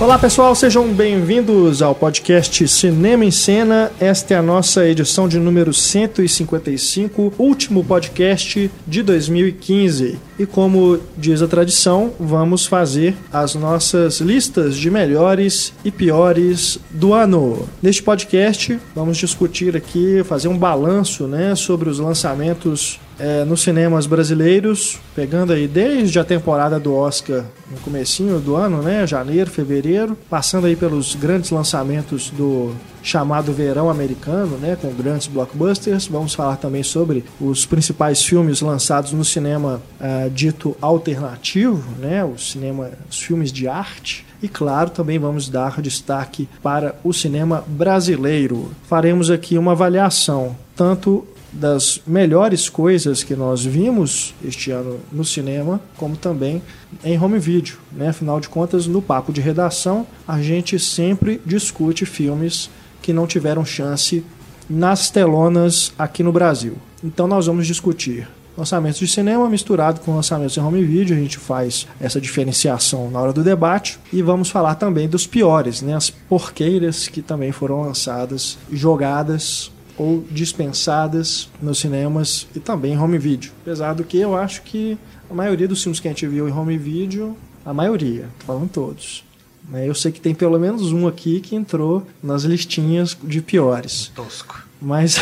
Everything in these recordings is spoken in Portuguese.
Olá pessoal, sejam bem-vindos ao podcast Cinema em Cena. Esta é a nossa edição de número 155, último podcast de 2015. E como diz a tradição, vamos fazer as nossas listas de melhores e piores do ano. Neste podcast, vamos discutir aqui, fazer um balanço né, sobre os lançamentos é, nos cinemas brasileiros, pegando aí desde a temporada do Oscar no comecinho do ano, né, janeiro, fevereiro, passando aí pelos grandes lançamentos do chamado verão americano, né, com grandes blockbusters. Vamos falar também sobre os principais filmes lançados no cinema uh, dito alternativo, né, o cinema, os filmes de arte. E claro, também vamos dar destaque para o cinema brasileiro. Faremos aqui uma avaliação tanto das melhores coisas que nós vimos este ano no cinema, como também em home video. Né? Afinal de contas, no papo de redação, a gente sempre discute filmes que não tiveram chance nas telonas aqui no Brasil. Então nós vamos discutir lançamentos de cinema misturado com lançamentos em home video, a gente faz essa diferenciação na hora do debate e vamos falar também dos piores, né, as porqueiras que também foram lançadas, jogadas ou dispensadas nos cinemas e também em home video. Apesar do que eu acho que a maioria dos filmes que a gente viu em home video, a maioria, tô falando todos. Né? Eu sei que tem pelo menos um aqui que entrou nas listinhas de piores. Tosco. Mas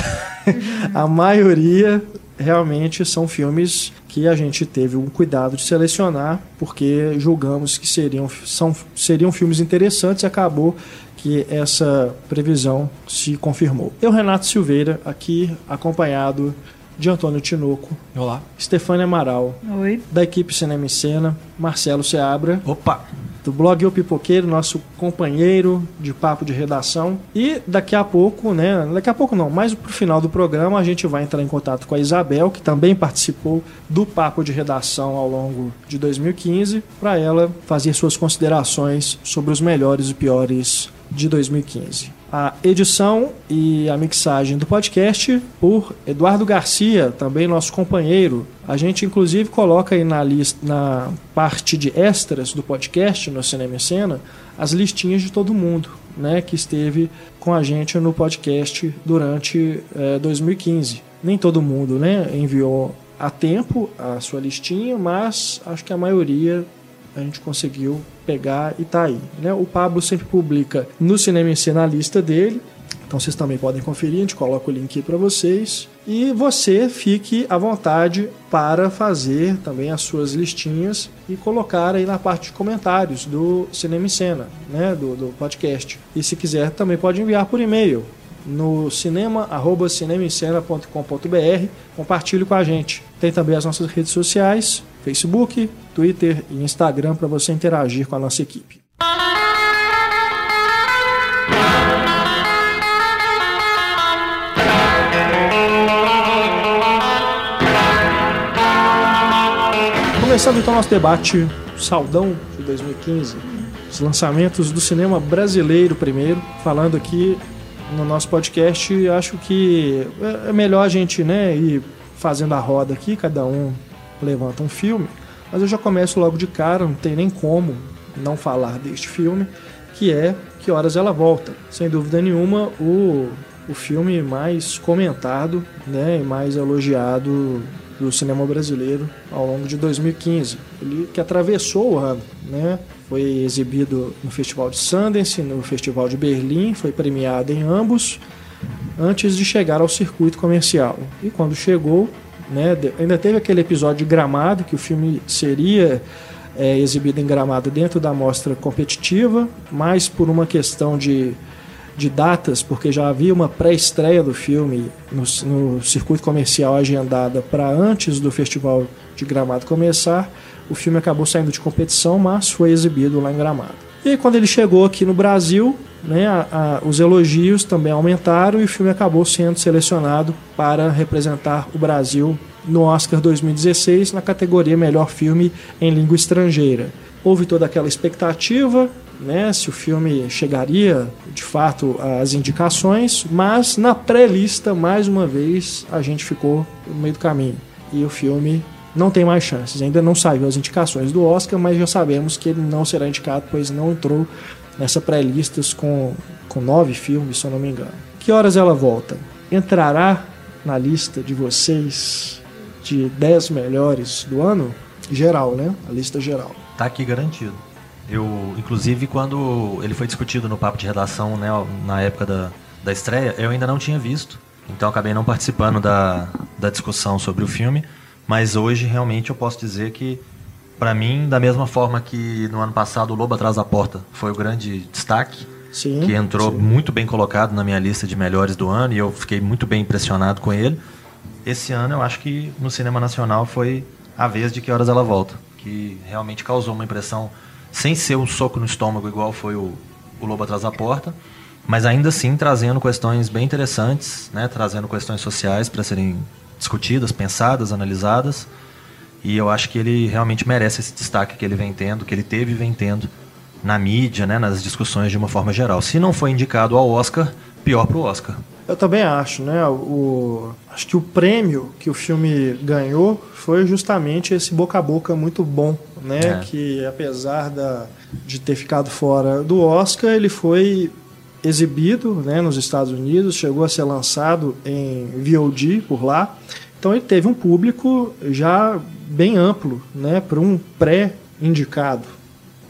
a maioria realmente são filmes que a gente teve um cuidado de selecionar porque julgamos que seriam, são, seriam filmes interessantes e acabou que essa previsão se confirmou. Eu, Renato Silveira, aqui acompanhado de Antônio Tinoco. Olá. Stefânia Amaral. Oi. Da equipe Cinema em Cena, Marcelo Seabra. Opa! Do blog O Pipoqueiro, nosso companheiro de papo de redação. E daqui a pouco, né? Daqui a pouco não, mais pro final do programa a gente vai entrar em contato com a Isabel, que também participou do papo de redação ao longo de 2015, para ela fazer suas considerações sobre os melhores e piores de 2015. A edição e a mixagem do podcast por Eduardo Garcia, também nosso companheiro. A gente inclusive coloca aí na lista, na parte de extras do podcast no Cinema e Cena, as listinhas de todo mundo, né, que esteve com a gente no podcast durante é, 2015. Nem todo mundo, né, enviou a tempo a sua listinha, mas acho que a maioria a gente conseguiu pegar e tá aí. Né? O Pablo sempre publica no Cinema em Cena a lista dele, então vocês também podem conferir, a gente coloca o link para vocês. E você fique à vontade para fazer também as suas listinhas e colocar aí na parte de comentários do Cinema em Cena, né, do, do podcast. E se quiser também pode enviar por e-mail no cinema, arroba cinemaencena.com.br. Compartilhe com a gente. Tem também as nossas redes sociais, Facebook, Twitter e Instagram para você interagir com a nossa equipe. Começando então nosso debate saudão de 2015, os lançamentos do cinema brasileiro primeiro, falando aqui no nosso podcast, acho que é melhor a gente né, ir fazendo a roda aqui, cada um levanta um filme, mas eu já começo logo de cara, não tem nem como não falar deste filme, que é Que Horas Ela Volta. Sem dúvida nenhuma, o, o filme mais comentado né, e mais elogiado do cinema brasileiro ao longo de 2015. Ele que atravessou o ano, né? Foi exibido no Festival de Sundance, no Festival de Berlim, foi premiado em ambos antes de chegar ao circuito comercial. E quando chegou, né? Ainda teve aquele episódio de Gramado, que o filme seria é, exibido em Gramado dentro da mostra competitiva, mas por uma questão de, de datas, porque já havia uma pré-estreia do filme no, no circuito comercial agendada para antes do festival de Gramado começar, o filme acabou saindo de competição, mas foi exibido lá em Gramado. E aí, quando ele chegou aqui no Brasil, né, a, a, os elogios também aumentaram e o filme acabou sendo selecionado para representar o Brasil no Oscar 2016 na categoria Melhor Filme em Língua Estrangeira. Houve toda aquela expectativa, né, se o filme chegaria de fato às indicações, mas na pré-lista, mais uma vez, a gente ficou no meio do caminho. E o filme não tem mais chances. Ainda não saiu as indicações do Oscar, mas já sabemos que ele não será indicado, pois não entrou nessa pré-lista com, com nove filmes, se eu não me engano. Que horas ela volta? Entrará na lista de vocês de 10 melhores do ano? Geral, né? A lista geral. Tá aqui garantido. Eu, inclusive, quando ele foi discutido no papo de redação, né, na época da, da estreia, eu ainda não tinha visto. Então acabei não participando da, da discussão sobre o filme. Mas hoje realmente eu posso dizer que, para mim, da mesma forma que no ano passado o Lobo Atrás da Porta foi o grande destaque, sim, que entrou sim. muito bem colocado na minha lista de melhores do ano e eu fiquei muito bem impressionado com ele. Esse ano eu acho que no cinema nacional foi a vez de que horas ela volta, que realmente causou uma impressão sem ser um soco no estômago igual foi o, o Lobo Atrás da Porta, mas ainda assim trazendo questões bem interessantes, né, trazendo questões sociais para serem discutidas, pensadas, analisadas. E eu acho que ele realmente merece esse destaque que ele vem tendo, que ele teve e vem tendo na mídia, né, nas discussões de uma forma geral. Se não foi indicado ao Oscar, pior para o Oscar. Eu também acho, né? O, acho que o prêmio que o filme ganhou foi justamente esse boca a boca muito bom, né? É. Que apesar da, de ter ficado fora do Oscar, ele foi exibido né, nos Estados Unidos, chegou a ser lançado em VOD por lá. Então ele teve um público já bem amplo né, para um pré-indicado.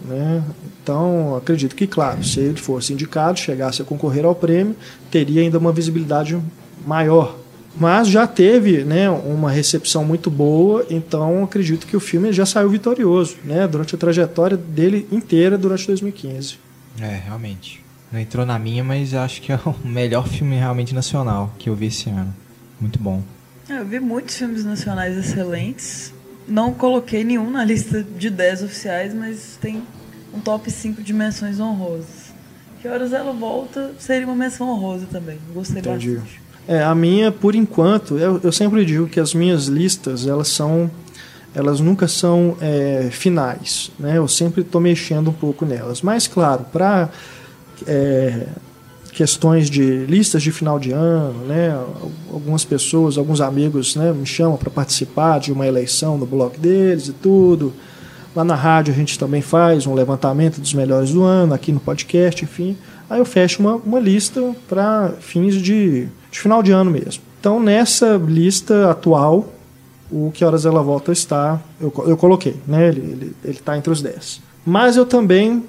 Né? Então acredito que, claro, se ele fosse indicado, chegasse a concorrer ao prêmio, teria ainda uma visibilidade maior. Mas já teve né, uma recepção muito boa, então acredito que o filme já saiu vitorioso né, durante a trajetória dele inteira durante 2015. É, realmente. Não entrou na minha, mas acho que é o melhor filme realmente nacional que eu vi esse ano. Muito bom. É, eu vi muitos filmes nacionais excelentes. Não coloquei nenhum na lista de 10 oficiais, mas tem um top 5 de menções honrosas. Que horas ela volta seria uma menção honrosa também. Gostei Entendi. bastante. É, a minha, por enquanto, eu, eu sempre digo que as minhas listas, elas são elas nunca são é, finais, né? Eu sempre estou mexendo um pouco nelas. Mas, claro, para é, questões de listas de final de ano, né? Algumas pessoas, alguns amigos, né, me chamam para participar de uma eleição no blog deles e tudo. Lá na rádio a gente também faz um levantamento dos melhores do ano, aqui no podcast, enfim. Aí eu fecho uma, uma lista para fins de, de final de ano mesmo. Então nessa lista atual, o Que Horas Ela Volta está, eu, eu coloquei, né? Ele está ele, ele tá entre os 10. Mas eu também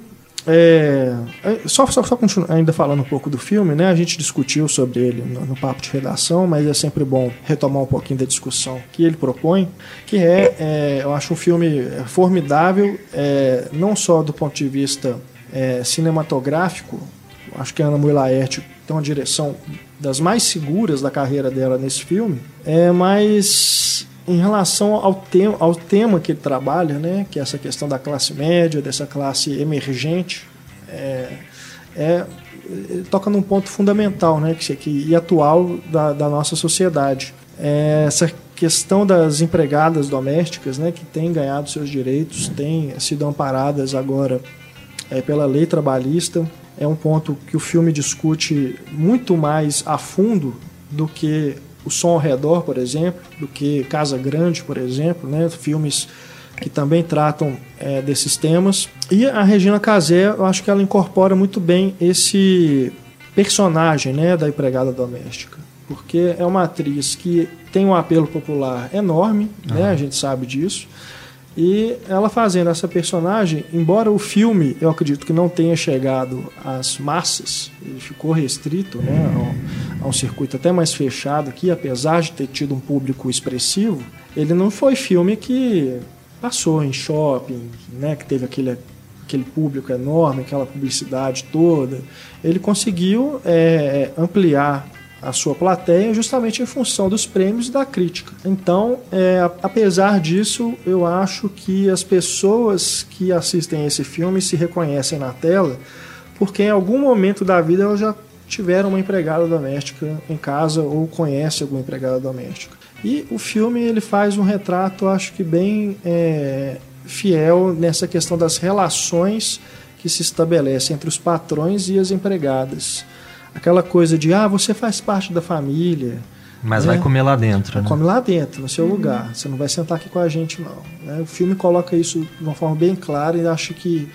é, é, só, só, só ainda falando um pouco do filme, né? A gente discutiu sobre ele no, no, papo de redação, mas é sempre bom retomar um pouquinho da discussão que ele propõe, que é, é eu acho um filme formidável, é, não só do ponto de vista é, cinematográfico, acho que a Ana Mui Laerte tem uma direção das mais seguras da carreira dela nesse filme, é, mas em relação ao, te ao tema que ele trabalha, né, que é essa questão da classe média, dessa classe emergente, é, é toca num ponto fundamental né, que, que, e atual da, da nossa sociedade. É essa questão das empregadas domésticas, né, que têm ganhado seus direitos, têm sido amparadas agora é, pela lei trabalhista, é um ponto que o filme discute muito mais a fundo do que o som ao redor, por exemplo, do que Casa Grande, por exemplo, né? filmes que também tratam é, desses temas. E a Regina Casé, eu acho que ela incorpora muito bem esse personagem né, da empregada doméstica, porque é uma atriz que tem um apelo popular enorme, né, a gente sabe disso, e ela fazendo essa personagem, embora o filme eu acredito que não tenha chegado às massas, ele ficou restrito né, a, um, a um circuito até mais fechado aqui, apesar de ter tido um público expressivo, ele não foi filme que passou em shopping, né, que teve aquele, aquele público enorme, aquela publicidade toda. Ele conseguiu é, ampliar a sua plateia justamente em função dos prêmios e da crítica. Então, é, apesar disso, eu acho que as pessoas que assistem esse filme se reconhecem na tela, porque em algum momento da vida elas já tiveram uma empregada doméstica em casa ou conhece alguma empregada doméstica. E o filme ele faz um retrato, acho que bem é, fiel nessa questão das relações que se estabelecem entre os patrões e as empregadas aquela coisa de ah, você faz parte da família. Mas né? vai comer lá dentro, né? Come lá dentro, no seu uhum. lugar. Você não vai sentar aqui com a gente, não. Né? O filme coloca isso de uma forma bem clara e acho que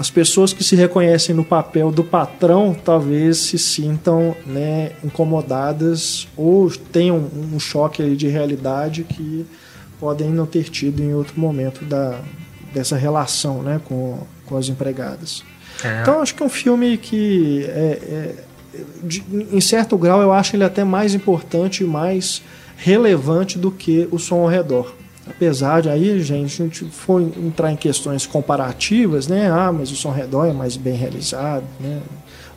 as pessoas que se reconhecem no papel do patrão talvez se sintam né, incomodadas ou tenham um choque de realidade que podem não ter tido em outro momento da, dessa relação né, com, com as empregadas. É. Então acho que é um filme que é, é, de, em certo grau eu acho ele até mais importante e mais relevante do que o som ao redor. Apesar de aí, gente, a gente for entrar em questões comparativas, né? Ah, mas o Som Redor é mais bem realizado, né?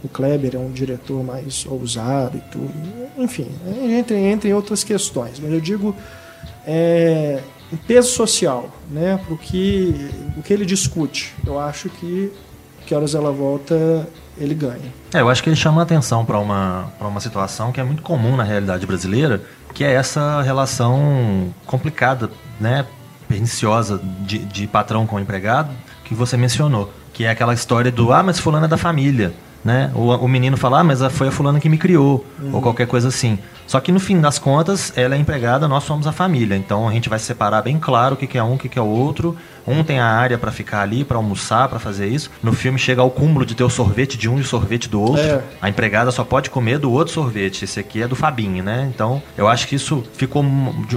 O Kleber é um diretor mais ousado e tudo. Enfim, entre, entre outras questões. Mas eu digo é, peso social, né? Para o que, o que ele discute. Eu acho que que horas ela volta ele ganha. É, eu acho que ele chama atenção para uma, uma situação que é muito comum na realidade brasileira, que é essa relação complicada, né, perniciosa de, de patrão com empregado, que você mencionou. Que é aquela história do, ah, mas fulano é da família. Né? O, o menino fala, ah, mas foi a fulana que me criou, uhum. ou qualquer coisa assim. Só que no fim das contas, ela é empregada, nós somos a família. Então a gente vai separar bem claro o que é um, o que é o outro. Um tem a área para ficar ali, para almoçar, para fazer isso. No filme chega ao cúmulo de ter o sorvete de um e o sorvete do outro. É. A empregada só pode comer do outro sorvete. Esse aqui é do Fabinho, né? Então eu acho que isso ficou.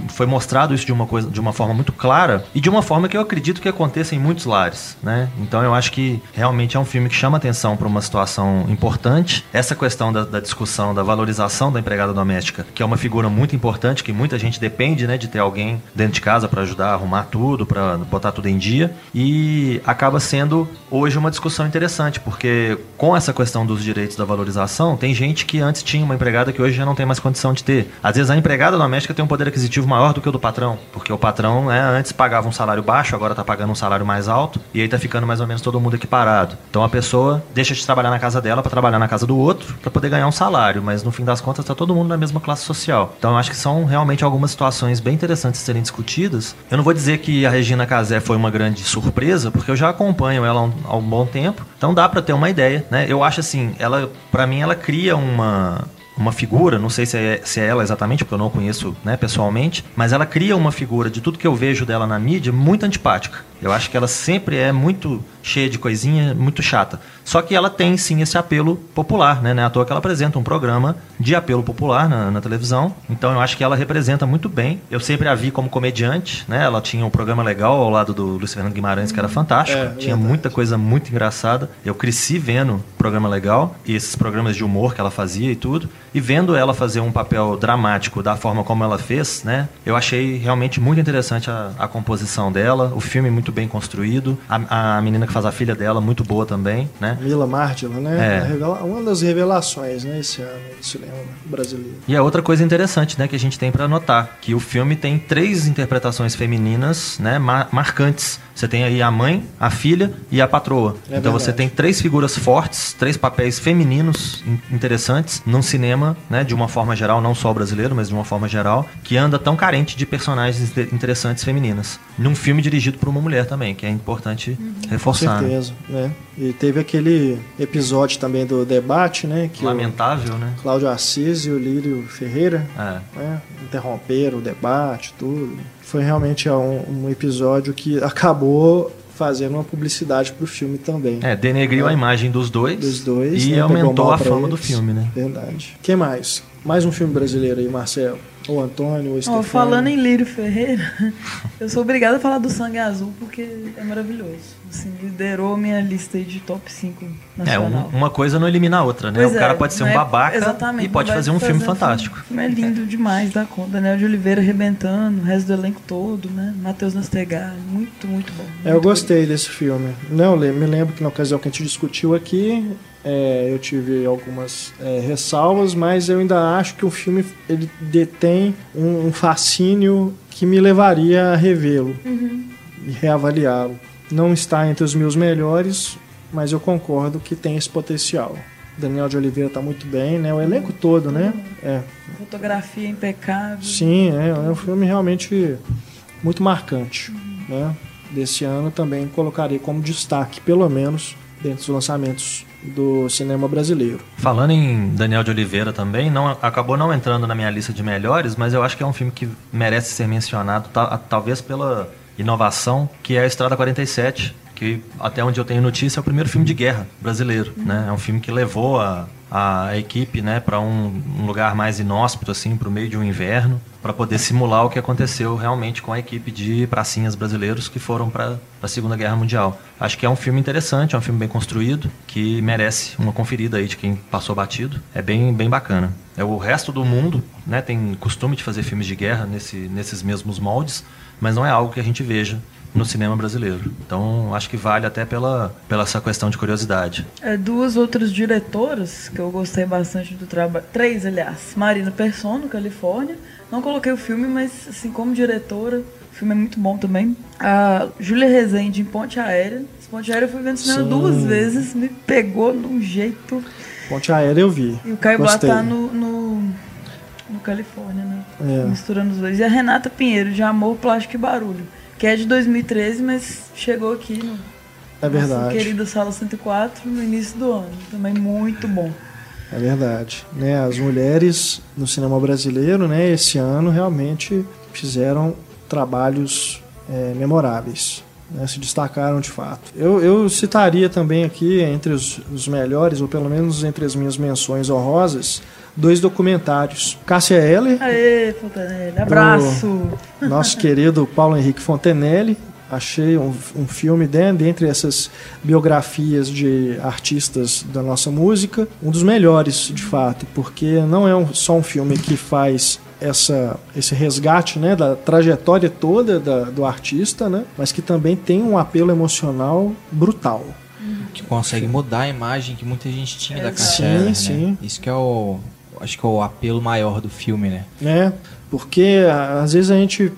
Foi mostrado isso de uma, coisa, de uma forma muito clara e de uma forma que eu acredito que aconteça em muitos lares, né? Então eu acho que realmente é um filme que chama atenção para uma situação importante. Essa questão da, da discussão da valorização da empregada doméstica que é uma figura muito importante, que muita gente depende né, de ter alguém dentro de casa para ajudar a arrumar tudo, para botar tudo em dia. E acaba sendo hoje uma discussão interessante, porque com essa questão dos direitos da valorização, tem gente que antes tinha uma empregada que hoje já não tem mais condição de ter. Às vezes a empregada doméstica tem um poder aquisitivo maior do que o do patrão, porque o patrão né, antes pagava um salário baixo, agora está pagando um salário mais alto, e aí está ficando mais ou menos todo mundo equiparado. Então a pessoa deixa de trabalhar na casa dela para trabalhar na casa do outro, para poder ganhar um salário, mas no fim das contas está todo mundo na mesma classe social. Então eu acho que são realmente algumas situações bem interessantes serem discutidas. Eu não vou dizer que a Regina Casé foi uma grande surpresa, porque eu já acompanho ela há um, há um bom tempo. Então dá para ter uma ideia, né? Eu acho assim, ela, para mim, ela cria uma uma figura, não sei se é, se é ela exatamente, porque eu não conheço né, pessoalmente, mas ela cria uma figura de tudo que eu vejo dela na mídia muito antipática. Eu acho que ela sempre é muito cheia de coisinha, muito chata. Só que ela tem sim esse apelo popular, né? Não é à toa que ela apresenta um programa de apelo popular na, na, televisão. Então eu acho que ela representa muito bem. Eu sempre a vi como comediante, né? Ela tinha um programa legal ao lado do Luiz Fernando Guimarães, que era fantástico. É, tinha muita coisa muito engraçada. Eu cresci vendo programa legal e esses programas de humor que ela fazia e tudo. E vendo ela fazer um papel dramático da forma como ela fez, né? Eu achei realmente muito interessante a, a composição dela. O filme muito muito bem construído. A, a menina que faz a filha dela, muito boa também, né? Mila Martila, né? É. Uma das revelações, né, esse ano do cinema brasileiro. E a outra coisa interessante, né, que a gente tem para notar, que o filme tem três interpretações femininas, né, mar marcantes você tem aí a mãe, a filha e a patroa. É então verdade. você tem três figuras fortes, três papéis femininos interessantes num cinema, né, de uma forma geral, não só brasileiro, mas de uma forma geral, que anda tão carente de personagens interessantes femininas. Num filme dirigido por uma mulher também, que é importante uhum. reforçar. Com né? certeza, né? E teve aquele episódio também do debate, né? Que Lamentável, né? Cláudio Assis e o Lírio Ferreira é. né, interromperam o debate, tudo foi realmente um, um episódio que acabou fazendo uma publicidade para o filme também. É, denegriu é. a imagem dos dois, dos dois e né, aumentou a fama eles. do filme, né? Verdade. que mais? Mais um filme brasileiro aí, Marcelo. O Antônio, o Stefano. Oh, falando em Lírio Ferreira, eu sou obrigada a falar do Sangue Azul porque é maravilhoso. Assim, liderou minha lista de top 5 nacional. É, uma coisa não elimina a outra, né? Pois o cara é, pode ser um é, babaca e pode fazer um filme fantástico. O filme é lindo demais da conta. Daniel de Oliveira arrebentando, o resto do elenco todo, né? Matheus Nastegar, muito, muito bom. Muito é, eu gostei bonito. desse filme. Não, me lembro que na ocasião que a gente discutiu aqui, é, eu tive algumas é, ressalvas, mas eu ainda acho que o filme ele detém um, um fascínio que me levaria a revê-lo uhum. e reavaliá-lo. Não está entre os meus melhores, mas eu concordo que tem esse potencial. Daniel de Oliveira está muito bem, né? O elenco todo, né? É. Fotografia impecável. Sim, é, é um filme realmente muito marcante, uhum. né? Desse ano também colocarei como destaque, pelo menos, dentro dos lançamentos do cinema brasileiro. Falando em Daniel de Oliveira também, não acabou não entrando na minha lista de melhores, mas eu acho que é um filme que merece ser mencionado, talvez pela inovação, que é a Estrada 47, que até onde eu tenho notícia é o primeiro filme de guerra brasileiro, né? É um filme que levou a, a equipe, né, para um, um, lugar mais inóspito assim, para o meio de um inverno, para poder simular o que aconteceu realmente com a equipe de pracinhas brasileiros que foram para a Segunda Guerra Mundial. Acho que é um filme interessante, é um filme bem construído, que merece uma conferida aí de quem passou batido. É bem, bem bacana. É o resto do mundo, né, tem costume de fazer filmes de guerra nesse, nesses mesmos moldes, mas não é algo que a gente veja no cinema brasileiro. Então, acho que vale até pela, pela essa questão de curiosidade. É, duas outras diretoras que eu gostei bastante do trabalho. Três, aliás. Marina Persson, Califórnia. Não coloquei o filme, mas assim, como diretora, o filme é muito bom também. A Júlia Rezende em Ponte Aérea. Esse Ponte Aérea eu fui vendo cinema Sim. duas vezes, me pegou de um jeito. Ponte Aérea eu vi. E o Caio Blá tá no, no, no Califórnia, né? É. Misturando os dois. E a Renata Pinheiro, de Amor, Plástico e Barulho que é de 2013, mas chegou aqui no é verdade. querido Sala 104 no início do ano. Também muito bom. É verdade. Né, as mulheres no cinema brasileiro, né, esse ano realmente fizeram trabalhos é, memoráveis. Né, se destacaram de fato. Eu, eu citaria também aqui, entre os, os melhores, ou pelo menos entre as minhas menções honrosas, dois documentários. Cássia Heller. Aê, Fontenelle. Abraço. Nosso querido Paulo Henrique Fontenelle. Achei um, um filme dentro, dentre essas biografias de artistas da nossa música, um dos melhores, de fato, porque não é um, só um filme que faz essa, esse resgate né, da trajetória toda da, do artista, né, mas que também tem um apelo emocional brutal. Que consegue mudar a imagem que muita gente tinha é, da Cássia. Sim, né? sim. Isso que é o, acho que é o apelo maior do filme, né? É, porque às vezes a gente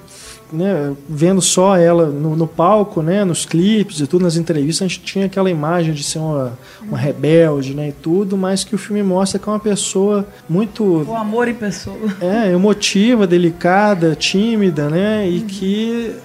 né, vendo só ela no, no, palco, né, nos clipes e tudo, nas entrevistas, a gente tinha aquela imagem de ser uma, uma rebelde né, e tudo, mas que o filme mostra que é uma pessoa muito. O amor em pessoa. É, emotiva, delicada, tímida, né, e uhum. que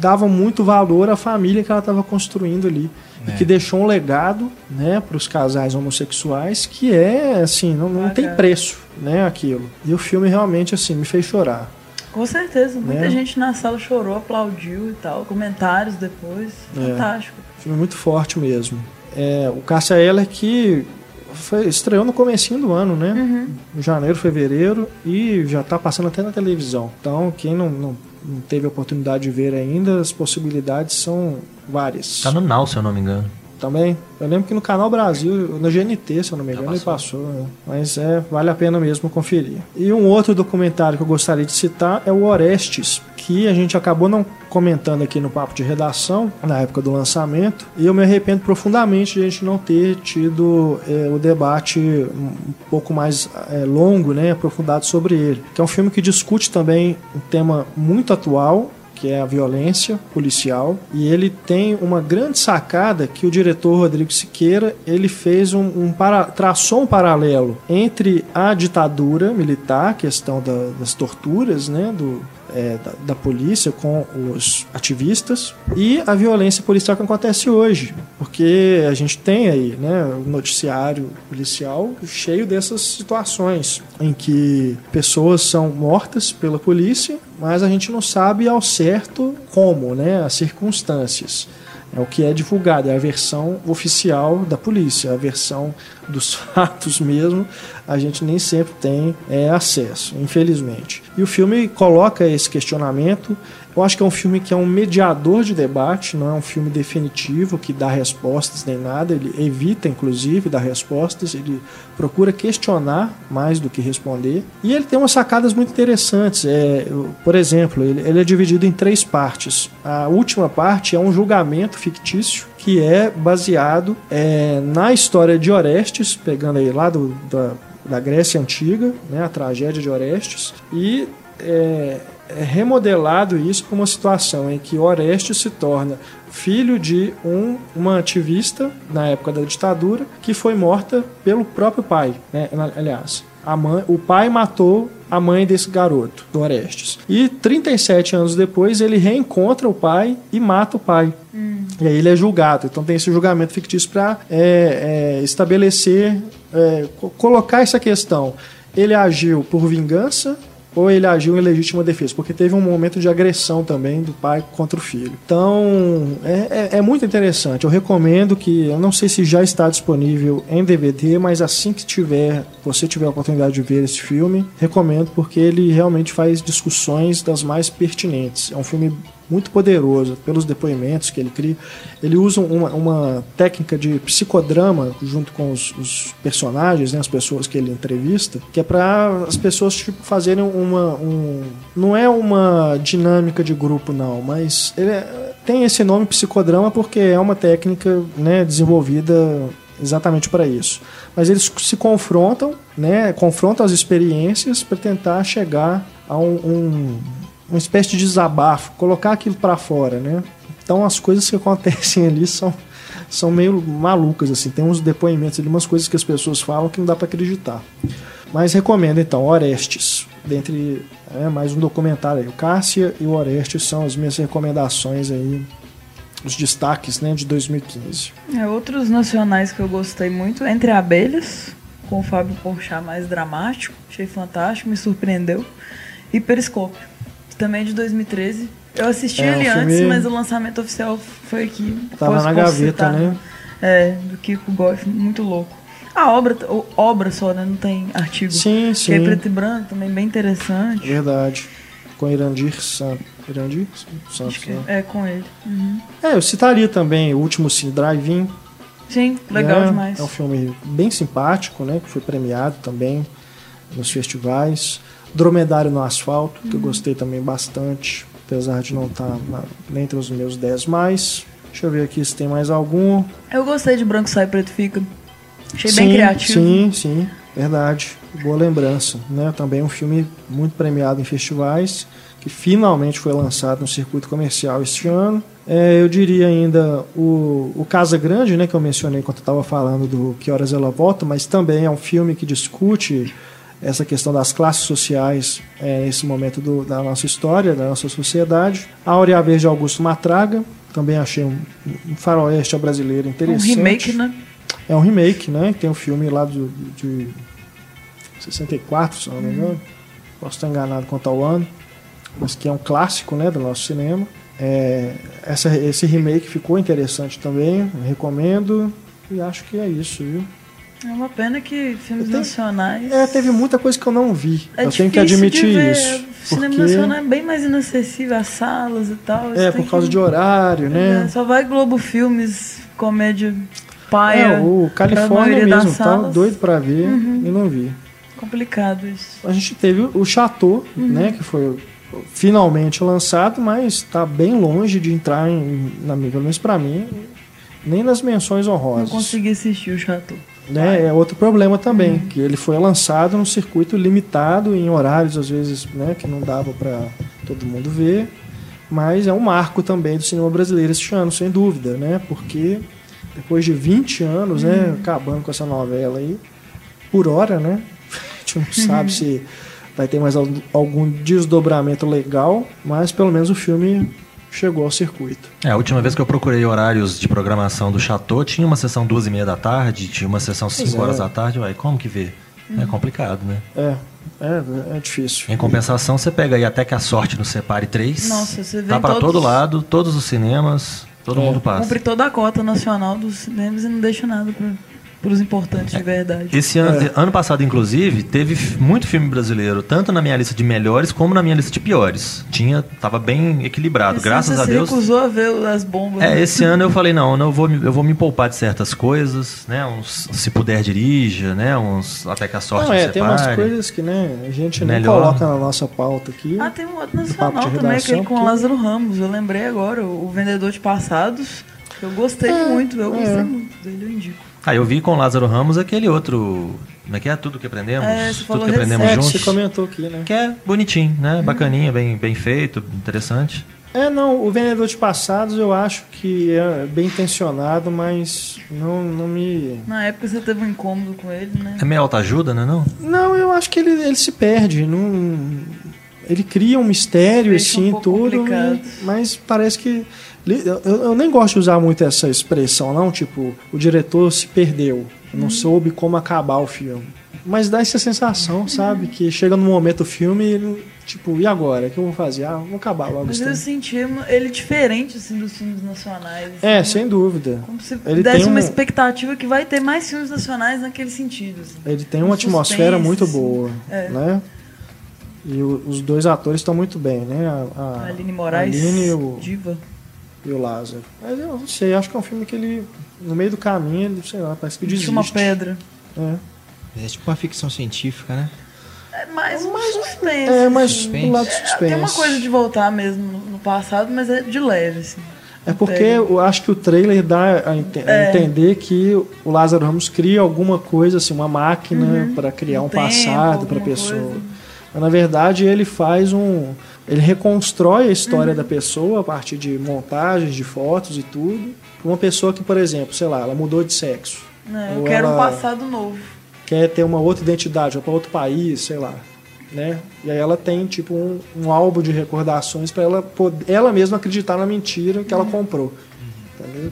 dava muito valor à família que ela estava construindo ali e que deixou um legado né, para os casais homossexuais que é assim, não, não tem preço né, aquilo. E o filme realmente assim me fez chorar. Com certeza, muita né? gente na sala chorou, aplaudiu e tal, comentários depois, é. fantástico. Filme muito forte mesmo. É, o Cássia Eller que foi, estreou no comecinho do ano, né? Uhum. Em janeiro, fevereiro, e já está passando até na televisão. Então, quem não, não, não teve a oportunidade de ver ainda, as possibilidades são várias. Tá no Now, se eu não me engano. Também. Eu lembro que no Canal Brasil, no GNT, se eu não me engano, ele passou. Né? Mas é, vale a pena mesmo conferir. E um outro documentário que eu gostaria de citar é o Orestes, que a gente acabou não comentando aqui no papo de redação, na época do lançamento, e eu me arrependo profundamente de a gente não ter tido é, o debate um pouco mais é, longo, né, aprofundado sobre ele. Que é um filme que discute também um tema muito atual, que é a violência policial, e ele tem uma grande sacada que o diretor Rodrigo Siqueira ele fez um, um para, traçou um paralelo entre a ditadura militar, questão da, das torturas, né, do, é, da, da, polícia com os ativistas e a violência policial que acontece hoje, porque a gente tem aí né, o noticiário policial cheio dessas situações em que pessoas são mortas pela polícia, mas a gente não sabe ao certo como, né, as circunstâncias. É o que é divulgado, é a versão oficial da polícia, a versão dos fatos mesmo, a gente nem sempre tem é, acesso, infelizmente. E o filme coloca esse questionamento eu acho que é um filme que é um mediador de debate, não é um filme definitivo que dá respostas nem nada, ele evita inclusive dar respostas, ele procura questionar mais do que responder. E ele tem umas sacadas muito interessantes. É, por exemplo, ele, ele é dividido em três partes. A última parte é um julgamento fictício que é baseado é, na história de Orestes, pegando aí lá do, da, da Grécia Antiga, né, a tragédia de Orestes, e é, remodelado isso para uma situação em que Orestes se torna filho de um, uma ativista na época da ditadura que foi morta pelo próprio pai. Né? Aliás, a mãe, o pai matou a mãe desse garoto, do Orestes. E 37 anos depois ele reencontra o pai e mata o pai. Hum. E aí ele é julgado. Então tem esse julgamento fictício para é, é, estabelecer, é, colocar essa questão. Ele agiu por vingança ou ele agiu em legítima defesa, porque teve um momento de agressão também do pai contra o filho. Então, é, é, é, muito interessante. Eu recomendo que, eu não sei se já está disponível em DVD, mas assim que tiver, você tiver a oportunidade de ver esse filme, recomendo porque ele realmente faz discussões das mais pertinentes. É um filme muito poderoso pelos depoimentos que ele cria. Ele usa uma, uma técnica de psicodrama junto com os, os, personagens, né, as pessoas que ele entrevista, que é para as pessoas tipo, fazerem uma. Um, não é uma dinâmica de grupo, não, mas ele é, tem esse nome psicodrama porque é uma técnica né, desenvolvida exatamente para isso. Mas eles se confrontam, né, confrontam as experiências para tentar chegar a um, um uma espécie de desabafo, colocar aquilo para fora, né? Então as coisas que acontecem ali são são meio malucas assim, tem uns depoimentos ali, umas coisas que as pessoas falam que não dá para acreditar. Mas recomendo então Orestes, dentre é, mais um documentário aí, o Cássia e o Orestes são as minhas recomendações aí os destaques né, de 2015. É, outros nacionais que eu gostei muito, Entre Abelhas, com o Fábio Porchat mais dramático, achei fantástico, me surpreendeu, e Periscópio também de 2013. Eu assisti é, ele antes, mas o lançamento oficial foi aqui. Tava na gaveta, né? É, do Kiko Goff, muito louco. A obra, obra só, né? Não tem artigo. Sim, sim. Que é preto e branco, também bem interessante. Verdade. Com Irandir Santos. Irandir Santos, né? É, com ele. Uhum. É, eu citaria também o último Cine Drive-In. Sim, legal é, demais. É um filme bem simpático, né? Que foi premiado também nos festivais. Dromedário no Asfalto, que eu gostei também bastante, apesar de não estar tá na, entre os meus 10 mais. Deixa eu ver aqui se tem mais algum. Eu gostei de Branco Sai Preto Fica. Achei sim, bem criativo. Sim, sim, verdade. Boa lembrança. Né? Também um filme muito premiado em festivais, que finalmente foi lançado no circuito comercial este ano. É, eu diria ainda o, o Casa Grande, né, que eu mencionei quando estava falando do Que Horas Ela Volta, mas também é um filme que discute essa questão das classes sociais é, nesse momento do, da nossa história, da nossa sociedade. A Aurea Verde Augusto Matraga, também achei um, um faroeste brasileiro interessante. Um remake, né? É um remake, né? Tem um filme lá do, de 64, se não me engano. Uhum. Posso estar enganado quanto ao ano. Mas que é um clássico né, do nosso cinema. É, essa, esse remake ficou interessante também, recomendo. E acho que é isso, viu? É uma pena que filmes tenho, nacionais. É, teve muita coisa que eu não vi. É eu tenho que admitir isso. O cinema nacional é bem mais inacessível às salas e tal. É, por causa que... de horário, né? É, só vai Globo Filmes, comédia paia. É, o Califórnia mesmo, tá doido pra ver uhum. e não vi. Complicado isso. A gente teve o Chateau, uhum. né, que foi finalmente lançado, mas está bem longe de entrar em, na, pelo menos pra mim, nem nas menções honrosas. Não consegui assistir o Chateau. Né, é outro problema também, uhum. que ele foi lançado num circuito limitado, em horários às vezes né, que não dava para todo mundo ver, mas é um marco também do cinema brasileiro este ano, sem dúvida, né, porque depois de 20 anos, né, uhum. acabando com essa novela aí, por hora, né, a gente não uhum. sabe se vai ter mais algum desdobramento legal, mas pelo menos o filme chegou ao circuito. É, a última vez que eu procurei horários de programação do Chateau, tinha uma sessão duas e meia da tarde, tinha uma sessão cinco é. horas da tarde, uai, como que vê? É complicado, né? É, é, é difícil. Em compensação, você pega aí até que a sorte nos separe três. Nossa, você vê Tá para todo lado, todos os cinemas, todo é. mundo passa. Cumpre toda a cota nacional dos cinemas e não deixa nada para para os importantes de verdade. Esse ano, é. ano passado, inclusive, teve muito filme brasileiro, tanto na minha lista de melhores como na minha lista de piores. Tinha, tava bem equilibrado, graças a Deus. Você recusou a ver as bombas. É, né? esse ano eu falei não, eu vou, eu vou me poupar de certas coisas, né? Uns, se puder dirija, né? Uns até que a sorte não, é, tem umas coisas que né, a gente Melhor. nem coloca na nossa pauta aqui. Ah, tem um outro nacional também, aquele com o Lázaro Ramos. Eu lembrei agora, o Vendedor de Passados. Eu gostei é, muito, eu gostei é. muito dele, eu indico. Ah, eu vi com o Lázaro Ramos aquele outro. Como é que é? Tudo que aprendemos? É, Tudo que aprendemos é, juntos. Você comentou aqui, né? Que é bonitinho, né? Uhum. Bacaninha, bem, bem feito, interessante. É, não, o Vendedor de Passados eu acho que é bem intencionado, mas não, não me. Na época você teve um incômodo com ele, né? É meio alta-ajuda, né? Não? Não, eu acho que ele, ele se perde. Não... Ele cria um mistério, assim, um tudo, mas parece que eu, eu, nem gosto de usar muito essa expressão, não. Tipo, o diretor se perdeu, não uhum. soube como acabar o filme. Mas dá essa sensação, sabe? Que chega no momento do filme, tipo, e agora? O que eu vou fazer? Ah, vou acabar logo. Mas eu senti ele diferente, assim, dos filmes nacionais. Assim, é, sem dúvida. Como se ele desse uma um... expectativa que vai ter mais filmes nacionais naquele sentido. Assim. Ele tem uma um atmosfera muito assim. boa, é. né? E o, os dois atores estão muito bem, né? A, a Aline Moraes, Aline o, Diva. E o Lázaro. Mas eu não sei, acho que é um filme que ele, no meio do caminho, ele, sei lá, parece que desiste. uma pedra. É. É tipo uma ficção científica, né? É mais um mais suspense. É, mais suspense. um lado suspense. É, tem uma coisa de voltar mesmo no passado, mas é de leve, assim. É porque eu acho que o trailer dá a, ent é. entender que o Lázaro Ramos cria alguma coisa, assim, uma máquina uhum. para criar um, um passado para a pessoa. Coisa. Mas, na verdade, ele faz um. Ele reconstrói a história uhum. da pessoa a partir de montagens, de fotos e tudo. Uma pessoa que, por exemplo, sei lá, ela mudou de sexo. Não, eu quero ela... um passado novo quer ter uma outra identidade, ou para outro país, sei lá. Né? E aí ela tem tipo um, um álbum de recordações para ela poder, ela mesma acreditar na mentira que ela uhum. comprou. Uhum.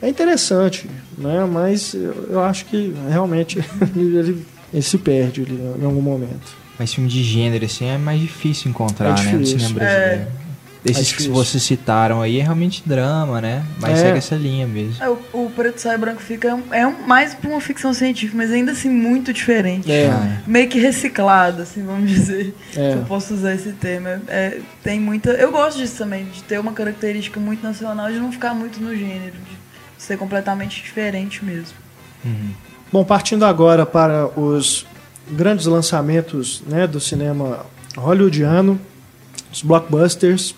É interessante, né? Mas eu, eu acho que realmente ele, ele, se perde ali, em algum momento. Mas filme de gênero assim é mais difícil encontrar, é difícil. né, no cinema brasileiro. É. Esses é que vocês citaram aí é realmente drama, né? Mas é. segue essa linha mesmo. É, o, o, Preto Sai Branco Fica é, um, é mais pra uma ficção científica, mas ainda assim muito diferente. É. Meio que reciclado, assim, vamos dizer. É. Se eu posso usar esse tema. É, tem muita. Eu gosto disso também, de ter uma característica muito nacional, de não ficar muito no gênero, de ser completamente diferente mesmo. Uhum. Bom, partindo agora para os grandes lançamentos né, do cinema hollywoodiano, os blockbusters.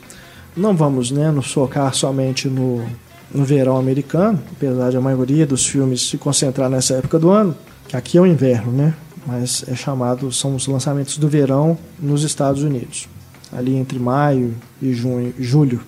Não vamos né, nos focar somente no, no verão americano, apesar de a maioria dos filmes se concentrar nessa época do ano, que aqui é o inverno, né? Mas é chamado, são os lançamentos do verão nos Estados Unidos, ali entre maio e junho, julho.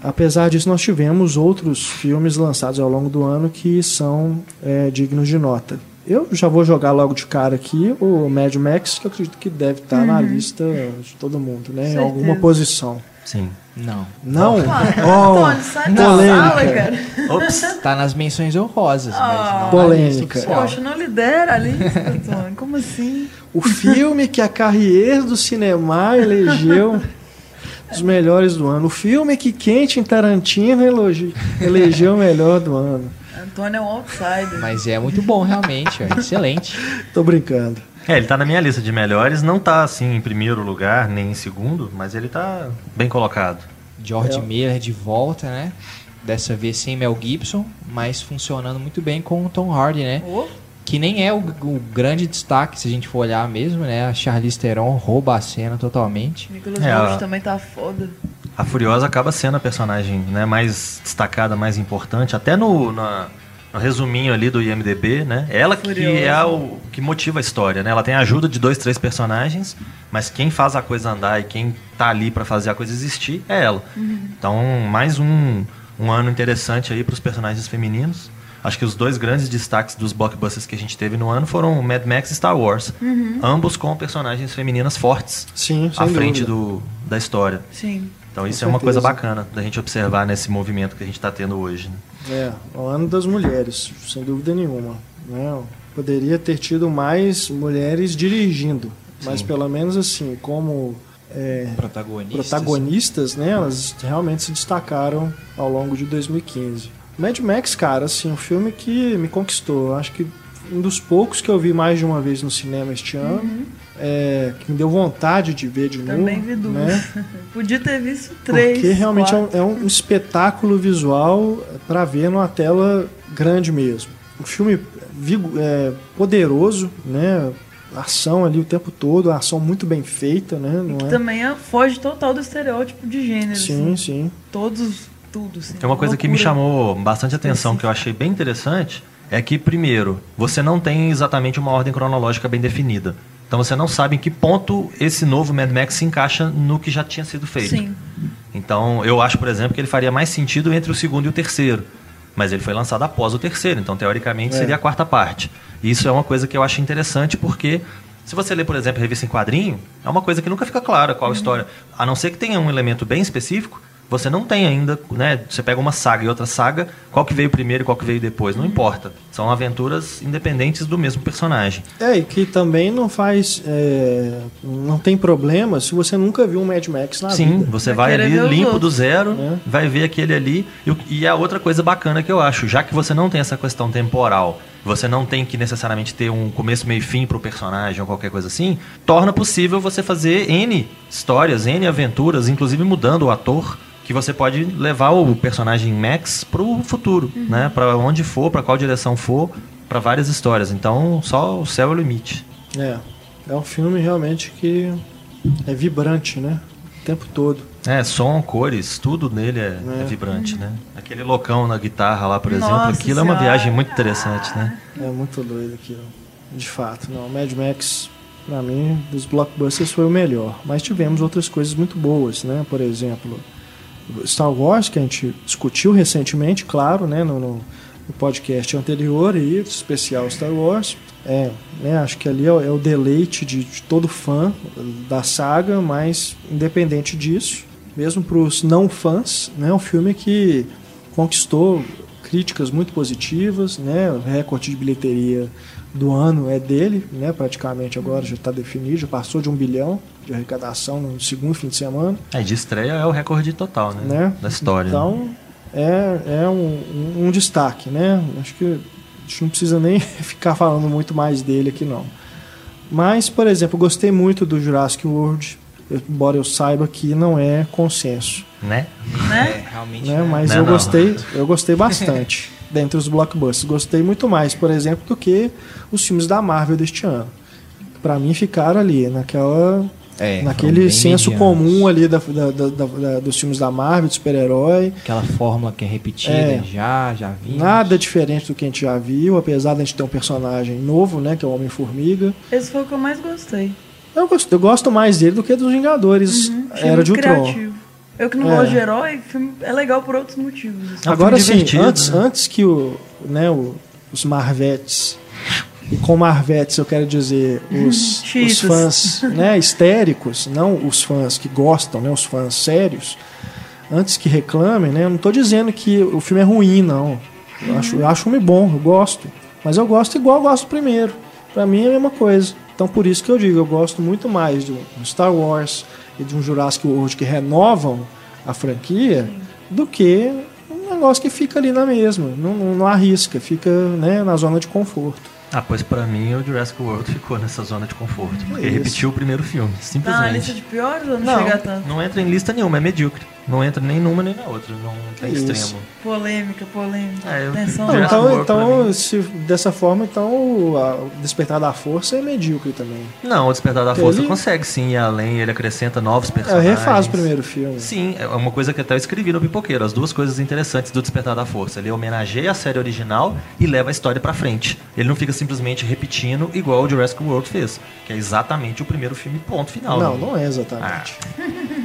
Apesar disso, nós tivemos outros filmes lançados ao longo do ano que são é, dignos de nota. Eu já vou jogar logo de cara aqui o Mad Max, que eu acredito que deve estar uhum. na lista de todo mundo, né? Em alguma posição. Sim. Não. Não? Oh, Antônio, sai da sala, cara. Ops. Tá nas menções honrosas, oh, mas não Polêmica. Poxa, não lidera a lista, Antônio. Como assim? O filme que a Carrier do Cinema elegeu os melhores do ano. O filme que Quentin Tarantino elegeu o melhor do ano. Antônio é um outsider. Mas é muito bom, realmente. É excelente. Tô brincando. É, ele tá na minha lista de melhores, não tá assim em primeiro lugar, nem em segundo, mas ele tá bem colocado. George é. Miller de volta, né? Dessa vez sem Mel Gibson, mas funcionando muito bem com o Tom Hardy, né? Oh. Que nem é o, o, grande destaque, se a gente for olhar mesmo, né? A Charlize Theron rouba a cena totalmente. Nicolas é, Holt também tá foda. A Furiosa acaba sendo a personagem né, mais destacada, mais importante, até no, na, no resuminho ali do IMDB, né? Ela que é o que motiva a história, né? Ela tem a ajuda de dois, três personagens, mas quem faz a coisa andar e quem tá ali para fazer a coisa existir é ela. Uhum. Então, mais um, um ano interessante aí para os personagens femininos. Acho que os dois grandes destaques dos blockbusters que a gente teve no ano foram Mad Max e Star Wars. Uhum. Ambos com personagens femininas fortes Sim, à frente do, da história. Sim. Então isso é uma coisa bacana da gente observar nesse movimento que a gente está tendo hoje. Né? É, o ano das mulheres, sem dúvida nenhuma. Né? Poderia ter tido mais mulheres dirigindo, Sim. mas pelo menos assim, como é, protagonistas, protagonistas né, elas realmente se destacaram ao longo de 2015. Mad Max, cara, assim, um filme que me conquistou. Acho que um dos poucos que eu vi mais de uma vez no cinema este ano. Uhum. É, que me deu vontade de ver de Também novo. vi duas. Né? Podia ter visto três. Porque realmente é um, é um, espetáculo visual para ver numa tela grande mesmo. Um filme é, poderoso, né? ação ali o tempo todo, ação muito bem feita, né? Não é? Também é, foge total do estereótipo de gênero. Sim, assim. sim. Todos, tudo. Assim, é uma coisa que me chamou bastante atenção, que eu achei bem interessante, é que, primeiro, você não tem exatamente uma ordem cronológica bem definida. Então você não sabe em que ponto esse novo Mad Max se encaixa no que já tinha sido feito. Sim. Então eu acho, por exemplo, que ele faria mais sentido entre o segundo e o terceiro. Mas ele foi lançado após o terceiro, então teoricamente é. seria a quarta parte. E isso é uma coisa que eu acho interessante porque se você lê, por exemplo, a revista em quadrinho, é uma coisa que nunca fica clara qual a uhum. história. A não ser que tenha um elemento bem específico, você não tem ainda, né? Você pega uma saga e outra saga, qual que veio primeiro e qual que veio depois, não importa. São aventuras independentes do mesmo personagem. É, e que também não faz. é, não tem problema se você nunca viu um Mad Max na Sim, vida. você Vai vai, ali limpo do outros. zero, É. vai ver aquele ali. E, e a outra coisa bacana que eu acho, já que você não tem essa questão temporal, você não tem que necessariamente ter um começo, meio e fim pro personagem ou qualquer coisa assim, torna possível você fazer N histórias, N aventuras, inclusive mudando o ator, que você pode levar o personagem Max pro futuro, né? Para onde for, para qual direção for, para várias histórias. Então, só o céu é o limite. É. É um filme realmente que é vibrante, né? O tempo todo. É, som, cores, tudo nele é, É. é vibrante, né? Aquele loucão na guitarra lá, por exemplo, Nossa aquilo é uma Senhora. viagem muito interessante, né? É muito doido aquilo. De fato, não. Mad Max, pra mim, dos blockbusters foi o melhor. Mas tivemos outras coisas muito boas, né? Por exemplo, Star Wars, que a gente discutiu recentemente, claro, né? No, no- podcast anterior aí, especial Star Wars. É, né? Acho que ali é, o- é deleite de, de todo fã da saga, mas independente disso, mesmo para os não fãs, né? É um filme que conquistou críticas muito positivas, né? Recorde de bilheteria do ano é dele, né? Praticamente agora já está definido, já passou de um bilhão de arrecadação no segundo fim de semana, Aí de estreia é o recorde total, né? né? Da história. né? Então é, é um, um- um destaque, né? Acho que a gente não precisa nem ficar falando muito mais dele aqui não. Mas, por exemplo, gostei muito do Jurassic World, embora eu saiba que não é consenso. Né? Né? É, realmente. né? né? Mas Não, eu não. gostei, eu gostei bastante dentre os blockbusters. Gostei muito mais, por exemplo, do que os filmes da Marvel deste ano. Pra mim ficaram ali naquela É, naquele senso medianos. comum ali da, da- da- da- da- dos filmes da Marvel, de super-herói. Aquela fórmula que é repetida É. já, já vimos. Nada diferente do que a gente já viu, apesar de a gente ter um personagem novo, né, que é o Homem-Formiga. Esse foi o que eu mais gostei. Eu gosto, eu gosto mais dele do que dos Vingadores Uhum, Era de Ultron. criativo. Eu que não É. gosto de herói, filme é legal por outros motivos. assim. É Agora filme sim, antes, né? antes que o, né, o- os Marvetes, e com Marvetes eu quero dizer os, os fãs né, histéricos, não os fãs que gostam, né, os fãs sérios, antes que reclamem, né, eu não estou dizendo que o filme é ruim, não. Eu acho, eu acho o filme bom, eu gosto. Mas eu gosto igual eu gosto do primeiro. Pra mim é a mesma coisa. Então por isso que eu digo, eu gosto muito mais de um Star Wars e de um Jurassic World que renovam a franquia do que um negócio que fica ali na mesma, não, não, arrisca, fica né, na zona de conforto. Ah, pois pra mim o Jurassic World ficou nessa zona de conforto. Porque Isso. repetiu o primeiro filme, Tá na lista simplesmente. de piores ou não, Não, chega tanto? não entra em lista nenhuma, é medíocre. Não entra nem numa nem na outra, não tem Isso. extremo. Polêmica, polêmica. É, eu- Tensão. Não, então, então se, dessa forma, então o, Despertar da Força é medíocre também. Não, o Despertar da Ele- Força consegue sim ir além, ele acrescenta novos É, personagens. refaz o primeiro filme. Sim, é uma coisa que até eu escrevi no Pipoqueiro. As duas coisas interessantes do Despertar da Força. Ele homenageia a série original e leva a história pra frente. Ele não fica simplesmente repetindo igual o Jurassic World fez, que é exatamente o primeiro filme, ponto final. Não, né? não é exatamente.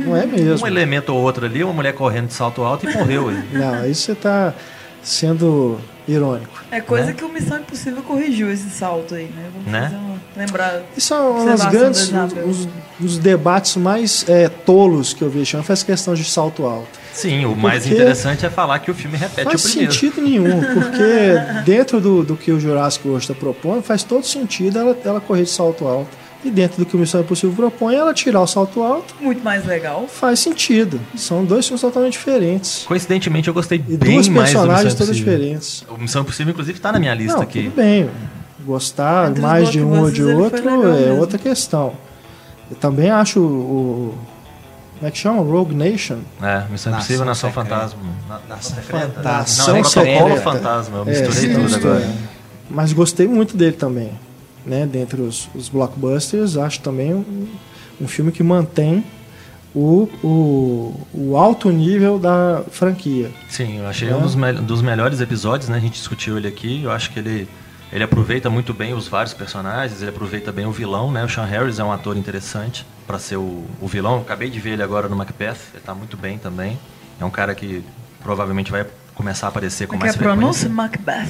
Não é mesmo. Um elemento ou outro ali, uma mulher correndo de salto alto e morreu. ele. Não, aí você tá sendo irônico. É coisa Né? que o Missão Impossível corrigiu esse salto aí, né? Vamos Né? fazer uma, lembrar. Isso é um dos grandes os, os debates mais é, tolos que eu vi ano foi essa questão de salto alto. Sim, o mais Porque- interessante é falar que o filme repete faz o primeiro. sentido nenhum, porque dentro do, do que o Jurassic World está propondo, faz todo sentido ela, ela correr de salto alto. E dentro do que o Missão Impossível propõe, ela tirar o salto alto, Muito mais legal. faz sentido. São dois filmes totalmente diferentes. Coincidentemente, eu gostei E bem duas mais do personagens todas Impossível. diferentes. O Missão Impossível, inclusive, tá na minha lista Não, aqui. tudo bem. Gostar Entre mais de um ou de outro é mesmo. outra questão. Eu também acho o. Como é que chama? Rogue Nation? É, Missão Impossível, Nação. Fantasma. Na- Nação Secreta? Nação Não, é Protocolo. Fantasma. Eu É, misturei sim, tudo agora. Mas gostei muito dele também. Né? Dentre os, os blockbusters, acho também um, um filme que mantém o, o, o alto nível da franquia. Sim, eu achei É. um dos, mel- dos melhores episódios, né? A gente discutiu ele aqui. Eu acho que ele, ele aproveita muito bem os vários personagens, ele aproveita bem o vilão, né? O Sean Harris é um ator interessante para ser o, o vilão. Eu acabei de ver ele agora no Macbeth, ele tá muito bem também. É um cara que provavelmente vai começar a aparecer com Como é mais que é pronúncia? Macbeth.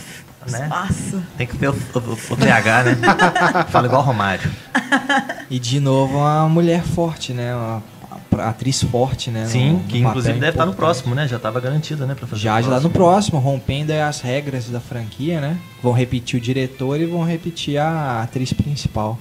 Né? Nossa. Tem que ter o, o, o TH, né? Fala igual Romário. E de novo uma mulher forte, né? Uma atriz forte, né? Sim, no- no que inclusive deve estar no próximo, né? Já estava garantida, né? Pra fazer Já, já tá no próximo. rompendo as regras da franquia, né? Vão repetir o diretor e vão repetir a atriz principal.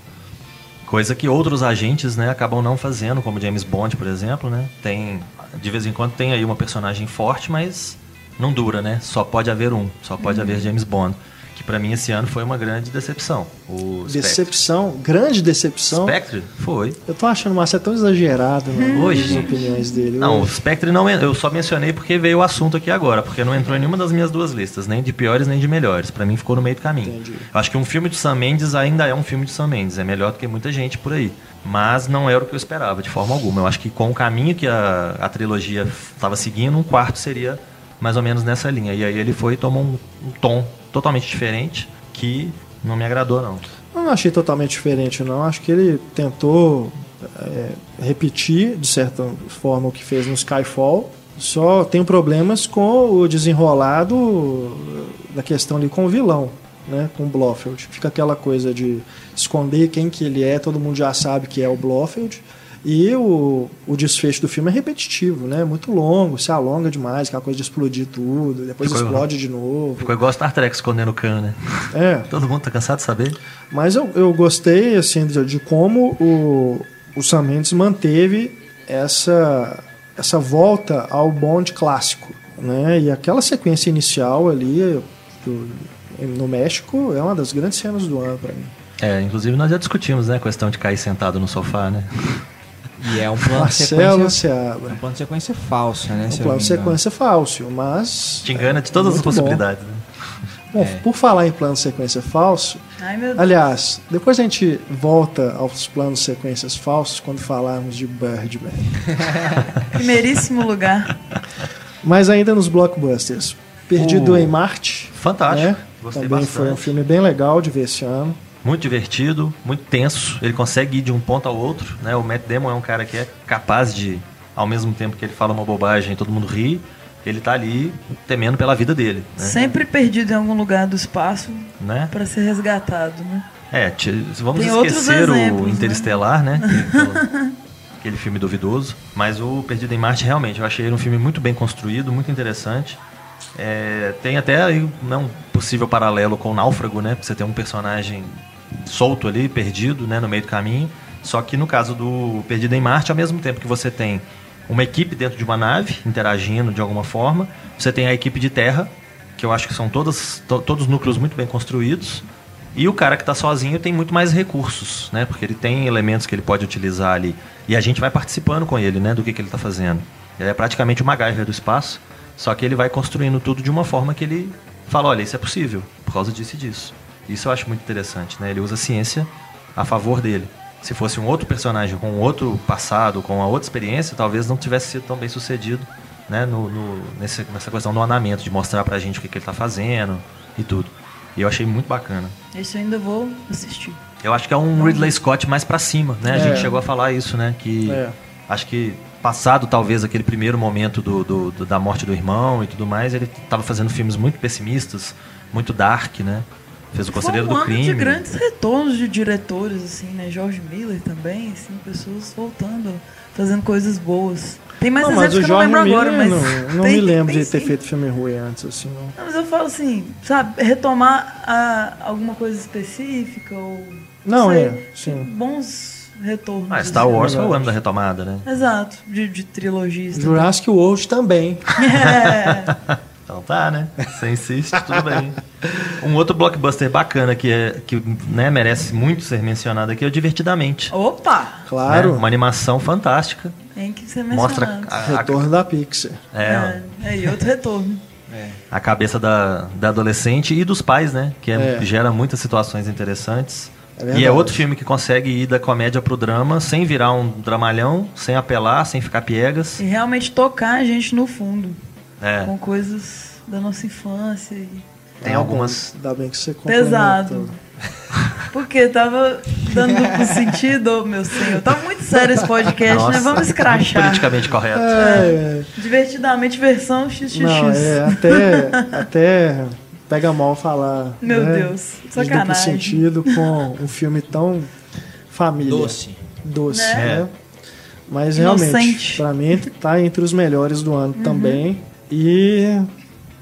Coisa que outros agentes, né, acabam não fazendo, como James Bond, por exemplo, né? Tem de vez em quando tem aí uma personagem forte, mas não dura, né? Só pode haver um, só pode haver James Bond, que pra mim esse ano foi uma grande decepção. O Spectre. Decepção, grande decepção. Spectre foi. Eu tô achando o Márcio tão exagerado né, Hoje, nas gente. opiniões dele. Não, o Hoje. Spectre não, eu só mencionei porque veio o assunto aqui agora, porque não entrou em nenhuma das minhas duas listas, nem de piores nem de melhores. Pra mim ficou no meio do caminho. Entendi. Eu acho que um filme de Sam Mendes ainda é um filme de Sam Mendes, é melhor do que muita gente por aí. Mas não era o que eu esperava, de forma alguma. Eu acho que com o caminho que a, a trilogia estava seguindo, um quarto seria mais ou menos nessa linha. E aí ele foi e tomou um, um tom totalmente diferente que não me agradou, não. Eu não achei totalmente diferente, não. Acho que ele tentou é, repetir, de certa forma, o que fez no Skyfall. Só tem problemas com o desenrolado da questão ali com o vilão, né? Com o Blofeld. Fica aquela coisa de esconder quem que ele é, todo mundo já sabe que é o Blofeld. E o, o desfecho do filme é repetitivo, né? Muito longo, se alonga demais, aquela coisa de explodir tudo, depois Ficou- explode de novo. Ficou igual Star Trek escondendo o Khan, né? É, Todo mundo tá cansado de saber. Mas eu, eu gostei assim de, de como o, o Sam Mendes manteve essa, essa volta ao Bond clássico. Né? E aquela sequência inicial ali do- no México é uma das grandes cenas do ano para mim. É, inclusive nós já discutimos, né, a questão de cair sentado no sofá, né? E é um plano de Marcelo sequência. É Seabra. um plano de sequência falso, né? É um plano de sequência falso, mas. Te engana de todas as Muito bom. possibilidades, né? Bom, É. por falar em plano de sequência falso, Ai, meu Deus. aliás, depois a gente volta aos planos de sequências falsos quando falarmos de Birdman. Primeiríssimo lugar. Mas ainda nos blockbusters. Perdido O- em Marte. Fantástico. né? Gostei Também bastante. foi um filme bem legal de ver esse ano. Muito divertido, muito tenso. Ele consegue ir de um ponto ao outro, né? O Matt Damon é um cara que é capaz de, ao mesmo tempo que ele fala uma bobagem e todo mundo ri, ele tá ali temendo pela vida dele, né? Sempre perdido em algum lugar do espaço né? para ser resgatado, né? É, vamos Tem esquecer exemplos, o né? Interestelar, né? Aquele- Aquele filme duvidoso. Mas o Perdido em Marte, realmente, eu achei ele um filme muito bem construído, muito interessante. É, tem até aí né, um possível paralelo com o Náufrago, né? Você tem um personagem solto ali, perdido, né, no meio do caminho. Só que no caso do Perdido em Marte, ao mesmo tempo que você tem uma equipe dentro de uma nave, interagindo de alguma forma, você tem a equipe de terra, que eu acho que são todas, to- todos núcleos muito bem construídos. E o cara que está sozinho tem muito mais recursos, né? Porque ele tem elementos que ele pode utilizar ali. E a gente vai participando com ele, né? Do que, que ele está fazendo. Ele é praticamente o MacGyver do espaço, só que ele vai construindo tudo de uma forma que ele fala, olha, isso é possível, por causa disso e disso. Isso eu acho muito interessante, né? Ele usa a ciência a favor dele. Se fosse um outro personagem com outro passado, com uma outra experiência, talvez não tivesse sido tão bem sucedido, né? No, no- nesse- nessa questão do ornamento, de mostrar pra gente o que, que ele está fazendo e tudo. E eu achei muito bacana. Esse eu ainda vou assistir. Eu acho que é um Ridley Scott mais pra cima, né? A É. gente chegou a falar isso, né? Que É. acho que passado talvez aquele primeiro momento do, do- do- da morte do irmão e tudo mais, ele estava fazendo filmes muito pessimistas, muito dark, né? Fez o Conselheiro Foi um do ano de Crime. grandes retornos de diretores, assim, né? George Miller também, assim, pessoas voltando, fazendo coisas boas. Tem mais não, mas exemplos o que eu não Jorge lembro Miller agora, mas. não, não tem- me lembro tem de ter sim. feito filme ruim antes, assim, não. Não, mas eu falo assim, sabe, retomar a- alguma coisa específica ou. Não, sei, é, sim. Bons retornos. Ah, Star assim. Wars foi o ano da retomada, né? Exato, de, de trilogias. também. Jurassic World também. É, Então tá, né? Você insiste, tudo bem. Um outro blockbuster bacana que, é, que né, merece muito ser mencionado aqui é o Divertidamente. Opa! Claro. né? Uma animação fantástica. Tem que ser Mostra mencionado. a, a- Retorno da Pixar. é, É, é, e outro retorno. É. a cabeça da, da adolescente e dos pais, né? Que é- É. gera muitas situações interessantes. É e é outro filme que consegue ir da comédia pro drama sem virar um dramalhão, sem apelar, sem ficar piegas. E realmente tocar a gente no fundo. É. Com coisas da nossa infância. E... Tem Ah, algumas. Ainda bem que você Pesado. Porque tava dando duplo sentido, meu senhor. Tá muito sério esse podcast, né? Nossa, Vamos muito escrachar. politicamente correto. É, Divertidamente versão XXX. não, é, até, até pega mal falar. Meu né, Deus, de duplo sacanagem. sentido com um filme tão família. Doce. Doce, Né? né? Mas Inocente. realmente, pra mim, tá entre os melhores do ano também. E,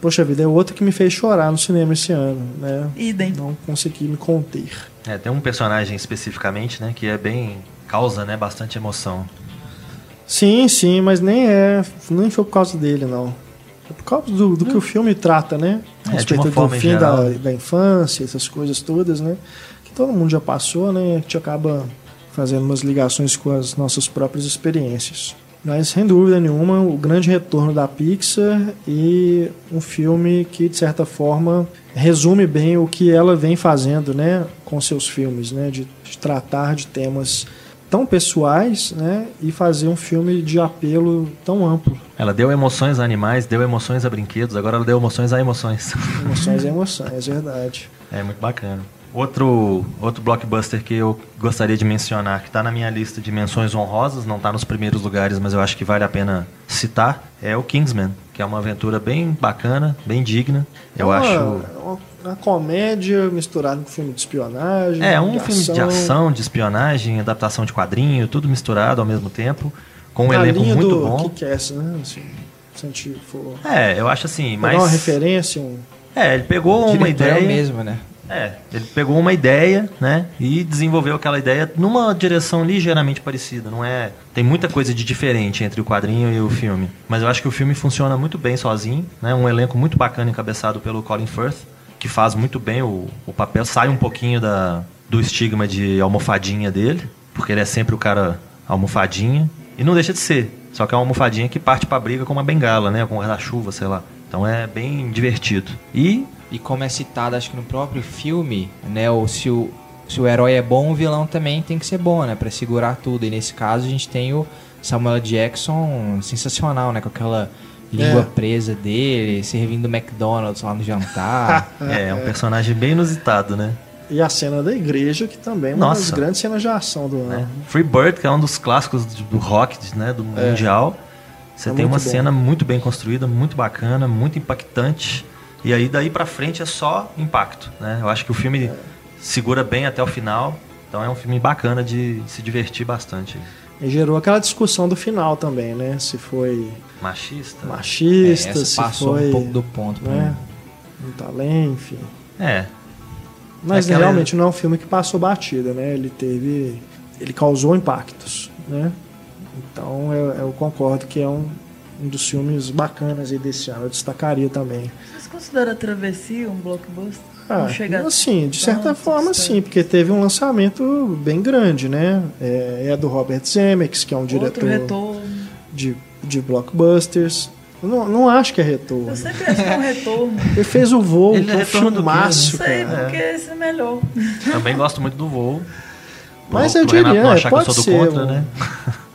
poxa vida, é outro que me fez chorar no cinema esse ano, né? Idem. Não consegui me conter. É, tem um personagem especificamente, né, que é bem causa, né, bastante emoção. Sim, sim, mas nem é. Nem foi por causa dele, não. É por causa do, do que o filme trata, né? A É, de respeito uma do fim da, da infância, essas coisas todas, né? Que todo mundo já passou, né? A gente acaba fazendo umas ligações com as nossas próprias experiências. Mas, sem dúvida nenhuma, o grande retorno da Pixar e um filme que, de certa forma, resume bem o que ela vem fazendo, né? Com seus filmes, né? De, de tratar de temas tão pessoais, né? E fazer um filme de apelo tão amplo. Ela deu emoções a animais, deu emoções a brinquedos, agora ela deu emoções a emoções. Emoções e emoções, é verdade. É muito bacana. Outro, outro blockbuster que eu gostaria de mencionar, que está na minha lista de menções honrosas, não está nos primeiros lugares, mas eu acho que vale a pena citar, é o Kingsman, que é uma aventura bem bacana, bem digna. Eu uma, acho. Uma, comédia misturada com filme de espionagem. É, um filme de ação, de espionagem, adaptação de quadrinho, tudo misturado ao mesmo tempo, com um Na elenco muito do bom. Kick-Ass, né? Assim, se a gente for É, eu acho assim, pegar uma mas. referência, um... É, ele pegou uma é ideia. mesmo, né? É, ele pegou uma ideia, né, e desenvolveu aquela ideia numa direção ligeiramente parecida. Não é, tem muita coisa de diferente entre o quadrinho e o filme. Mas eu acho que o filme funciona muito bem sozinho, né, um elenco muito bacana encabeçado pelo Colin Firth, que faz muito bem o, o papel, sai um pouquinho da, do estigma de almofadinha dele, porque ele é sempre o cara almofadinha e não deixa de ser. Só que é uma almofadinha que parte pra briga com uma bengala, né, com um guarda-chuva, sei lá. Então é bem divertido. E E como é citado, acho que no próprio filme, né? O, se, o, se o herói é bom, o vilão também tem que ser bom, né? Pra segurar tudo. E nesse caso a gente tem o Samuel Jackson sensacional, né? Com aquela língua É. presa dele, servindo McDonald's lá no jantar. é, é um personagem bem inusitado, né? E a cena da igreja, que também é uma das Nossa. grandes cenas de ação do ano. né? Free Bird, que é um dos clássicos do rock, né, do mundial. Você É tem uma bom. cena muito bem construída, muito bacana, muito impactante. E aí daí pra frente é só impacto, né? Eu acho que o filme É. segura bem até o final. Então é um filme bacana de se divertir bastante. E gerou aquela discussão do final também, né? Se foi Machista? É, machista, essa se passou foi... um pouco do ponto pra né? mim. Um talento, enfim. É. Mas Aquela- realmente não é um filme que passou batida, né? Ele teve. Ele causou impactos, né? Então eu, eu concordo que é um, um dos filmes bacanas aí desse ano. Eu destacaria também. Vocês consideram a Travessia um blockbuster? Ah, Não chega assim, de certa forma sim, porque teve um lançamento bem grande, né? É, é do Robert Zemeckis, que é um Outro diretor retorno. de, de blockbusters. Eu não, não acho que é retorno. Eu sempre acho que é um retorno. Ele fez o voo, Ele que é é um quê, filmaço, Não sei, cara. porque esse é melhor. Também gosto muito do voo. Mas Pro- eu pro Renato diria, não é, achar que eu pode sou do ser contra, um- né?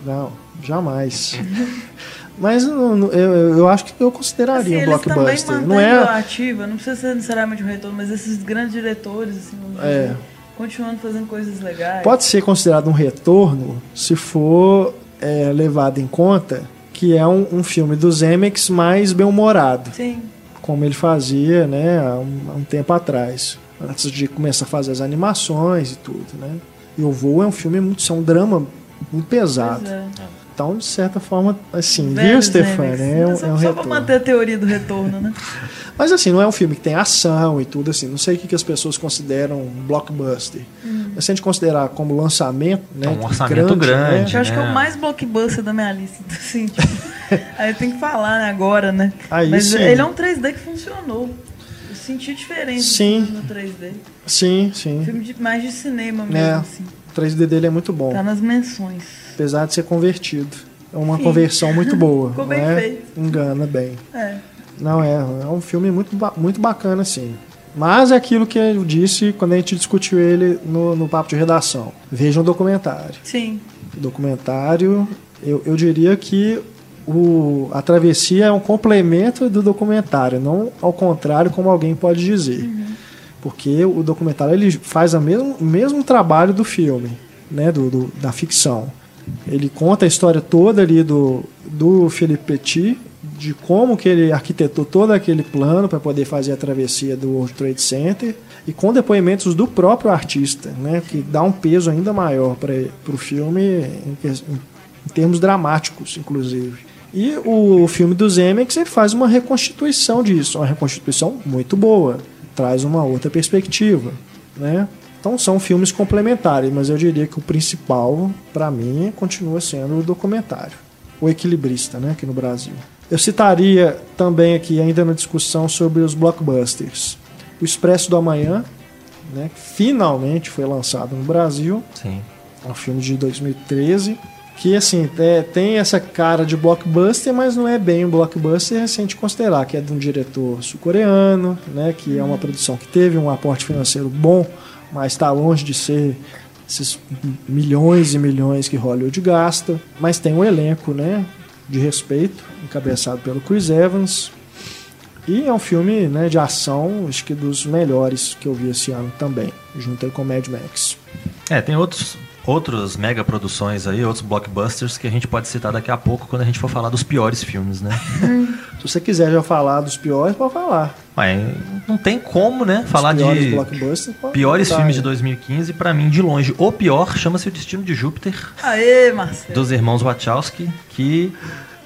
Não, jamais. Mas não- eu, eu acho que eu Assim, consideraria um eles também blockbuster. Não é. ativa, não precisa ser necessariamente um retorno, mas esses grandes diretores, assim, É. dizer, continuando fazendo coisas legais. Pode ser considerado um retorno se for é, levado em conta que é um, um filme do Zemeckis mais bem-humorado, Sim. como ele fazia né, há, um, há um tempo atrás, antes de começar a fazer as animações e tudo. Né? E o Voo é um filme muito. é um drama muito pesado. Pois é. Então, de certa forma, assim, viu, Velhos Stefano? É um, só, é um só pra retorno. manter a teoria do retorno, né? Mas assim, não é um filme que tem ação e tudo assim. Não sei o que, que as pessoas consideram um blockbuster. Mas se a gente considerar como lançamento, né? É um orçamento né, grande. Eu acho que é É. o mais blockbuster da minha lista. então, Assim, tipo, aí tenho que falar né, agora, né? Aí Mas sim. ele é um 3D que funcionou. Eu senti diferença Sim. no 3D. Sim, sim. Filme de, mais de cinema mesmo, É. assim. O 3D dele é muito bom. Tá nas menções. Apesar de ser convertido. É uma Sim. conversão muito boa. Ficou não bem é? feito. Engana bem. É. Não é, é um filme muito, muito bacana, assim. Mas é aquilo que eu disse quando a gente discutiu ele no, no papo de redação. Veja um documentário. Sim. O documentário, eu, eu diria que o, a travessia é um complemento do documentário, não ao contrário como alguém pode dizer. Porque o documentário ele faz a mesmo, o mesmo trabalho do filme, né, do, do- da ficção. Ele conta a história toda ali do, do Philippe Petit, de como que ele arquitetou todo aquele plano para poder fazer a travessia do World Trade Center e com depoimentos do próprio artista, né, que dá um peso ainda maior para o filme em, em termos dramáticos, inclusive. E o filme do Zemeckis ele faz uma reconstituição disso, uma reconstituição muito boa, traz uma outra perspectiva, né? Então são filmes complementares, mas eu diria que o principal, para mim, continua sendo o documentário, o equilibrista, né, aqui no Brasil. Eu citaria também aqui ainda na discussão sobre os blockbusters, o Expresso do Amanhã, né, que finalmente foi lançado no Brasil, Sim. é um filme de 2013 que assim é, tem essa cara de blockbuster, mas não é bem um blockbuster se a gente considerar que é de um diretor sul-coreano, né, que é uma produção que teve um aporte financeiro bom, mas está longe de ser esses milhões e milhões que Hollywood gasta, mas tem um elenco, né, de respeito, encabeçado pelo Chris Evans. E é um filme né, de ação, acho que dos melhores que eu vi esse ano também, junto com Mad Max. É, tem outros, outros mega produções aí, outros blockbusters que a gente pode citar daqui a pouco quando a gente for falar dos piores filmes, né? Se você quiser já falar dos piores, pode falar. Mas não tem como, né? Falar Os piores de piores botar filmes aí. de 2015, pra mim, de longe, o pior chama-se O Destino de Júpiter, Aê, Marcelo. dos irmãos Wachowski, que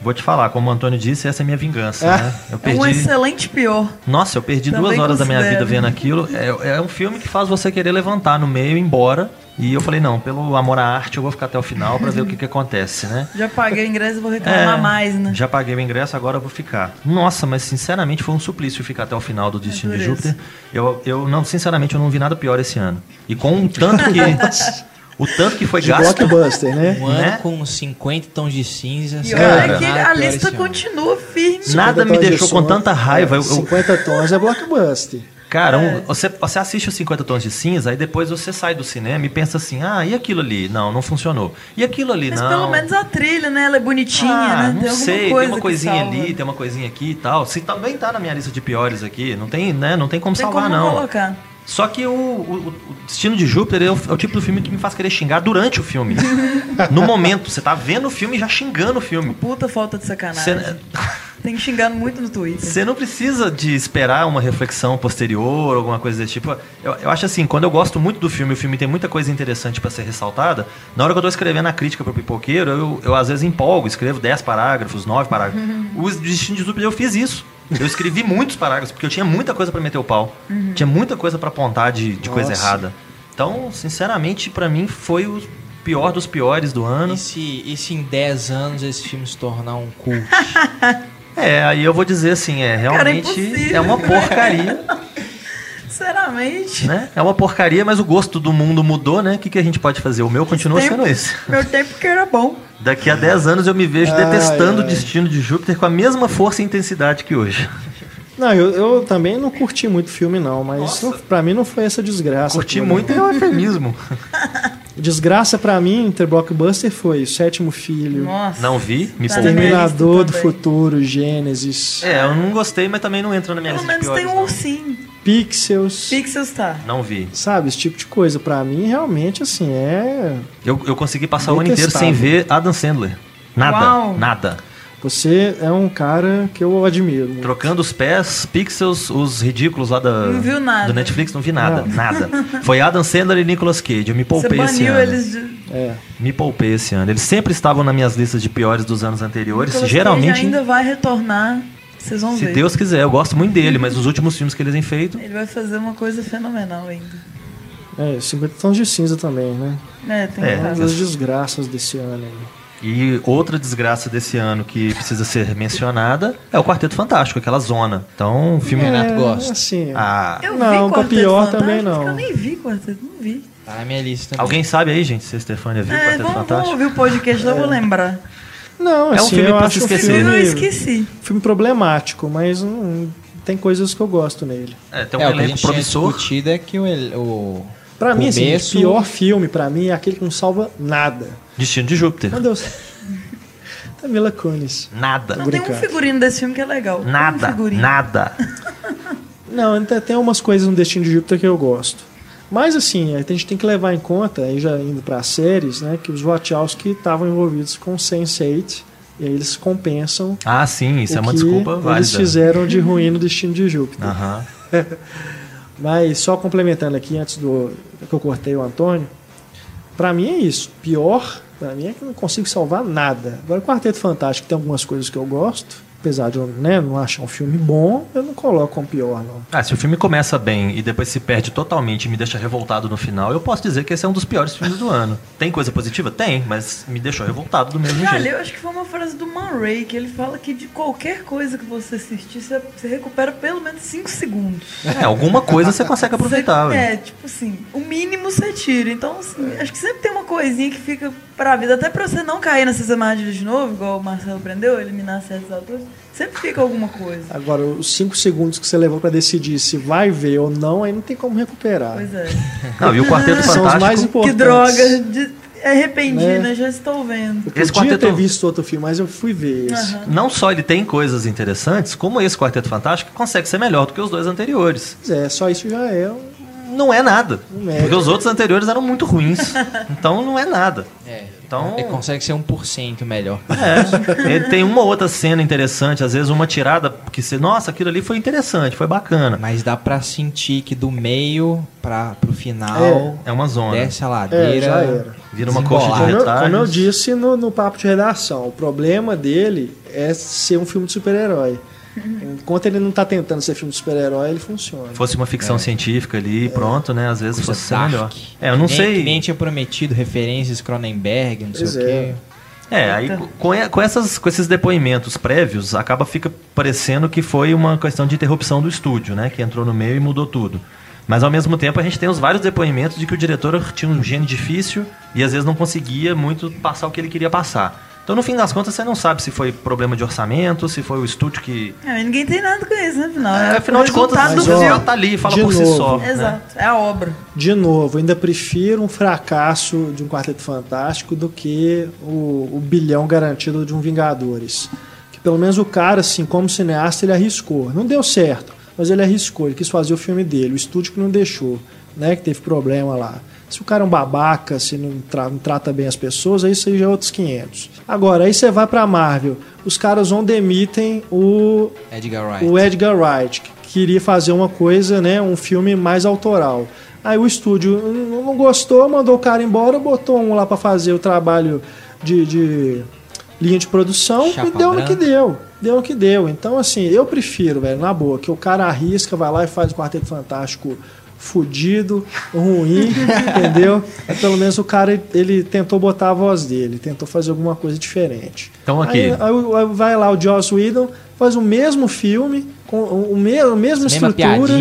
vou te falar, como o Antônio disse, essa é minha vingança, É. né? Eu É um perdi excelente pior. Nossa, eu perdi Também duas horas da minha considero. vida vendo aquilo. É, é um filme que faz você querer levantar no meio e ir embora. E eu falei, não, pelo amor à arte, eu vou ficar até o final pra ver o que, que acontece, né? Já paguei o ingresso e vou reclamar É, mais, né? Já paguei o ingresso, agora eu vou ficar. Nossa, mas sinceramente foi um suplício ficar até o final do Destino de. Júpiter. Eu, eu não, sinceramente, eu não vi nada pior esse ano. E com o tanto que. o tanto que foi De gasto. blockbuster, né? Um ano Né? com 50 tons de cinza. E nada que a lista continua firme. Nada me 50 tons deixou de com som- tanta raiva. Eu- eu- 50 tons é blockbuster. Cara, É. um- você, você assiste os 50 tons de cinza, aí depois você sai do cinema e pensa assim: ah, e aquilo ali? Não, não funcionou. E aquilo ali? Mas não. pelo menos a trilha, né? Ela é bonitinha, ah, né? não Tem sei, coisa tem uma coisinha salva. ali, tem uma coisinha aqui e tal. Se também tá na minha lista de piores aqui, não tem, né? Não tem como Tem salvar, como não. colocar. Só que o, o- o Destino de Júpiter é o, é o tipo do filme que me faz querer xingar durante o filme. no momento, você tá vendo o filme e já xingando o filme. Puta falta de sacanagem. Você, Tem que xingar muito no Twitter. você não precisa de esperar uma reflexão posterior, alguma coisa desse tipo. Eu, eu acho assim, quando eu gosto muito do filme, o filme tem muita coisa interessante pra ser ressaltada, na hora que eu tô escrevendo a crítica pro pipoqueiro, eu, eu às vezes empolgo, escrevo 10 parágrafos, 9 parágrafos. O Destino de Júpiter eu fiz isso. Eu escrevi muitos parágrafos, porque eu tinha muita coisa pra meter o pau. Tinha muita coisa pra apontar de, de coisa errada. Então, sinceramente, pra mim foi o pior dos piores do ano. E se, e se em 10 anos esse filme se tornar um cult? É, aí eu vou dizer assim, é realmente impossível. é uma porcaria. Sinceramente. né? É uma porcaria, mas o gosto do mundo mudou, né? O que, que a gente pode fazer? O meu continua Tempo- sendo esse. Meu tempo que era bom. Daqui a 10 anos eu me vejo Ai, detestando ai. o destino de Júpiter com a mesma força e intensidade que hoje. Não, eu, eu também não curti muito o filme, não, mas pra mim não foi essa desgraça. Curti muito não. é um eufemismo. Desgraça pra mim, entre Blockbuster, foi O Sétimo Filho, Nossa. Não vi, me Tá lista do. Futuro, Gênesis, É, eu não gostei, mas também não entra na minha Pelo lista de menos piores. tem um ursinho. Pixels. Pixels tá. Não vi. Sabe, esse tipo de coisa. Pra mim, realmente, assim, é. Eu, eu consegui passar o ano inteiro sem ver Adam Sandler. Nada, Uau. nada. Você é um cara que eu admiro. muito. Trocando os pés, pixels, os ridículos lá da, Não viu nada. do Netflix, não vi nada, Não. nada. Foi Adam Sandler e Nicolas Cage. Eu me Você poupei esse baniu ano. eles de. É. Me poupei esse ano. Eles sempre estavam nas minhas listas de piores dos anos anteriores. Nicolas Geralmente, Cage ainda vai retornar. Vocês vão se ver. Deus quiser, eu gosto muito dele, mas os últimos filmes que eles têm feito. Ele vai fazer uma coisa fenomenal ainda. É, 50 tons de cinza também, né? É, tem É. Das desgraças desse ano. aí. E outra desgraça desse ano que precisa ser mencionada é o Quarteto Fantástico, aquela zona. Então, o filme. Renato é, gosta. Assim, Ah, Eu Não, vi pior Fantástico, também não. Eu nem vi Quarteto, não vi. Tá na minha lista também. alguém sabe aí, gente, se a Stefania viu o É, Quarteto vamos, vamos Fantástico? ouvir o podcast, eu vou lembrar. Não, É um assim, filme eu pra acho se um esquecer. Eu não filme, esqueci. filme problemático, mas hum, tem coisas que eu gosto nele. É, tem um é, o que a elenco promissor. discutido é que o, o Pra mim, assim, o começo- pior filme pra mim é aquele que não salva nada. Destino de Júpiter. Meu Deus. É Mila Kunis. Nada. Não tem um figurino desse filme que é legal. Tem um Nada. Nada. Não, tem umas coisas no Destino de Júpiter que eu gosto. Mas assim, a gente tem que levar em conta, aí já indo para séries, né, que os Wachowski estavam envolvidos com Sense8 e aí eles compensam Ah, sim, isso o é uma que desculpa eles válida. fizeram de ruim no Destino de Júpiter. Aham. Mas só complementando aqui, antes do que eu cortei o Antônio, pra mim é isso. Pior, pra mim é que eu não consigo salvar nada. Agora, o Quarteto Fantástico tem algumas coisas que eu gosto. Apesar de eu né, não achar um filme bom, eu não coloco como pior, não. Ah, se o filme começa bem e depois se perde totalmente e me deixa revoltado no final, eu posso dizer que esse é um dos piores filmes do ano. Tem coisa positiva? Tem, mas me deixou revoltado do mesmo Olha, jeito. eu acho que foi uma frase do Man Ray, que ele fala que de qualquer coisa que você assistir, você, você recupera pelo menos 5 segundos. É, alguma coisa você consegue aproveitar, Você- velho. É, tipo assim, o mínimo você tira. Então, assim, acho que sempre tem uma coisinha que fica pra vida. Até pra você não cair nessas armadilhas de novo, igual o Marcelo prendeu, eliminar certos atores. Sempre fica alguma coisa. Agora, os 5 segundos que você levou pra decidir se vai ver ou não, aí não tem como recuperar. Pois é. Não, e o Quarteto São os mais Fantástico. Que importantes. droga. De, é arrependido, Né? né? Já estou vendo. Eu Esse podia quarteto- ter visto outro filme, mas eu fui ver esse. Aham. Não só ele tem coisas interessantes, como esse Quarteto Fantástico consegue ser melhor do que os dois anteriores. Pois É, só isso já é um Não é nada. Não é. Porque os outros anteriores eram muito ruins. Então não é nada. É. Então- Ele consegue ser 1% melhor. É, ele tem uma outra cena interessante, às vezes uma tirada que você, nossa, aquilo ali foi interessante, foi bacana. Mas dá pra sentir que do meio pra, pro final É uma zona. desce a ladeira. É, já era. Vira uma coxa de retalhos. como eu disse no, no papo de redação, o problema dele é ser um filme de super-herói. Enquanto ele não tá tentando ser filme de super-herói, ele funciona. Fosse uma ficção científica ali, pronto, né? Às vezes Coisa fosse melhor. É, eu não nem- sei. Que nem tinha prometido referências Cronenberg, não Pois sei o é. quê. É, aí com, com essas, com esses depoimentos prévios, acaba fica parecendo que foi uma questão de interrupção do estúdio, né? Que entrou no meio e mudou tudo. Mas ao mesmo tempo a gente tem os vários depoimentos de que o diretor tinha um gênio difícil e às vezes não conseguia muito passar o que ele queria passar. Então no fim das contas você não sabe se foi problema de orçamento, se foi o estúdio que. É, ninguém tem nada com isso, né? Afinal, É, é, afinal o de contas, do ó, filme. tá ali, fala por si novo. só. né? Exato, é a obra. De novo, ainda prefiro um fracasso de um Quarteto Fantástico do que o, o bilhão garantido de um Vingadores. Que pelo menos o cara, assim, como cineasta, ele arriscou. Não deu certo, mas ele arriscou, ele quis fazer o filme dele. O estúdio que não deixou, né? Que teve problema lá. Se o cara é um babaca, se não, tra- não trata bem as pessoas, aí já é outros 500. Agora, aí você vai pra Marvel, os caras vão demitem o Edgar Wright. o Edgar Wright, que queria fazer uma coisa, né, um filme mais autoral. Aí o estúdio não não gostou, mandou o cara embora, botou um lá pra fazer o trabalho de, de linha de produção Chapa e deu no que branca. deu. Deu no que deu. Então, assim, eu prefiro, velho, na boa, que o cara arrisca, vai lá e faz o Quarteto Fantástico fudido, ruim, entendeu? Mas pelo menos o cara, ele tentou botar a voz dele, tentou fazer alguma coisa diferente. Então aqui. Aí, aí, vai lá o Joss Whedon, faz o mesmo filme, com o, me, a mesma Mesma estrutura, as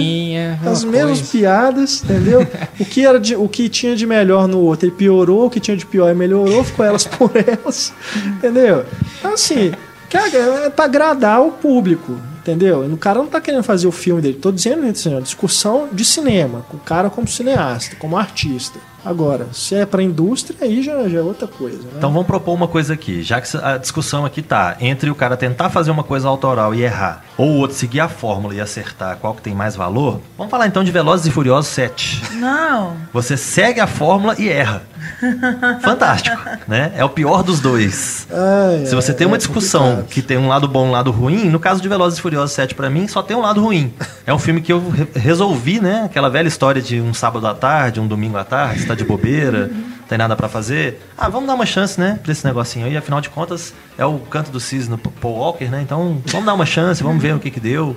mesma mesmas coisa. piadas, entendeu? o, que era de- o que tinha de melhor no outro, ele piorou, o que tinha de pior, ele melhorou, ficou elas por elas, entendeu? Então, assim, é é pra agradar o público, entendeu? O cara não tá querendo fazer o filme dele, tô dizendo assim, uma discussão de cinema, com o cara como cineasta, como artista. Agora, se é pra indústria, aí já, já é outra coisa, né? Então vamos propor uma coisa aqui. Já que a discussão aqui tá entre o cara tentar fazer uma coisa autoral e errar, ou o outro seguir a fórmula e acertar qual que tem mais valor, vamos falar então de Velozes e Furiosos 7. Não. Você segue a fórmula e erra. Fantástico, né? É o pior dos dois. Ai, Se você é- tem uma é discussão complicado. que tem um lado bom e um lado ruim, no caso de Velozes e Furiosos 7 pra mim, só tem um lado ruim. É um filme que eu re- resolvi, né? Aquela velha história de um sábado à tarde, um domingo à tarde, tá de bobeira, não tem nada pra fazer. Ah, vamos dar uma chance, né? Pra esse negocinho aí. Afinal de contas, é o canto do cisne no Paul Walker, né? Então, vamos dar uma chance, vamos ver o que que deu.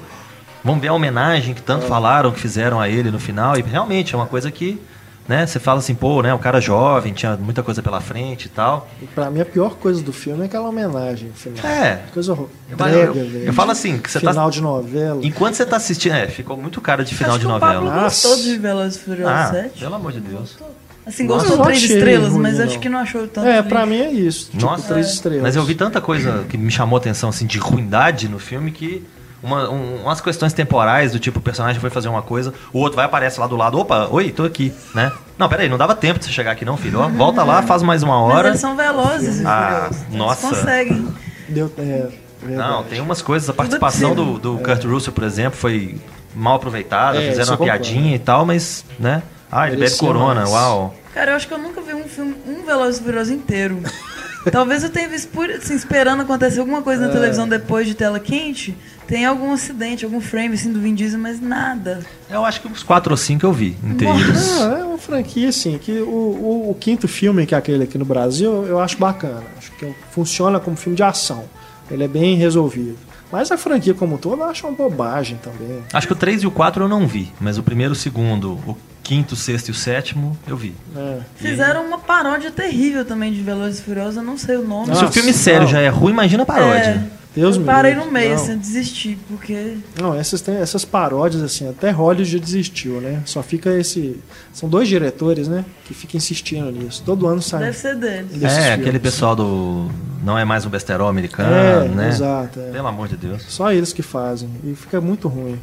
Vamos ver a homenagem que tanto falaram, que fizeram a ele no final. E realmente é uma coisa que, né? Você fala assim, pô, né? O cara jovem, tinha muita coisa pela frente e tal. E Pra mim, a pior coisa do filme é aquela homenagem no final. É. Coisa horror- Eu, eu- eu falo assim, que você tá. Final de novela. Enquanto você tá assistindo. É, ficou muito cara de final Acho de O novela. Pablo gostou de Velozes Furiosos Ah, 7. pelo amor de Deus. Assim, Nossa, gostou três estrelas, ruim, mas não. acho que não achou tanto. É, lixo. pra mim é isso. Tipo, Nossa, três estrelas. Mas eu vi tanta coisa que me chamou a atenção, assim, de ruindade no filme que. Uma, um- umas questões temporais, do tipo, o personagem foi fazer uma coisa, o outro vai aparece lá do lado, opa, oi, tô aqui, né? Não, peraí, não dava tempo de você chegar aqui não, filho. Ó, volta lá, faz mais uma Mas hora. eles são velozes Ah. Eles nossa. conseguem. Deu, é, verdade. Não, tem umas coisas, a participação do, do Kurt Russell, por exemplo, foi mal aproveitada, É, fizeram uma piadinha e tal, mas, né? Ah, ele bebe corona, mais. uau. Cara, eu acho que eu nunca vi um filme, um Velozes e Furiosos inteiro. Talvez eu tenha visto por, assim, esperando acontecer alguma coisa na É. televisão depois de tela quente. Tem algum acidente, algum frame assim do Vin Diesel, mas nada. Eu acho que uns 4 ou 5 eu vi inteiros. Não, é uma franquia assim, que o, o- o quinto filme, que é aquele aqui no Brasil, eu acho bacana. Acho que funciona como filme de ação. Ele é bem resolvido. Mas a franquia como um todo eu acho uma bobagem também. Acho que o 3 e o 4 eu não vi, mas o primeiro, o segundo, o quinto, sexto e o sétimo eu vi. É. Fizeram uma paródia terrível também de Velozes e Furiosos, eu não sei o nome. Se Nossa, o filme sério não. já é ruim, imagina a paródia. É, Deus eu parei livre. no meio, Não. assim, desisti, porque Não, essas, tem, essas paródias, assim, até Hollywood já desistiu, né? Só fica esse. São dois diretores, né? Que ficam insistindo nisso. Todo ano sai. deve ser deles. É, filmes. aquele pessoal do. Não é mais um besterol americano, É, né? exato. é. Pelo amor de Deus. Só eles que fazem. E fica muito ruim.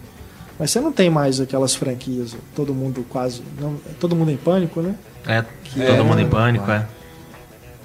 Mas você não tem mais aquelas franquias, todo mundo quase. Não, todo mundo em pânico, né? É, Que todo é- mundo em pânico, é.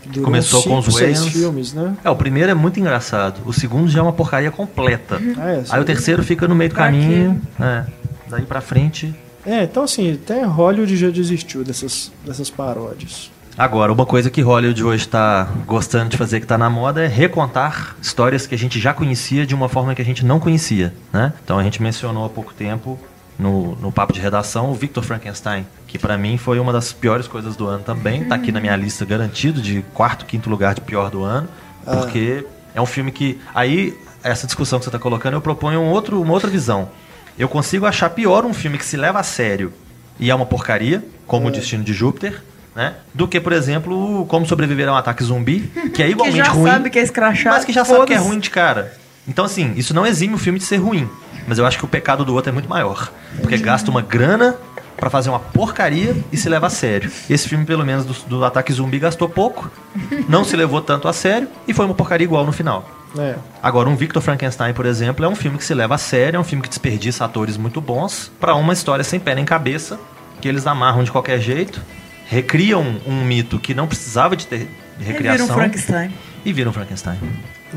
Durou Começou cinco, com os seis Wayans. filmes, né? É, o primeiro é muito engraçado. O segundo já é uma porcaria completa. Ah, é, Aí o terceiro fica no meio do caminho. É. Daí pra frente. É, então assim, até Hollywood já desistiu dessas, dessas paródias. Agora, uma coisa que Hollywood hoje está gostando de fazer que está na moda é recontar histórias que a gente já conhecia de uma forma que a gente não conhecia, né? Então a gente mencionou há pouco tempo no, no papo de redação o Victor Frankenstein, que para mim foi uma das piores coisas do ano também, tá aqui na minha lista garantido de quarto, quinto lugar de pior do ano, porque é um filme que aí essa discussão que você está colocando eu proponho um outro, uma outra visão. Eu consigo achar pior um filme que se leva a sério e é uma porcaria, como o Destino de Júpiter, né? Do que, por exemplo, Como Sobreviver a um Ataque Zumbi, que é Que igualmente já ruim, sabe que é escrachado. mas que já sabe que é ruim de cara. Então, assim, isso não exime o filme de ser ruim, mas eu acho que o pecado do outro é muito maior, porque gasta uma grana pra fazer uma porcaria e se leva a sério. Esse filme, pelo menos do, do Ataque Zumbi, gastou pouco, não se levou tanto a sério e foi uma porcaria igual no final. É. Agora, um Victor Frankenstein, por exemplo, é um filme que se leva a sério, é um filme que desperdiça atores muito bons pra uma história sem pé nem cabeça, que eles amarram de qualquer jeito, recriam um mito que não precisava de ter Aí vira um recriação Frankenstein. e viram Frankenstein.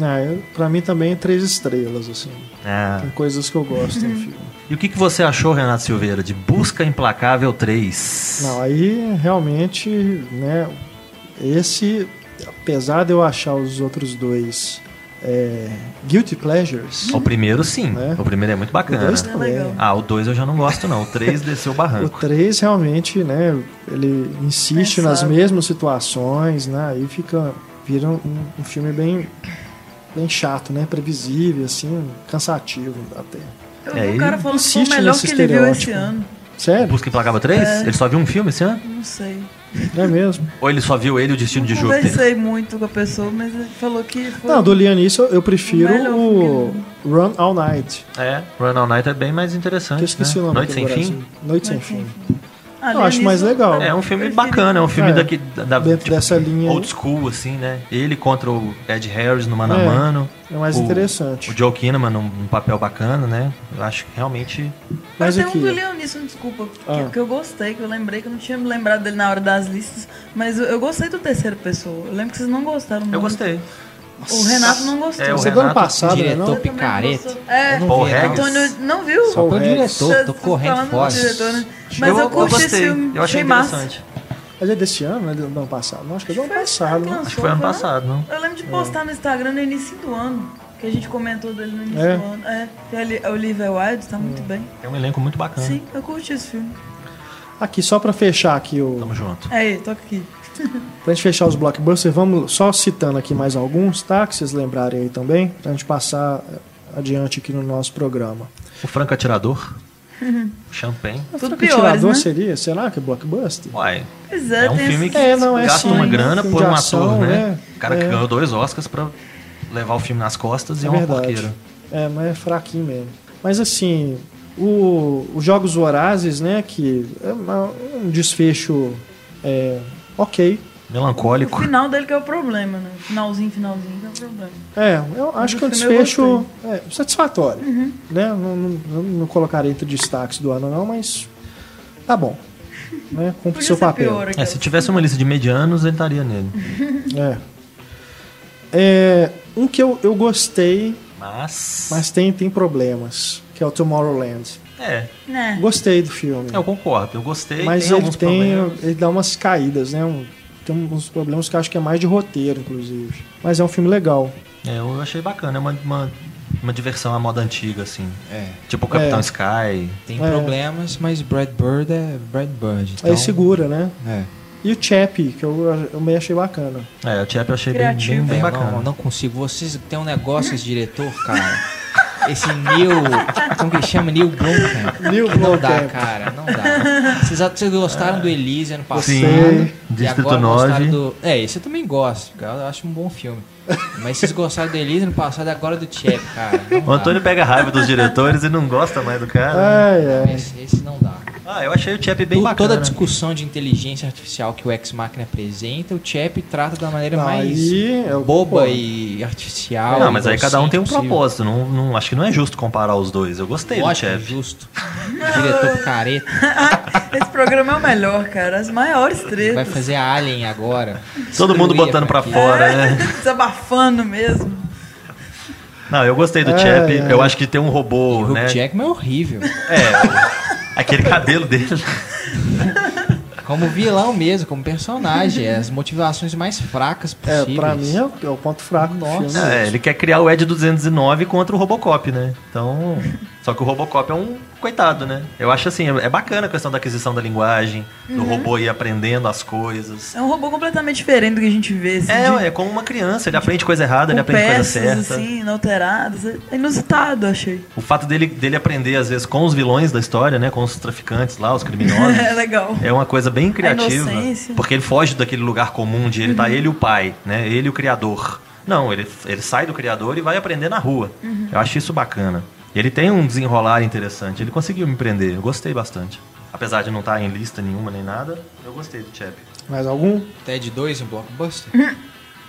É, eu- pra mim também é três estrelas, assim. É. Tem coisas que eu gosto no filme. E o que, que você achou, Renato Silveira, de Busca Implacável 3? Não, aí realmente, né, esse, apesar de eu achar os outros dois é, Guilty Pleasures, O primeiro, sim. Né? O primeiro é muito o bacana. dois É também. legal. Ah, o 2 eu já não gosto, não. O 3 desceu o O barranco. 3 realmente, né, ele insiste Pensável. nas mesmas situações, né, aí fica, vira um, um filme bem, bem chato, né, previsível, assim, cansativo até. Eu É, um cara falando que foi o melhor que ele viu esse ano. Sério? Busca Implacável 3? É. Ele só viu um filme esse ano? Não sei. É mesmo? Ou ele só viu ele e o Destino de não Júpiter? conversei muito com a pessoa, mas ele falou que foi. Não, do Liam Neeson eu prefiro O o Run All Night, É, Run All Night é bem mais que interessante. eu esqueci né? o nome Noite Sem Fim? Noite Sem Noite Sem Fim. Ah, eu acho mais legal. É um filme bacana, é um filme É. daqui, da, Dentro tipo, dessa linha old aí. school, assim, né? Ele contra o Ed Harris no mano a É, mano. É mais O- interessante. O Joe Kinnaman num, num papel bacana, né? Eu acho que realmente... Mas Mas tem aqui, um do Leon Nisson, desculpa, que, Ah. que eu gostei, que eu lembrei, que eu não tinha me lembrado dele na hora das listas, mas eu, eu gostei do terceiro pessoa. Eu lembro que vocês não gostaram muito. Eu gostei. O Renato não gostou. É, o Você do ano Renato, passado, né? diretor também picareta. É, não Paul vi, não. Antônio não viu? Só Só o diretor, tô correndo do fora. diretor, né? Mas eu, eu, curti gostei. esse filme, Eu achei massa. interessante. Mas é desse ano, né? Do ano passado? Não, acho que é do ano passado, que né? Acho que foi ano não? passado, não? Eu lembro de postar no Instagram no início do ano, que a gente comentou dele no início É? do ano. É, que ali- a Olivia Wilde tá muito bem. Tem um elenco muito bacana. Sim, eu curti esse filme. Aqui, só pra fechar aqui o... Tamo junto. É toca aqui. Pra gente fechar os blockbusters, vamos só citando aqui mais alguns, tá? Que vocês lembrarem aí também, pra gente passar eh, adiante aqui no nosso programa. O Franco Atirador. Champagne. Tudo O piores, Tirador né? seria, será que é blockbuster? Uai, Pois é, é um filme que É, não, é gasta sim. uma grana por um ação, ator, né? né? O cara que É. ganhou dois Oscars pra levar o filme nas costas e é, É uma verdade. porqueira. É, mas é fraquinho mesmo. Mas assim, o, os Jogos Vorazes, né? Que é uma- um desfecho é, ok. O Melancólico. final dele que é o problema, né? Finalzinho, finalzinho que é o problema. É, eu acho o que é um desfecho é, satisfatório. Uhum. Né? Não, não, não, colocaria entre destaques do ano, não, mas tá bom. Né? Cumpre seu papel. pior. É, se tivesse uma lista de medianos, ele estaria nele. É. É, um que eu, eu gostei, Mas. mas tem, tem problemas, que é o Tomorrowland. É, Né? Gostei do filme. eu concordo. Eu gostei. mas tem ele tem. problemas. Ele dá umas caídas, né? Um- tem uns problemas que eu acho que é mais de roteiro, inclusive. Mas é um filme legal. É, eu achei bacana, é uma, uma, uma diversão à moda antiga, assim. É. Tipo o Capitão É. Sky. Tem É. problemas, mas Brad Bird é Brad Bird. Então, Aí segura, né? É. E o Chappie, que eu, eu meio achei bacana. É, o Chap eu achei bem, Criativo. bem, bem bacana. não, não consigo. Vocês têm um negócio, esse diretor, cara. Esse Neil. Como que chama? Neil Blomkamp. Neil Não dá, Blomkamp. cara. Não dá. Vocês, vocês gostaram do Elise ano passado? Sim. E Distrito agora 9. gostaram do. É, esse eu também gosto, cara. Eu acho um bom filme. Mas vocês gostaram do Elise ano passado e agora do Chap, cara. Não O Antônio dá. pega raiva dos diretores e não gosta mais do cara. Ai, ai. Esse, esse. Ah, eu achei o Chap bem bacana. toda a discussão de inteligência artificial que o Ex Machina apresenta, o Chap trata da maneira mais Aí eu boba e artificial. Não, mas aí cada um tem um possível. propósito. Não, não, acho que não é justo comparar os dois. Eu gostei Lógico, do é Chap. justo. Diretor careta. Esse programa é o melhor, cara. As maiores tretas. Vai fazer a Alien agora. Todo mundo Destruir botando pra fora, né? Desabafando mesmo. Não, eu gostei do É, Chap. é. Eu acho que tem um O robô, Hugh né? Jackman é horrível. É, aquele cabelo dele. Como vilão mesmo, como personagem. As motivações mais fracas É, possíveis. pra mim é o, é o ponto fraco Nossa. É, ele quer criar o Ed 209 contra o Robocop, né? Então. Só que o Robocop é um coitado, né? Eu acho assim, é bacana a questão da aquisição da linguagem, do robô ir aprendendo as coisas. É um robô completamente diferente do que a gente vê. Assim, É, de- é como uma criança, ele aprende coisa errada, ele aprende coisa peças, certa. assim, inalteradas. É inusitado, achei. O fato dele, dele aprender, às vezes, com os vilões da história, né? Com os traficantes lá, os criminosos. É legal. É uma coisa bem criativa. Porque ele foge daquele lugar comum de ele tá ele e o pai, né? Ele e o criador. Não, ele, ele sai do criador e vai aprender na rua. Eu acho isso bacana. E ele tem um desenrolar interessante. Ele conseguiu me prender. Eu gostei bastante. Apesar de não estar em lista nenhuma nem nada, eu gostei do Chap. Mais algum? Ted 2 em Blockbuster?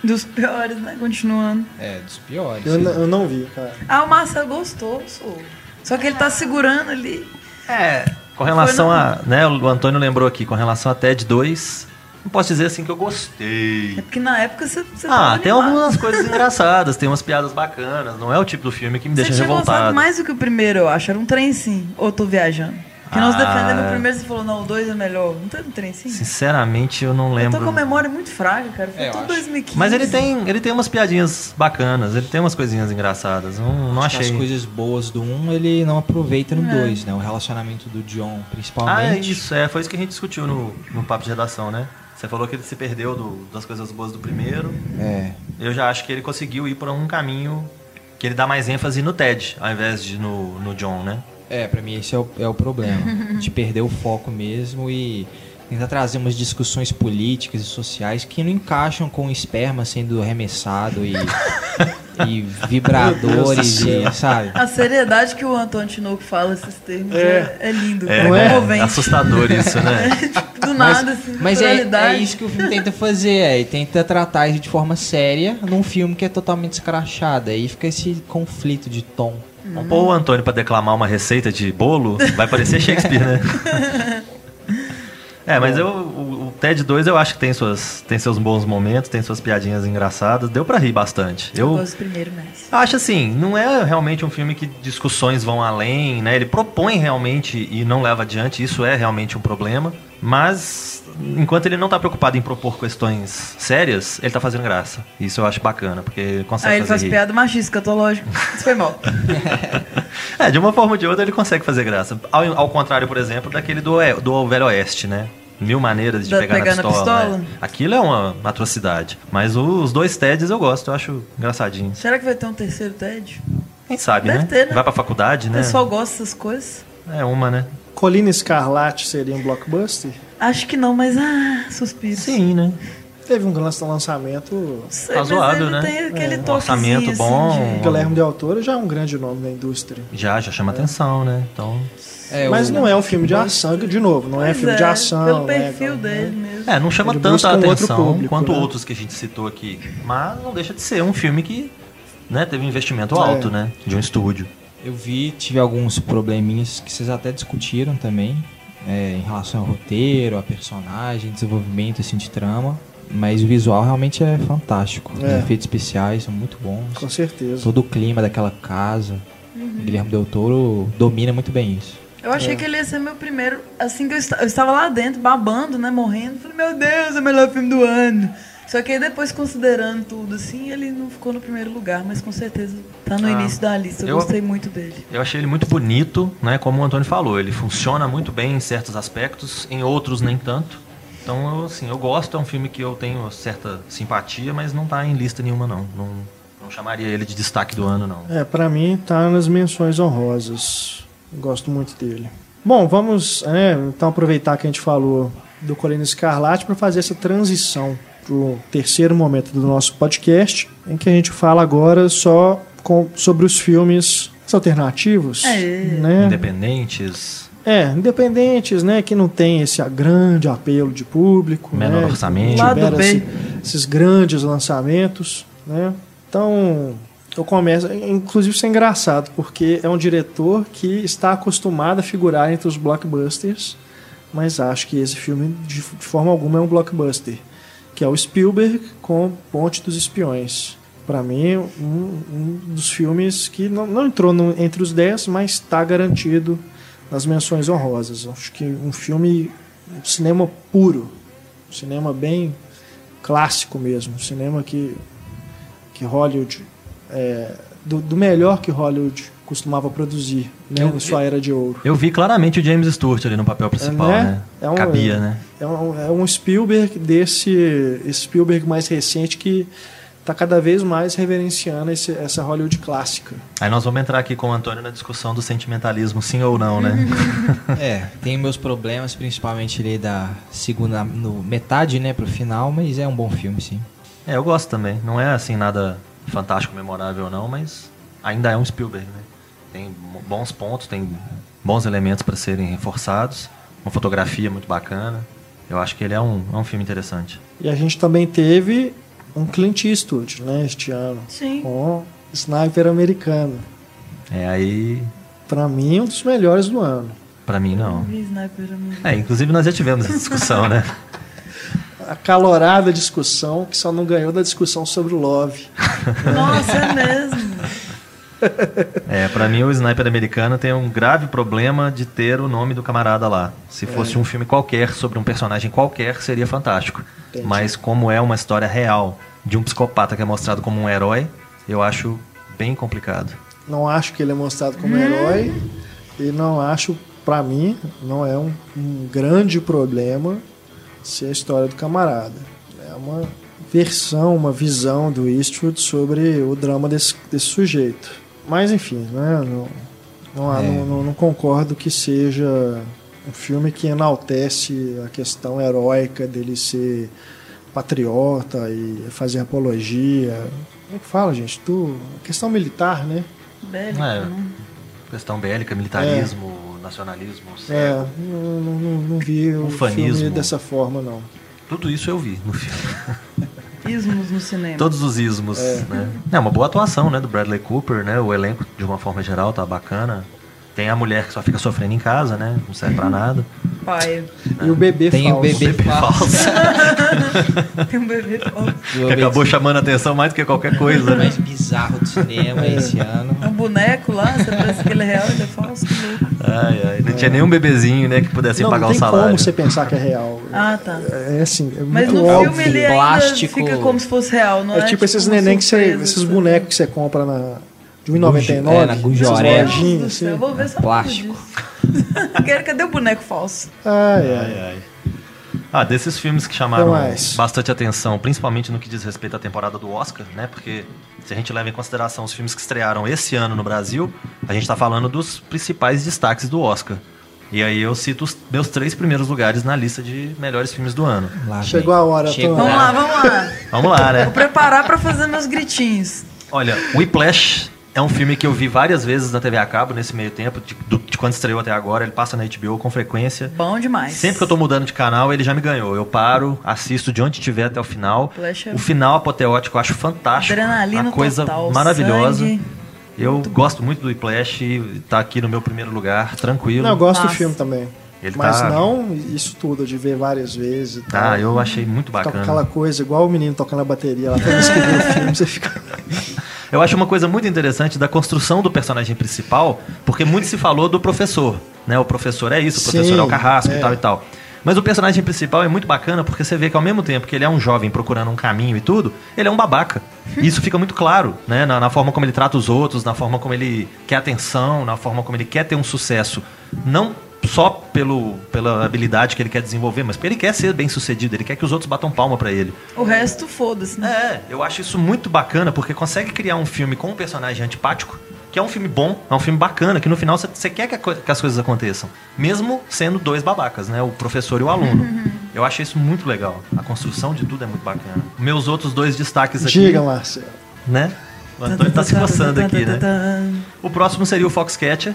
Dos piores, né? Continuando. É, dos piores. Eu, eu não vi, cara. Ah, o Marcelo gostou, sou. Só que ele tá segurando ali. É. Com relação no- a. Né, o Antônio lembrou aqui, com relação a TED 2, não posso dizer assim que eu É gostei. porque na época você, você Ah, tava tem animado. algumas coisas engraçadas, tem umas piadas bacanas. Não é o tipo do filme que me Você deixa revoltado. mais do que o primeiro, eu acho. Era um trem sim. Ou eu tô viajando? Porque nós Ah. defendemos o primeiro e você falou, não, o dois é melhor. Não teve um trem sim? Sinceramente, eu não Eu lembro. tô com a memória muito fraca, cara. Foi É, eu tudo acho. 2015. Mas ele tem, ele tem umas piadinhas bacanas, ele tem umas coisinhas engraçadas. Não, não Acho que achei. As coisas boas do 1 ele não aproveita no É. 2, né? O relacionamento do John, Ah, principalmente. é isso, é, foi isso que a gente discutiu no, no papo de redação, né? Você falou que ele se perdeu do- das coisas boas do primeiro. É. Eu já acho que ele conseguiu ir por um caminho que ele dá mais ênfase no Ted, ao invés de no, no John, né? É, pra mim esse é o, é o problema. de perder o foco mesmo e tentar trazer umas discussões políticas e sociais que não encaixam com o esperma sendo arremessado e, e vibradores e, sabe? A seriedade que o Antônio Tinoco fala esses termos é, é lindo, É, é, Não é? comovente. assustador isso, né? Tipo, do nada, assim, Mas é, é isso que o filme tenta fazer, é, e tenta tratar isso de forma séria num filme que é totalmente escrachado. Aí fica esse conflito de tom. Vamos pôr o Antônio pra declamar uma receita de bolo, vai parecer Shakespeare, né? É, mas eu, o, o TED 2 eu acho que tem, suas, tem seus bons momentos, tem suas piadinhas engraçadas, deu pra rir bastante. Eu Eu gosto primeiro, acho assim, não é realmente um filme que discussões vão além, né? Ele propõe realmente e não leva adiante, isso é realmente um problema, mas enquanto ele não tá preocupado em propor questões sérias, ele tá fazendo graça. Isso eu acho bacana, porque ele consegue Aí ele fazer faz rir. piada machista, escatológico. Isso foi mal. É, de uma forma ou de outra ele consegue fazer graça. Ao, ao contrário, por exemplo, daquele do, do Velho Oeste, né? Mil maneiras de Da pegar, pegar na na pistola. pistola? né? Aquilo é uma atrocidade. Mas o- os dois TEDs eu gosto, eu acho engraçadinhos. Será que vai ter um terceiro TED? Quem sabe, Deve né? ter, né? Vai pra faculdade, O né? pessoal gosta dessas coisas? É uma, né? Colina Escarlate seria um blockbuster? Acho que não, mas ah, suspiro. Sim, né? Teve um lançamento. Sei, Razoável, né? tem aquele É, um orçamento assim, bom. de- Guilherme Del Toro já é um grande nome da indústria. Já, já chama atenção, né? Então. É, Mas o- não é um filme de ação, de novo, não é Pois filme de ação. Pelo né, perfil então, dele né? mesmo. É, não chama Ele tanta um outro atenção público, quanto né? outros que a gente citou aqui. Mas não deixa de ser um filme que né, teve um investimento É. alto, né? De um estúdio. Eu vi, tive alguns probleminhas que vocês até discutiram também, é, em relação ao roteiro, a personagem, desenvolvimento assim, de trama. Mas o visual realmente é fantástico. Os É. efeitos especiais são muito bons. Com certeza. Todo o clima daquela casa. Guilherme Del Toro domina muito bem isso. Eu achei que ele ia ser meu primeiro. Assim que eu, eu estava lá dentro, babando, né? Morrendo. Falei, meu Deus, é o melhor filme do ano. Só que aí depois, considerando tudo assim, ele não ficou no primeiro lugar, mas com certeza tá no Ah, início da lista. Eu, eu- gostei muito dele. Eu achei ele muito bonito, né? Como o Antônio falou, ele funciona muito bem em certos aspectos, em outros nem tanto. Então, eu, assim, eu gosto, é um filme que eu tenho certa simpatia, mas não tá em lista nenhuma, não. Não, não chamaria ele de destaque do ano, não. É, pra mim tá nas menções honrosas. Gosto muito dele. Bom, vamos é, então aproveitar que a gente falou do Colina Escarlate para fazer essa transição pro terceiro momento do nosso podcast, em que a gente fala agora só com- sobre os filmes alternativos, É. né? Independentes, É, independentes, né, que não tem esse grande apelo de público, Menor né, orçamento. Lado tiveram B. esse- esses grandes lançamentos, né? Então, eu começo, inclusive isso é engraçado, porque é um diretor que está acostumado a figurar entre os blockbusters, mas acho que esse filme de, de forma alguma é um blockbuster, que é o Spielberg com Ponte dos Espiões. Para mim, um, um dos filmes que não, não entrou no- entre os 10, mas está garantido nas menções honrosas. Acho que um filme, um cinema puro, um cinema bem clássico mesmo, um cinema que, que Hollywood, é, do, do melhor que Hollywood costumava produzir né, Eu- na sua era de ouro. Eu vi claramente o James Stewart ali no papel principal, né? né? É um- Cabia, né? É um, é um Spielberg desse esse Spielberg mais recente que está cada vez mais reverenciando esse- essa Hollywood clássica. Aí nós vamos entrar aqui com o Antônio na discussão do sentimentalismo, sim ou não, né? É, tem meus problemas, principalmente ali da segunda, no metade, né, pro final, mas é um bom filme, sim. é, eu gosto também. Não é assim nada fantástico, memorável não, mas ainda é um Spielberg, né? Tem bons pontos, tem bons elementos para serem reforçados, uma fotografia muito bacana. Eu acho que ele é um, é um filme interessante. E a gente também teve um Clint Eastwood né, este ano, Sim. com Sniper Americano. É aí, Para mim, um dos melhores do ano. pra mim não. É, inclusive nós já tivemos essa discussão, né? Acalorada discussão que só não ganhou da discussão sobre o Love. Nossa, é mesmo. É, pra mim o Sniper americano tem um grave problema de ter o nome do camarada lá. Se fosse um filme qualquer sobre um personagem qualquer, seria fantástico. Entendi. Mas como é uma história real de um psicopata que é mostrado como um herói, eu acho bem complicado. Não acho que ele é mostrado como herói e não acho, para mim, não é um, um grande problema ser a história do camarada. É uma versão, uma visão do Eastwood sobre o drama desse, desse sujeito. Mas enfim, né, não, não, há- É. não- não- não concordo que seja um filme que enaltece a questão heróica dele ser patriota e fazer apologia. Como é que fala, gente? Tu, questão militar, né? Bélico, É. né? Questão bélica, militarismo, nacionalismo, É, não, não, não- vi o Ufanismo. filme dessa forma, não. tudo isso eu vi no filme. Ismos no cinema. Todos os ismos, né? É uma boa atuação, né, do Bradley Cooper, né? O elenco de uma forma geral tá bacana. Tem a mulher que só fica sofrendo em casa, né? Não serve pra nada. Pai. E o bebê Tem o falso. bebê Bebê falso. Tem um bebê falso. Que acabou chamando a atenção mais do que qualquer coisa, né? mais bizarro do cinema esse ano. É um boneco lá, você pensa que ele é real, ele é falso. Ai, ai. Não tinha nenhum bebezinho, né, que pudesse não, pagar não o tem salário. como você pensar que é real. Ah, tá. É assim, é Mas muito no óbvio. filme ele ainda Plástico. fica como se fosse real, não é? É tipo esses uma neném que você. Esses assim. bonecos que você compra na. De Gujo- 1,99. é, na Gujoré. Céu, eu assim. vou ver só Plástico. Cadê o boneco falso? Ai, ai. Ai. Ah, desses filmes que chamaram bastante atenção, principalmente no que diz respeito à temporada do Oscar, né? Porque se a gente leva em consideração os filmes que estrearam esse ano no Brasil, a gente tá falando dos principais destaques do Oscar. E aí eu cito os meus três primeiros lugares na lista de melhores filmes do ano. Lá Chegou a hora, Chegou. Tom. Vamos lá, vamos lá. Vamos lá, né? Vou preparar pra fazer meus gritinhos. Olha, Whiplash é um filme que eu vi várias vezes na TV a cabo nesse meio tempo, de, do- de quando estreou até agora. Ele passa na HBO com frequência. Bom demais. Sempre que eu tô mudando de canal, ele já me ganhou. Eu paro, assisto de onde tiver até o final. É- O final apoteótico eu acho fantástico. Adrenalina Uma coisa total, maravilhosa. sangue. Eu gosto muito do Whiplash e tá aqui no meu primeiro lugar, tranquilo. Não, eu gosto do Massa. filme também. Ele Mas tá- não isso tudo, de ver várias vezes e tal. Ah, eu achei muito bacana. aquela coisa, igual o menino tocando a bateria lá, toda vez que vê o filme, você fica. Eu acho uma coisa muito interessante da construção do personagem principal, porque muito se falou do professor, né? O professor é isso, o professor Sim, é o carrasco é. e tal e tal. Mas o personagem principal é muito bacana porque você vê que ao mesmo tempo que ele é um jovem procurando um caminho e tudo, ele é um babaca. E isso fica muito claro, né? Na, na forma como ele trata os outros, na forma como ele quer atenção, na forma como ele quer ter um sucesso. Não só pelo, pela habilidade que ele quer desenvolver, mas porque ele quer ser bem sucedido, ele quer que os outros batam palma pra ele. O resto, foda-se, né? É, eu acho isso muito bacana, porque consegue criar um filme com um personagem antipático, que é um filme bom, é um filme bacana, que no final você- quer que, a que as coisas aconteçam. Mesmo sendo dois babacas, né? O professor e o aluno. Eu acho isso muito legal. A construção de tudo é muito bacana. Meus outros dois destaques aqui, Diga, Marcelo. né? O Antônio tá se coçando aqui, né? O próximo seria o Foxcatcher,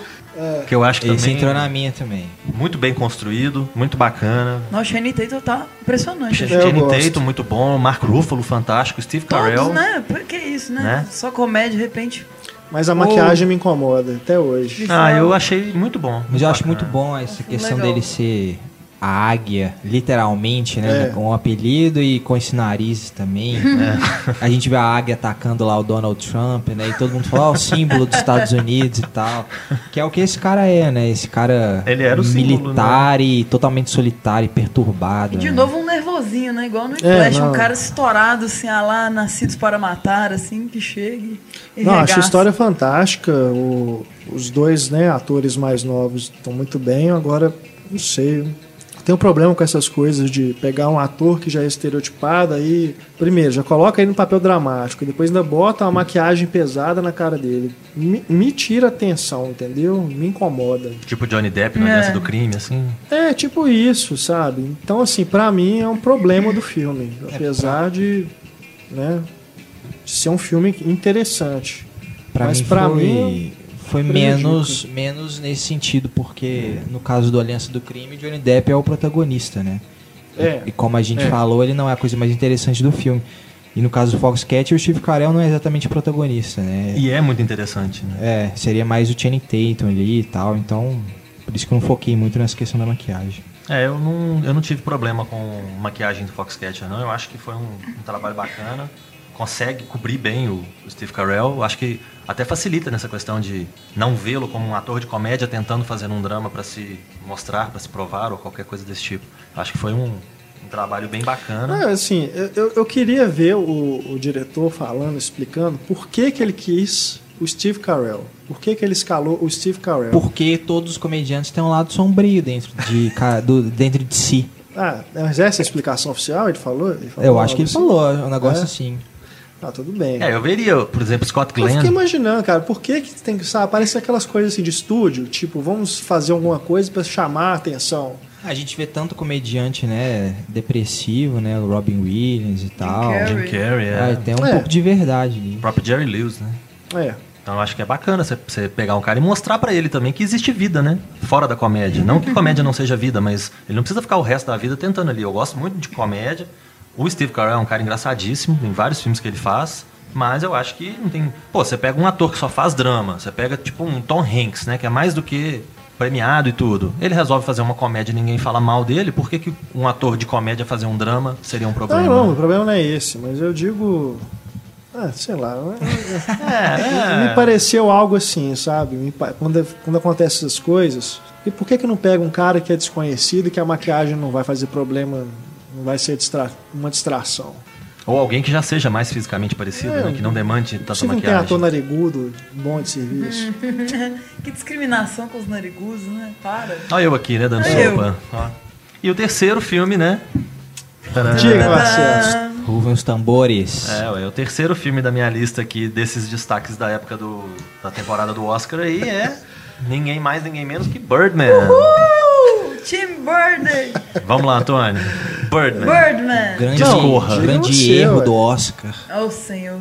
que eu acho que Esse também entrou na minha também. muito bem construído, muito bacana. Nossa, o Shane Tatum tá impressionante. eu Channing. Tatum, muito bom. Mark Ruffalo, fantástico. Steve Carell. Todos, né? Por que isso, né? Né? Só comédia, de repente. Mas a maquiagem me incomoda até hoje. Ah, eu achei muito bom. Mas eu acho muito bom essa questão legal. dele ser a águia, literalmente, né? É. Com o apelido e com esse nariz também. A gente vê a águia atacando lá o Donald Trump, né? E todo mundo fala, ó, o símbolo dos Estados Unidos e tal. Que é o que esse cara é, né? Esse cara Ele era o símbolo, militar e totalmente solitário e perturbado. E de né? novo um nervosinho, né? Igual no Flash, não. um cara estourado, assim, ah lá, nascidos para matar, assim, que chegue. e Não, acho a história fantástica. o- os dois né, atores mais novos estão muito bem. Agora, não sei. Tem um problema com essas coisas de pegar um ator que já é estereotipado aí. Primeiro, já coloca ele no papel dramático, e depois ainda bota uma maquiagem pesada na cara dele. Me, me tira atenção, entendeu? Me incomoda. Tipo Johnny Depp no É. Aliança do Crime, assim. É, tipo isso, sabe? Então, assim, pra mim é um problema do filme. Apesar de, né, de ser um filme interessante. Pra Mas mim pra foi, mim, foi menos, menos nesse sentido, porque no caso do Aliança do Crime, Johnny Depp é o protagonista, né? É. E como a gente É. falou, ele não é a coisa mais interessante do filme. E no caso do Foxcat, o Steve Carell não é exatamente o protagonista, né? E é muito interessante, né? É, seria mais o Channing Tatum ali e tal, então por isso que eu não foquei muito nessa questão da maquiagem. É, eu não, eu não tive problema com maquiagem do Foxcatcher, não. Eu acho que foi um, um trabalho bacana. Consegue cobrir bem o, o Steve Carell. Acho que até facilita nessa questão de não vê-lo como um ator de comédia tentando fazer um drama para se mostrar, para se provar ou qualquer coisa desse tipo. Acho que foi um, um trabalho bem bacana. Ah, assim, eu- eu, queria ver o, o diretor falando, explicando por que, que ele quis o Steve Carell. Por que, que ele escalou o Steve Carell? Porque todos os comediantes têm um lado sombrio dentro de, do, dentro de si. Ah, mas essa é a explicação oficial? Ele falou? Ele falou Eu acho que ele assim? falou um negócio É? assim. Ah, tudo bem. É, eu veria, por exemplo, Scott Eu fiquei Glenn. imaginando, cara, por que, que tem que, sabe, parece aquelas coisas assim de estúdio, tipo, vamos fazer alguma coisa pra chamar a atenção. A gente vê tanto comediante, né, depressivo, né, o Robin Williams e tal. Jim Carrey, é. Ah, tem um É. pouco de verdade ali. O próprio Jerry Lewis, né? É. Então eu acho que é bacana você- você pegar um cara e mostrar pra ele também que existe vida, né? Fora da comédia. Não que comédia não seja vida, mas ele não precisa ficar o resto da vida tentando ali. Eu gosto muito de comédia. O Steve Carell é um cara engraçadíssimo em vários filmes que ele faz. Mas eu acho que não tem. Pô, você pega um ator que só faz drama, você pega tipo um Tom Hanks, né? Que é mais do que premiado e tudo. Ele resolve fazer uma comédia e ninguém fala mal dele. Por que, que um ator de comédia fazer um drama seria um Não, problema? não, o problema não é esse, mas eu digo. Ah, sei lá. É, Me pareceu algo assim, sabe? Quando, quando acontecem essas coisas. E por que, que não pega um cara que é desconhecido e que a maquiagem não vai fazer problema, não vai ser distra- uma distração? Ou alguém que já seja mais fisicamente parecido, É, né? Que não demande tanta Se não tem maquiagem. ator narigudo, bom de serviço. Que discriminação com os narigusos, né? Para. Olha eu aqui, né, dando Olha sopa. Ó. E o terceiro filme, né? Diga, Marcelo. Ruvem os tambores. É, ué, o terceiro filme da minha lista aqui, desses destaques da época do, da temporada do Oscar aí, é ninguém mais, ninguém menos que Birdman. Uh! Tim Burden! Vamos lá, Antônio. Birdman. Birdman! Grande, Discorra. grande erro do Oscar. Oh, senhor.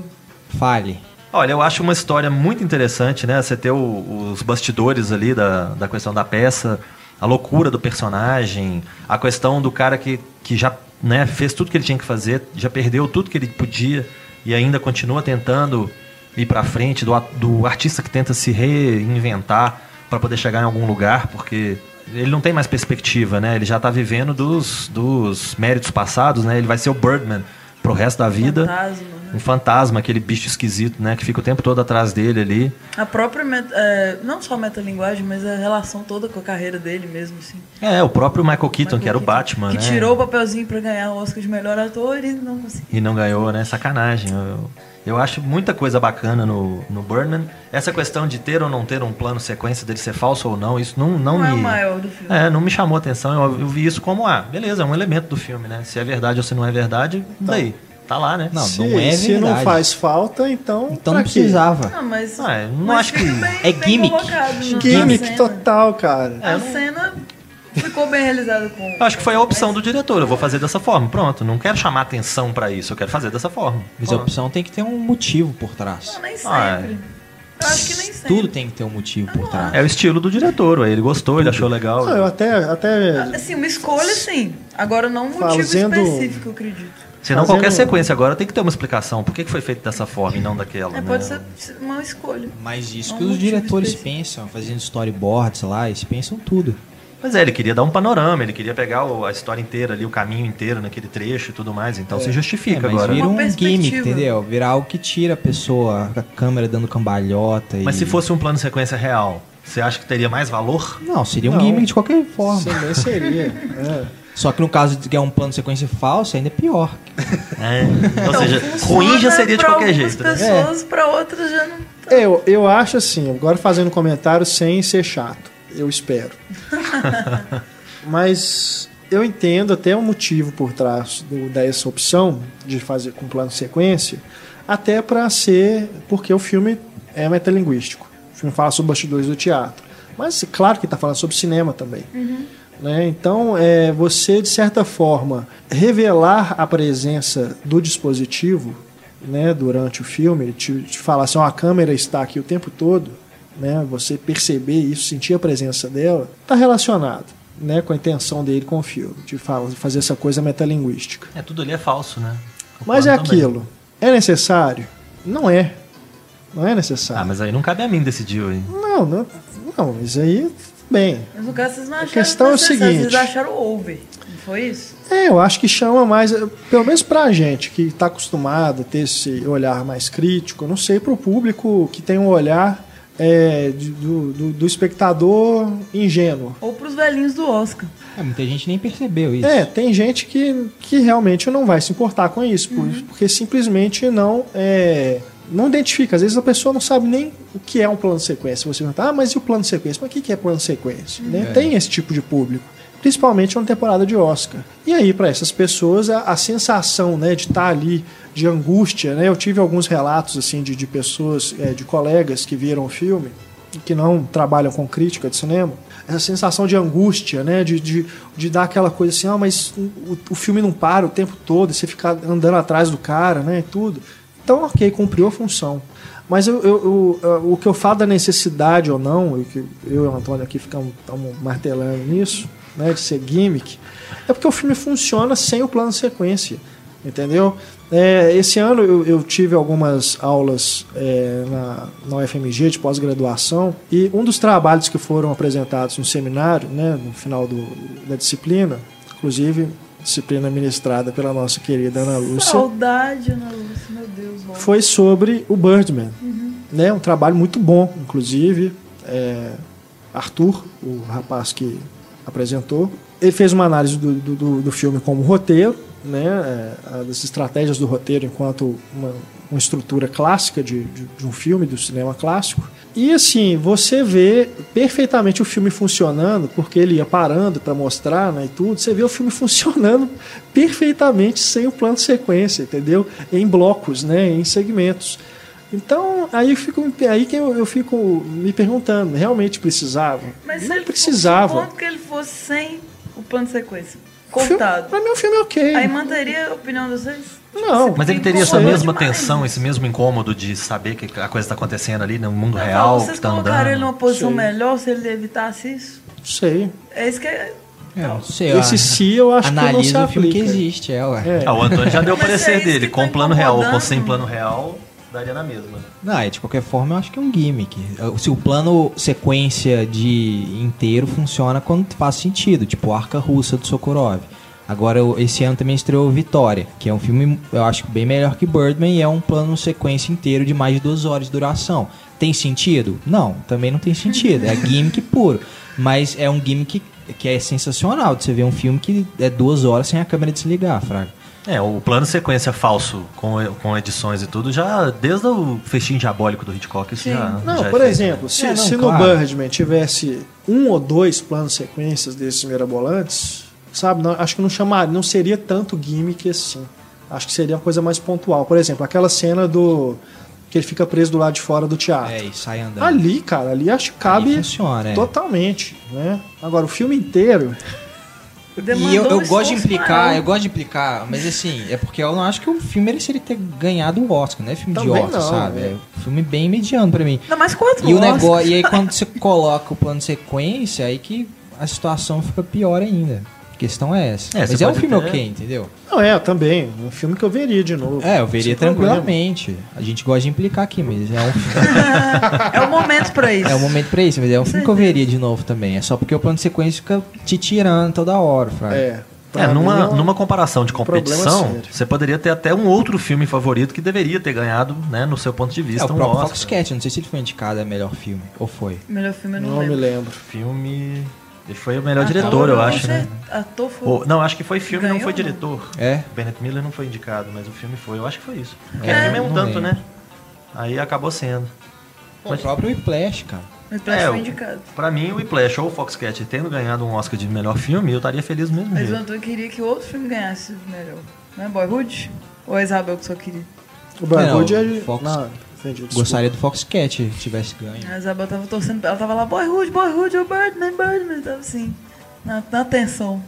Fale. Olha, eu acho uma história muito interessante, né? Você ter o- os bastidores ali da, da questão da peça, a loucura do personagem, a questão do cara que, que já né, fez tudo que ele tinha que fazer, já perdeu tudo que ele podia e ainda continua tentando ir pra frente, do, do artista que tenta se reinventar para poder chegar em algum lugar, porque ele não tem mais perspectiva, né? Ele já tá vivendo dos, dos méritos passados, né? Ele vai ser o Birdman pro resto da vida. Fantasma, né? um fantasma, aquele bicho esquisito, né? Que fica o tempo todo atrás dele ali. A própria, meta- é, não só a metalinguagem, mas a relação toda com a carreira dele mesmo, assim. É, o próprio Michael Keaton, Michael que era o Keaton, Batman, Que né? tirou o papelzinho pra ganhar o Oscar de melhor ator e não conseguiu. E não ganhou, né? Sacanagem. Eu, eu acho muita coisa bacana no, no Birdman. Essa questão de ter ou não ter um plano sequência dele ser falso ou não, isso não, não, Não, me. é o maior do filme. É, não me chamou atenção. Eu, eu vi isso como, ah, beleza, é um elemento do filme, né? Se é verdade ou se não é verdade, daí. Tá lá, né? Não, se, não é se não verdade. faz falta, então. Então não precisava. Ah, mas. Ah, não mas acho que- bem- é bem gimmick. na Gimmick total, cara. A cena ficou bem realizada com. Acho que foi a opção do diretor. Eu vou fazer dessa forma. Pronto. Não quero chamar atenção pra isso. Eu quero fazer dessa forma. Mas a Pronto. opção tem que ter um motivo por trás. Não, nem Ah, sempre. Eu acho que nem sempre. Tudo tem que ter um motivo por trás. É o estilo do diretor. Ele gostou, ele achou legal. Não, eu até, até Assim, uma escolha sim. Agora não um motivo Fazendo- específico, eu acredito. Senão fazendo- qualquer sequência agora tem que ter uma explicação. Por que que foi feito dessa forma e não daquela? É, né? pode ser uma escolha. Mas isso É um que os motivo diretores específico. pensam, fazendo storyboards lá, eles pensam tudo. Mas é, ele queria dar um panorama, ele queria pegar o- a história inteira ali, o caminho inteiro naquele trecho e tudo mais. Então se É, justifica mas agora. vira Uma um gimmick, entendeu? Virar algo que tira a pessoa, a câmera dando cambalhota. Mas e... se fosse um plano de sequência real, você acha que teria mais valor? Não, seria um Não. gimmick de qualquer forma. também seria. é. Só que no caso de que é um plano de sequência falso, ainda é pior. É, ou Então, seja, funciona ruim já seria de qualquer jeito. Né? pessoas, pra outras já não. tá. Eu, eu acho assim, agora fazendo comentário sem ser chato, eu espero. Mas eu entendo até o motivo por trás do, dessa opção de fazer com plano sequência, até para ser porque o filme é metalinguístico. O filme fala sobre bastidores do teatro. Mas claro que está falando sobre cinema também. Né? Então, é, você, de certa forma, revelar a presença do dispositivo né, durante o filme, te, te falar assim, ó, a câmera está aqui o tempo todo, né, você perceber isso, sentir a presença dela, está relacionado né, com a intenção dele com o filme, de fa- fazer essa coisa metalinguística. É, tudo ali é falso, né? O Mas é também. aquilo. É necessário? Não é. Não é necessário. Ah, mas aí não cabe a mim decidir. hein? Não, não, não, isso aí, bem. Mas no caso vocês não acharam questão é o seguinte. Vocês acharam over. Não foi isso? É, eu acho que chama mais, pelo menos pra gente que está acostumado a ter esse olhar mais crítico, eu não sei pro público que tem um olhar é, do, do, do espectador ingênuo. Ou pros velhinhos do Oscar. É, muita gente nem percebeu isso. É, tem gente que, que realmente não vai se importar com isso, por- porque simplesmente não é, não identifica. Às vezes a pessoa não sabe nem o que é um plano de sequência. Você pergunta, ah, mas e o plano de sequência? Mas o que que é plano de sequência? Né? Tem esse tipo de público. Principalmente numa temporada de Oscar. E aí, para essas pessoas, a, a sensação né, de estar ali, de angústia, né? Eu tive alguns relatos assim de, de pessoas, é, de colegas que viram o filme, que não trabalham com crítica de cinema, essa sensação de angústia, né? De, de, de dar aquela coisa assim, ah, mas o, o filme não para o tempo todo, você ficar andando atrás do cara, né? E tudo. Então, ok, cumpriu a função. Mas eu, eu- eu- o que eu falo da necessidade ou não, e que eu e o Antônio aqui ficamos martelando nisso, né, de ser gimmick, é porque o filme funciona sem o plano sequência. Entendeu? É, esse ano eu, eu tive algumas aulas é, na, na UFMG de pós-graduação e um dos trabalhos que foram apresentados no seminário, né, no final do- da disciplina, inclusive disciplina ministrada pela nossa querida Ana Lúcia, Saudade, Ana Lúcia, meu Deus. foi sobre o Birdman. Né? Um trabalho muito bom, inclusive. É, Arthur, o rapaz que apresentou, ele fez uma análise do, do, do- do filme como roteiro, né? é, estratégias do roteiro enquanto uma, uma estrutura clássica de, de, de um filme, do cinema clássico. E assim, você vê perfeitamente o filme funcionando, porque ele ia parando para mostrar né, e tudo. Você vê o filme funcionando perfeitamente sem o plano de sequência, entendeu? Em blocos, né, em segmentos. Então, aí, eu fico, aí que eu, eu fico me perguntando, realmente precisava? Mas Não ele precisava. Supondo que ele fosse sem o plano de sequência. Filme- Cortado. Mim o filme é ok. Aí manteria a opinião de vocês? Não, Mas ele teria essa mesma demais tensão, esse mesmo incômodo de saber que a coisa está acontecendo ali no mundo Eu real, vocês está colocaram andando. ele numa posição Sei. melhor se ele evitasse isso? Não sei. É isso que é. É, não sei, Esse ó, se eu acho que não se o filme que existe, é, ué. É. Ah, o Antônio já deu o é parecer isso dele. Com tá plano real ou sem plano real, daria na mesma. É, de qualquer forma eu acho que é um gimmick. Se o plano sequência de inteiro funciona quando faz sentido, tipo arca russa do Sokurov. Agora, esse ano também estreou Vitória, que é um filme, eu acho, bem melhor que Birdman e é um plano sequência inteiro de mais de duas horas de duração. Tem sentido? Não, também não tem sentido. É gimmick puro. Mas é um gimmick que é sensacional de você ver um filme que é duas horas sem a câmera desligar, Fraga. É, o plano sequência falso com, com edições e tudo, já desde o festim diabólico do Hitchcock, isso Sim. já. Não, já é por feito. exemplo, se, É, não, se claro. no Birdman tivesse um ou dois planos sequências desses mirabolantes, sabe, não- acho que não chamaria, não seria tanto gimmick assim. Acho que seria uma coisa mais pontual. Por exemplo, aquela cena do que ele fica preso do lado de fora do teatro. É, e sai andando. Ali, cara, ali acho que Ali cabe funciona, é. totalmente, né? Agora o filme inteiro, E Demandou eu, eu um gosto de implicar, maior. eu gosto de implicar, mas assim, é porque eu não acho que o filme mereceria ter ganhado o Oscar, não é filme Também de Oscar, não, sabe? é. É um filme bem mediano pra mim. Ainda mais quatro E o negócio, e aí quando você coloca o plano de sequência, aí que a situação fica pior ainda. A questão é essa. É, Mas é um filme ter- ok, entendeu? não é, também, um filme que eu veria de novo. É, eu veria Sem problema. tranquilamente. A gente gosta de implicar aqui, mas é um, É o momento pra isso. é um momento pra isso, mas é um filme que eu veria de novo também. É só porque o plano de sequência fica te tirando toda hora, Fraga. É. É, numa, mim, numa comparação de competição, você poderia ter até um outro filme favorito que deveria ter ganhado, né, no seu ponto de É, vista, o um próprio Oscar. Foxcat, eu não sei se ele foi indicado a melhor filme, ou foi. Melhor filme eu não, não me lembro. lembro. Filme. Ele foi o melhor Ator, diretor, eu não acho, né? Ator foi. Não, acho que foi filme, não Ganhou, foi não? diretor. É? Bennett Miller não foi indicado, mas o filme foi. Eu acho que foi isso. Porque É, o filme é um não tanto, lembro. né? Aí acabou sendo. O próprio Whiplash, cara. Mas parece É, foi o- indicado. Pra mim, o Whiplash ou o Foxcat tendo ganhado um Oscar de melhor filme, eu estaria feliz mesmo. Mas o jeito. Antônio queria que outro filme ganhasse melhor. Não é Boyhood? Ou a Isabel que só queria? O Boyhood Não, é. Fox- Não, entendi. desculpa. Gostaria do Foxcat tivesse ganho. A Isabel tava torcendo, ela tava lá, Boyhood, Boyhood, o Birdman, Birdman. Tava assim, na, na tensão.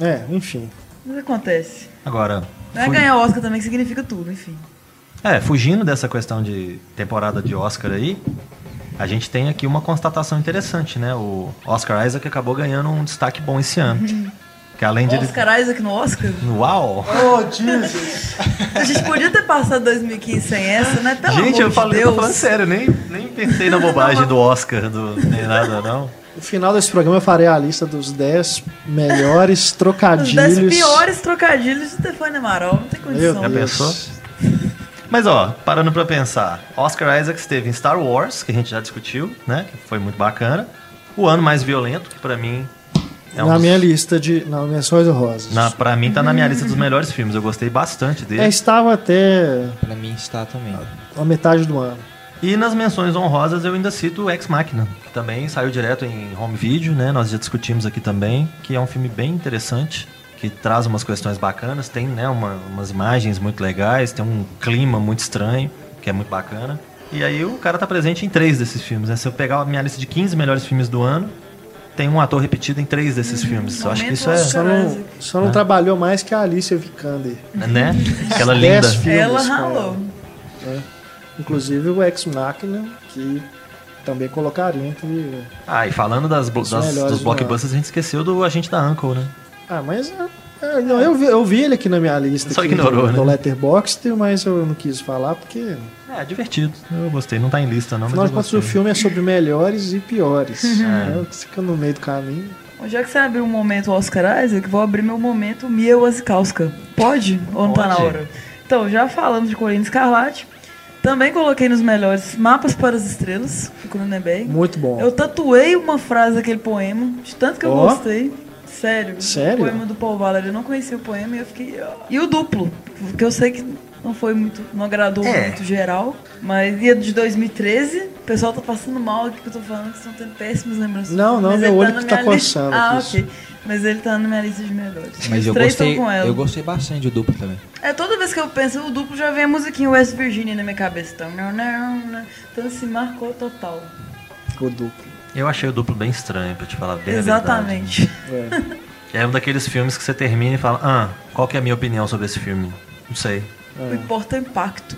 É, enfim. Mas acontece. Agora, Não é fui- ganhar Oscar também que significa tudo, enfim. é, fugindo dessa questão de temporada de Oscar aí, a gente tem aqui uma constatação interessante, né? O Oscar Isaac acabou ganhando um destaque bom esse ano. Que além de ele... Oscar Isaac no Oscar? Uau! Oh, Jesus! A gente podia ter passado 2015 sem essa, né? Pelo Gente, amor eu de falei, Deus. tô falando sério, nem, nem pensei na bobagem do Oscar, do, nem nada, não. No final desse programa eu farei a lista dos 10 melhores Os trocadilhos. 10 piores trocadilhos de Stefano Amaral, não tem condição. Já Deus. pensou? Mas ó, parando pra pensar, Oscar Isaac esteve em Star Wars, que a gente já discutiu, né? Que foi muito bacana. O ano mais violento, que pra mim é um na dos- minha lista de. Não, menções honrosas. na, pra mim tá na minha lista dos melhores filmes. Eu gostei bastante dele. É, estava até Pra mim está também. a metade do ano. E nas menções honrosas eu ainda cito o Ex Machina, que também saiu direto em home video, né? Nós já discutimos aqui também, que é um filme bem interessante, que traz umas questões bacanas, tem né, uma- umas imagens muito legais, tem um clima muito estranho, que é muito bacana. E aí o cara tá presente em três desses filmes, né? Se eu pegar a minha lista de 15 melhores filmes do ano, tem um ator repetido em três desses filmes. Eu acho que isso é, Só não, Isaac. só não trabalhou mais que a Alicia Vikander. né? Aquela Dez linda. filmes Ela ralou. né? Inclusive o Ex Machina, que também colocaria entre. Ah, e falando das, das- dos do blockbusters, a gente esqueceu do Agente da Uncle, né? Ah, mas. É, não, eu, vi, eu vi ele aqui na minha lista Só aqui ignorou, do, né? do Letterboxd, mas eu não quis falar porque. É, divertido. Eu gostei. Não tá em lista, não, mas Afinal eu de contas, o filme é sobre melhores e piores. É. né? Fica no meio do caminho. Já que você abriu um momento Oscar Isaac, vou abrir meu momento Mia Wasikowska. Pode? Ou não tá na hora? Então, já falando de Corina Escarlate, também coloquei nos melhores Mapas para as Estrelas, do Cronenberg. Muito bom. Eu tatuei uma frase daquele poema, de tanto que eu gostei. Sério. Sério? O poema do Paul Valery. Eu não conhecia o poema e eu fiquei. E o duplo, que eu sei que não foi muito. Não agradou É. muito geral. Mas e a de 2013, o pessoal tá passando mal aqui que eu tô falando, que estão tendo péssimas lembranças. Não, não, Mas meu ele olho na que tá coçando Ah, ok. Mas ele tá na minha lista de melhores. Mas Os eu gostei, com ela. eu gostei bastante do duplo também. É, toda vez que eu penso o duplo já vem a musiquinha West Virginia na minha cabeça. Então, não, não, não. então assim, marcou total. O duplo. Eu achei o duplo bem estranho, pra te falar bem a Exatamente. É. verdade. É um daqueles filmes que você termina e fala, ah, qual que é a minha opinião sobre esse filme? Não sei. O importa é o impacto.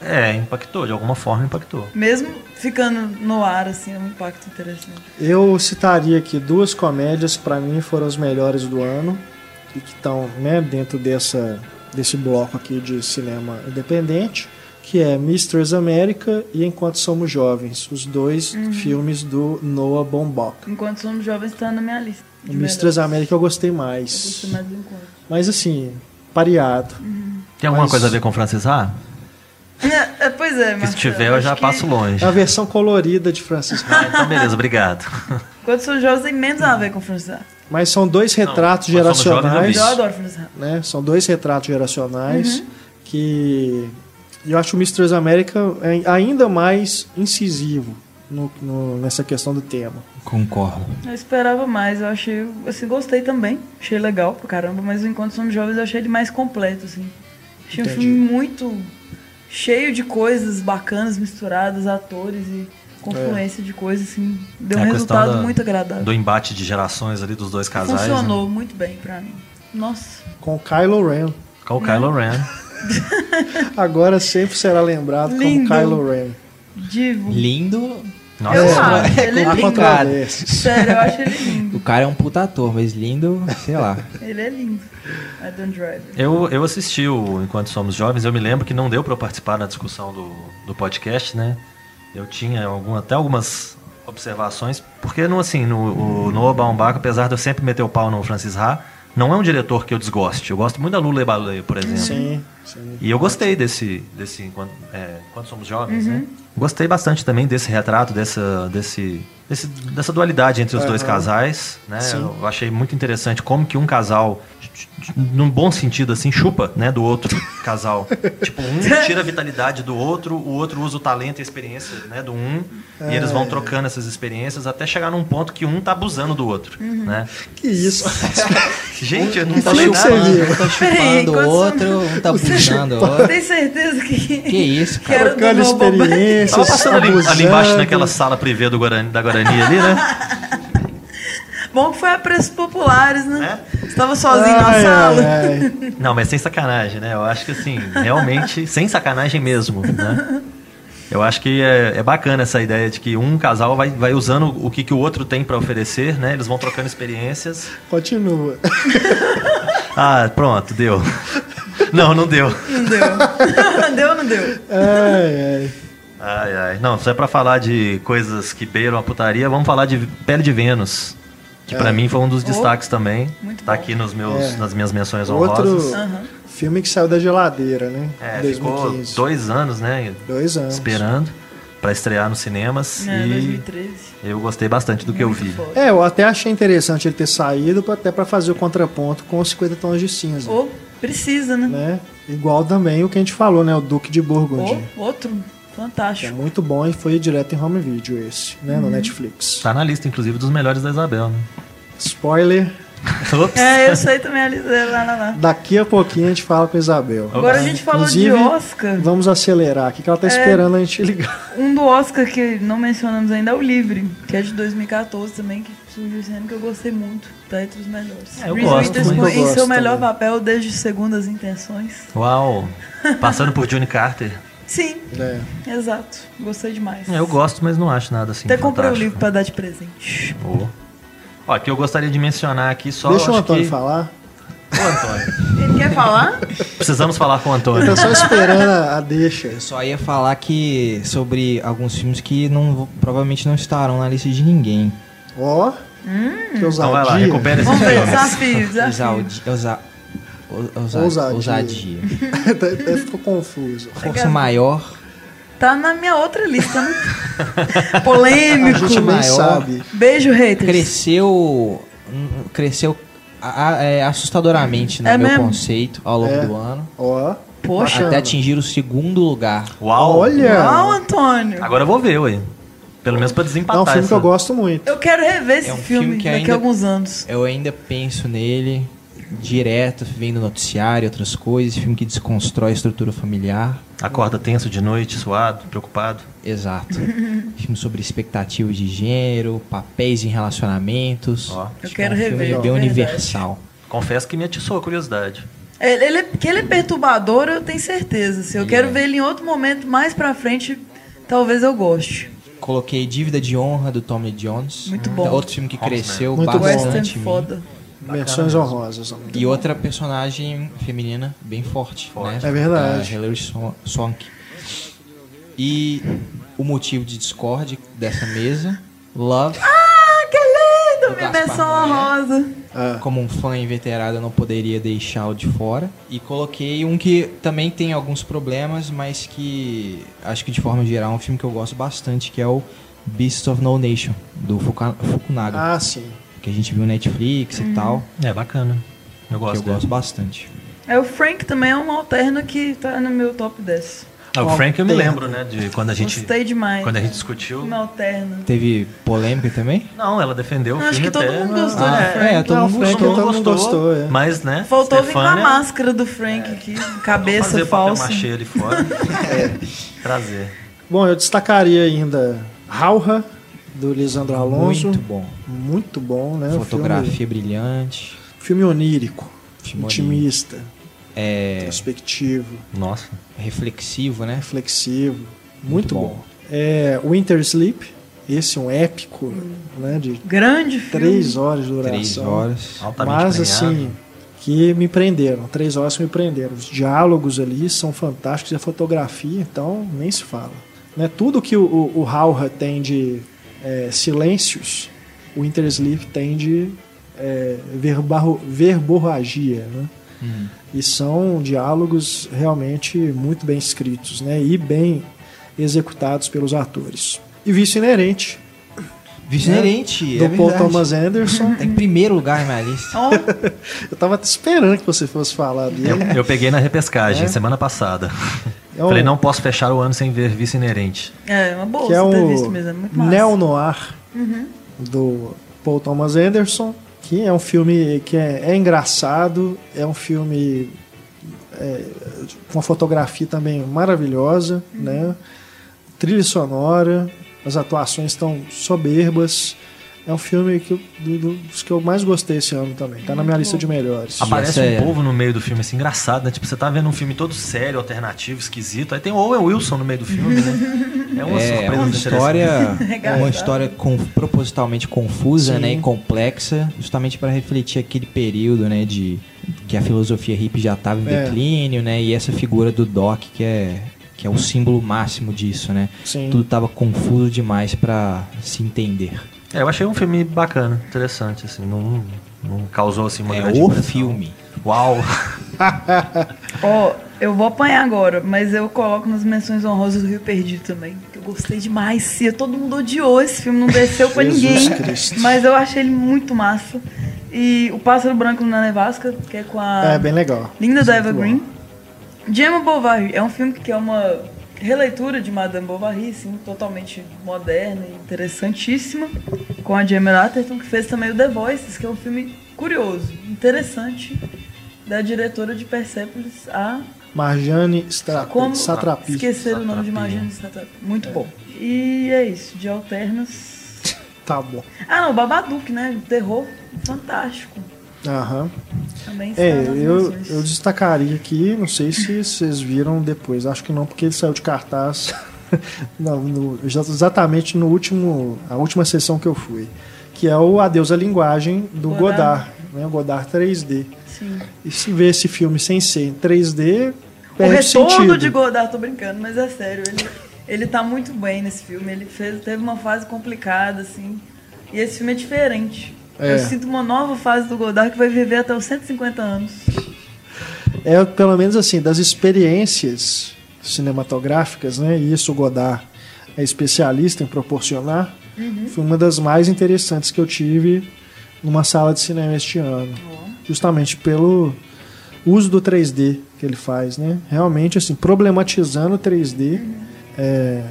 É, impactou, de alguma forma impactou. Mesmo ficando no ar, assim, é um impacto interessante. Eu citaria aqui duas comédias que pra mim foram as melhores do ano e que estão né, dentro dessa, desse bloco aqui de cinema independente, que é Mistress América e Enquanto Somos Jovens, os dois Uhum. filmes do Noah Baumbach. Enquanto somos jovens, tá na minha lista. Mistress. América eu gostei Eu mais. gostei mais do encontro. Mas assim, pareado. Tem alguma Mas- coisa a ver com Francis Ha? É, é, pois é, Que mas se tiver, eu já passo longe. É a versão colorida de Francis Ha. Ah, então beleza, obrigado. Enquanto somos jovens, tem menos a ver com Francis Ha. Mas são dois retratos Não, Quando Somos Jovens eu geracionais. Eu adoro Francis Ha. né? São dois retratos geracionais Uhum. que eu acho o Mistress América é ainda mais incisivo no- no- nessa questão do tema. Concordo. Eu esperava mais, eu achei, assim, gostei também. Achei legal pra caramba, mas o Enquanto Somos Jovens eu achei ele mais completo, assim. Achei Entendi. um filme muito cheio de coisas bacanas misturadas, atores e confluência de coisas, assim. Deu É um resultado da- muito agradável. Do embate de gerações ali dos dois casais. Funcionou Né? muito bem pra mim. Nossa. Com Kylo Ren. Com o Kylo Ren. Agora sempre será lembrado Lindo. como Kylo Ren. Divo. Lindo. Nossa, eu É, acho, ele é lindo. Sério, eu acho ele lindo. O cara é um puta ator, mas lindo, sei lá. Ele é lindo. Adam Driver. Eu, eu assisti o Enquanto Somos Jovens, eu me lembro que não deu para eu participar na discussão do, do podcast, né? Eu tinha algum, até algumas observações, porque no, assim, no, o Noah Baumbach, apesar de eu sempre meter o pau no Francis Ha, não é um diretor que eu desgoste. Eu gosto muito da Lula Baleia, por exemplo. Sim, sim. E eu gostei desse, desse enquanto, é, Enquanto Somos Jovens, né? Gostei bastante também desse retrato, dessa, desse, desse- dessa dualidade entre os dois Aham. casais, né? Sim. Eu achei muito interessante como que um casal, num bom sentido assim, chupa, né, do outro casal. tipo, um tira a vitalidade do outro, o outro usa o talento e a experiência, né, do um, e eles vão trocando essas experiências até chegar num ponto que um tá abusando do outro, né? Que isso? Gente, eu não Que falei filme nada. Um tá Peraí, chupando o outro, um tá abusando o outro. Tem certeza que. Que isso, do Trocando experiências, Tava passando ali, ali embaixo naquela sala privê do Guarani, da Guarani ali, né? Bom que foi a preços populares, né? É? Estava sozinho na Ai, sala. ai, ai. Não, mas sem sacanagem, né? Eu acho que assim, realmente, sem sacanagem mesmo, né? Eu acho que é, é bacana essa ideia de que um casal vai, vai usando o que, que o outro tem pra oferecer, né? Eles vão trocando experiências. Continua. Ah, pronto, deu. Não, não deu. Não deu. deu ou não deu? Ai, ai. Ai, ai. Não, se é pra falar de coisas que beiram a putaria, vamos falar de Pele de Vênus. Que pra É. mim foi um dos Oh, destaques também. muito tá bom. aqui nos meus, É. nas minhas menções Outro honrosas. Aham. filme que saiu da geladeira, né? É, 2015. ficou dois anos, né? Dois anos. esperando pra estrear nos cinemas É, e 2013. eu gostei bastante do que eu Muito vi. foda. É, eu até achei interessante ele ter saído até pra fazer o contraponto com os 50 tons de cinza. Ô, precisa, né? Né? Igual também o que a gente falou, né? O Duque de Burgundy. Ô, outro. Que é Fantástico. muito bom e foi direto em home video esse, né? Uhum. No Netflix. Tá na lista, inclusive, dos melhores da Isabel, né? Spoiler. Ops. É, eu sei também a lista lá, lá, lá. Daqui a pouquinho a gente fala com a Isabel. Agora a gente falou de Inclusive, Oscar. Vamos acelerar aqui, que ela tá É. esperando a gente ligar. Um do Oscar que não mencionamos ainda é o Livre, que é de 2014 também, que surgiu esse ano que eu gostei muito. Tá entre os melhores. É, eu Reese gosto Witherspoon em seu melhor também. papel desde Segundas Intenções. Uau! Passando por Johnny Carter. Sim, É. exato. Gostei demais. É, Eu gosto, mas não acho nada assim. Até comprei o livro pra dar de presente. Oh. Ó, aqui eu gostaria de mencionar aqui só. Deixa o Antônio que... falar. Ô, Antônio. Ele quer falar? Precisamos falar com o Antônio. Tá só esperando a, a deixa. Eu só ia falar que sobre alguns filmes que não, provavelmente não estarão na lista de ninguém. Ó. Que ousadia. Então vai lá, recupera esses filmes. desafio, desafio. Ousadia. Ousa, ousa, Ousadia. ousadia. Até- ficou confuso. Força maior. Tá na minha outra lista, né? A Polêmico. gente nem maior. sabe. Beijo, haters. Cresceu. hum, Cresceu a- a- é, assustadoramente no É meu mesmo? conceito ao longo É. do ano. Ó. Poxa. Até atingir o segundo lugar. Uau! Olha. Uau, Antônio. Agora eu vou ver, ué. Pelo menos pra É desempatar. um filme que essa- eu gosto muito. Eu quero rever esse É um filme, filme que daqui ainda- a alguns anos. Eu ainda penso nele direto, vendo noticiário, outras coisas. Filme que desconstrói a estrutura familiar. Acorda tenso de noite, suado, preocupado. Exato. filme sobre expectativas de gênero, papéis em relacionamentos. Ó. Eu que quero é um rever, filme bem verdade. universal. Confesso que me atiçou a curiosidade. Ele, ele é- que ele é perturbador, eu tenho certeza. Se eu Ele quero é. ver ele em outro momento, mais pra frente, talvez eu goste. Coloquei Dívida de Honra do Tommy Jones. Muito bom. É outro filme que Hobbsman. cresceu Muito bastante. Mim. foda. Menções honrosas. E outra personagem feminina bem forte, Forte. né? É verdade. A Hilary Swan- Swank. E o motivo de discórdia dessa mesa, Love. Ah, que lindo! Do Minha menção honrosa. Ah, Como um fã inveterado, eu não poderia deixá-lo de fora. E coloquei um que também tem alguns problemas, mas que acho que de forma geral é um filme que eu gosto bastante, que é o Beasts of No Nation, do Fukunaga. ah, sim. Que a gente viu Netflix e tal. É bacana. Eu Que gosto eu dele. gosto bastante. É, o Frank também é um alterno que tá no meu top 10. Ah, o Frank eu me lembro, né? De quando a gente, Gostei demais. quando a gente discutiu. Filme alterno. Teve polêmica também? Não, ela defendeu o Acho filme que todo até. mundo gostou Ah, do é, Frank. todo Não, mundo Frank, gostou. todo mundo gostou, é. Mas, né? Faltou vir com a Stefania- máscara do Frank aqui, cabeça fazer falsa. machê ali fora. Trazer. Bom, eu destacaria ainda Rauha, do Lisandro Alonso. Muito bom. Muito bom, né? Fotografia brilhante. Filme, filme onírico, Filme intimista, É introspectivo, Nossa. reflexivo, né? reflexivo. Muito, Muito bom. bom. É, Winter Sleep, esse é um épico, né? De Grande filme. três horas de duração. Três horas. Altamente Mas premiado. assim, que me prenderam. Três horas que me prenderam. Os diálogos ali são fantásticos e a fotografia, então, nem se fala. Né? Tudo que o, o, o Hauha tem de é, silêncios, o Winter Sleep tem de é, verbarro- verborragia, né? Uhum. E são diálogos realmente muito bem escritos, né? E bem executados pelos atores. E Vício Inerente, Vício inerente, do é Paul verdade. Thomas Anderson. Tá em primeiro lugar na minha lista. Ó, Eu tava esperando que você fosse falar Eu, dele. eu peguei na repescagem É? semana passada. É um- Falei, não posso fechar o ano sem ver Vice Inerente. é uma boa que é o visto mesmo. É muito massa. Uhum. Neo Noir do Paul Thomas Anderson, que é um filme que é, é engraçado, é um filme é, com uma fotografia também maravilhosa, Uhum. né? Trilha sonora, as atuações estão soberbas. É um filme que eu- do- do- dos que eu mais gostei esse ano também. Tá na minha lista de melhores. Aparece um é- povo no meio do filme, assim, engraçado, né? Tipo, você tá vendo um filme todo sério, alternativo, esquisito. Aí tem o Owen Wilson no meio do filme, né? É uma É, é surpresa uma interessante. história, é uma história com- propositalmente confusa, Sim. né, e complexa, justamente para refletir aquele período, né, de que a filosofia hippie já estava em É. declínio, né, e essa figura do Doc que é que é o símbolo máximo disso, né? Sim. Tudo tava confuso demais para se entender. É, eu achei um filme bacana, interessante, assim. Não, não causou, assim, uma É grande o impressão. filme. Uau! Ó, eu vou apanhar agora, mas eu coloco nas menções honrosas do Rio Perdido também. Que eu gostei demais. Cia, todo mundo odiou esse filme, não desceu pra ninguém. Cristo. Mas eu achei ele muito massa. E o Pássaro Branco na Nevasca, que é com a É bem legal. Linda Isso da Eva Green. bom. Gemma Bovary é um filme que é uma releitura de Madame Bovary, assim, totalmente moderna e interessantíssima, com a Gemma Atherton, que fez também o The Voices, que é um filme curioso, interessante, da diretora de Persepolis, a Marjane Stra- como Satrapi. esquecer o nome de Satrapi. Marjane Satrapi. Muito bom. E é isso, de alternas. Tá bom. Ah, não, Babadook, né? Terror fantástico. Aham. Também É, eu, eu destacaria aqui, não sei se vocês viram depois, acho que não, porque ele saiu de cartaz no- exa- exatamente no último, a última sessão que eu fui, que é o Adeus à Linguagem do Godard. Godard, né, o Godard 3D. Sim. E se ver esse filme sem ser em 3D, O retorno sentido. de Godard, tô brincando, mas é sério, ele, ele tá muito bem nesse filme. Ele fez, teve uma fase complicada, assim. E esse filme é diferente. É. Eu sinto uma nova fase do Godard que vai viver até os 150 anos. é pelo menos assim, das experiências cinematográficas, né? E isso o Godard é especialista em proporcionar. Foi uma das mais interessantes que eu tive numa sala de cinema este ano. Justamente pelo uso do 3D que ele faz, né? Realmente assim, problematizando o 3D é,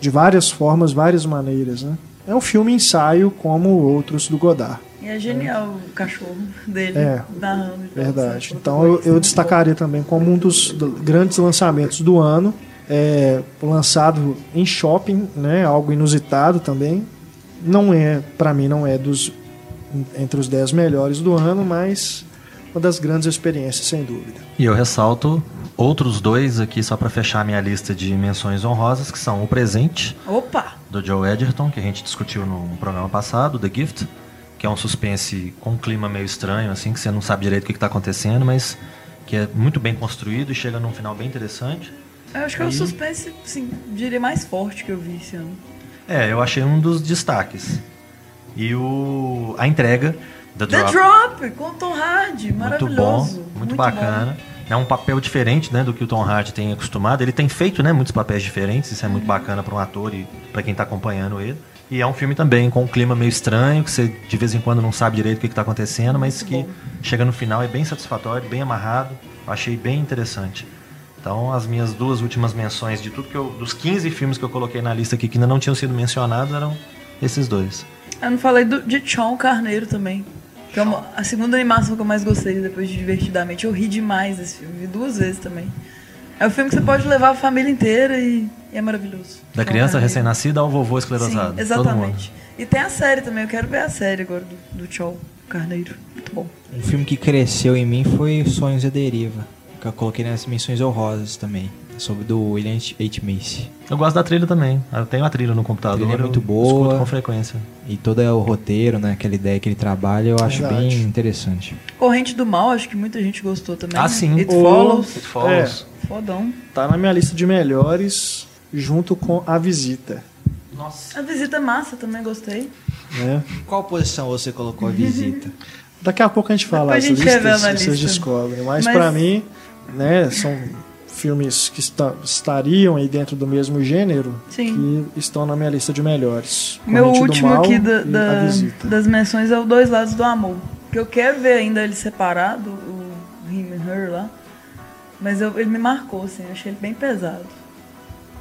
de várias formas, várias maneiras, né? É um filme ensaio como outros do Godard. E é genial o cachorro dele É, narrando. e tal, Verdade. Então eu, eu destacaria também como um dos do- grandes lançamentos do ano, é, lançado em shopping, né, algo inusitado também. Não é, para mim, não é dos entre os 10 melhores do ano, mas uma das grandes experiências, sem dúvida. E eu ressalto outros dois aqui, só pra fechar a minha lista de menções honrosas, que são O Presente, Opa! do Joe Edgerton, que a gente discutiu no programa passado, The Gift, que é um suspense com um clima meio estranho, assim, que você não sabe direito o que está acontecendo, mas que é muito bem construído e chega num final bem interessante. Eu acho que é o E- suspense, sim, diria mais forte que eu vi esse ano. É, eu achei um dos destaques. E o a entrega The The Drop, Drop, com o Tom Hardy, muito maravilhoso. bom, muito, bacana. É um papel diferente, né, do que o Tom Hardy tem acostumado. Ele tem feito, né, muitos papéis diferentes. Isso é muito bacana para um ator e para quem tá acompanhando ele. E é um filme também com um clima meio estranho, que você de vez em quando não sabe direito o que, que tá acontecendo, mas que chega no final é bem satisfatório, bem amarrado. Eu achei bem interessante. Então, as minhas duas últimas menções de tudo que eu. dos 15 filmes que eu coloquei na lista aqui que ainda não tinham sido mencionados eram esses dois. Eu não falei do, de Chon Carneiro também. Que é uma- a segunda animação que eu mais gostei depois de Divertidamente. Eu ri demais desse filme, vi duas vezes também. É um filme que você pode levar a família inteira e, e é maravilhoso. Da criança recém-nascida ao vovô Sim, esclerosado. Mundo. exatamente. E tem a série também, eu quero ver a série agora do, do Carneiro. Muito bom. Um filme que cresceu em mim foi Sonhos e a Deriva, que eu coloquei nas menções honrosas também, sobre do William H. Macy. Eu gosto da trilha também. Eu tenho a trilha no computador. trilha é muito eu boa. Escuto com frequência. E todo o roteiro, né, aquela ideia que ele trabalha, eu acho Verdade. bem interessante. Corrente do Mal, acho que muita gente gostou também. Ah, né? sim. It O- Follows. It Follows. Fodão. Tá na minha lista de melhores, junto com A Visita. Nossa. A visita é massa, também gostei. Né? Qual posição você colocou a visita? Daqui a pouco a gente fala as a gente revela listas, vocês lista. descobrem. Mas, Mas- pra mim, né, são filmes que esta- estariam aí dentro do mesmo gênero Sim. que estão na minha lista de melhores. Meu Corrente último aqui da- e da- das menções é o Dois Lados do Amor. Que eu quero ver ainda ele separado, o Him and Her lá. Mas eu- ele me marcou, assim, eu achei ele bem pesado.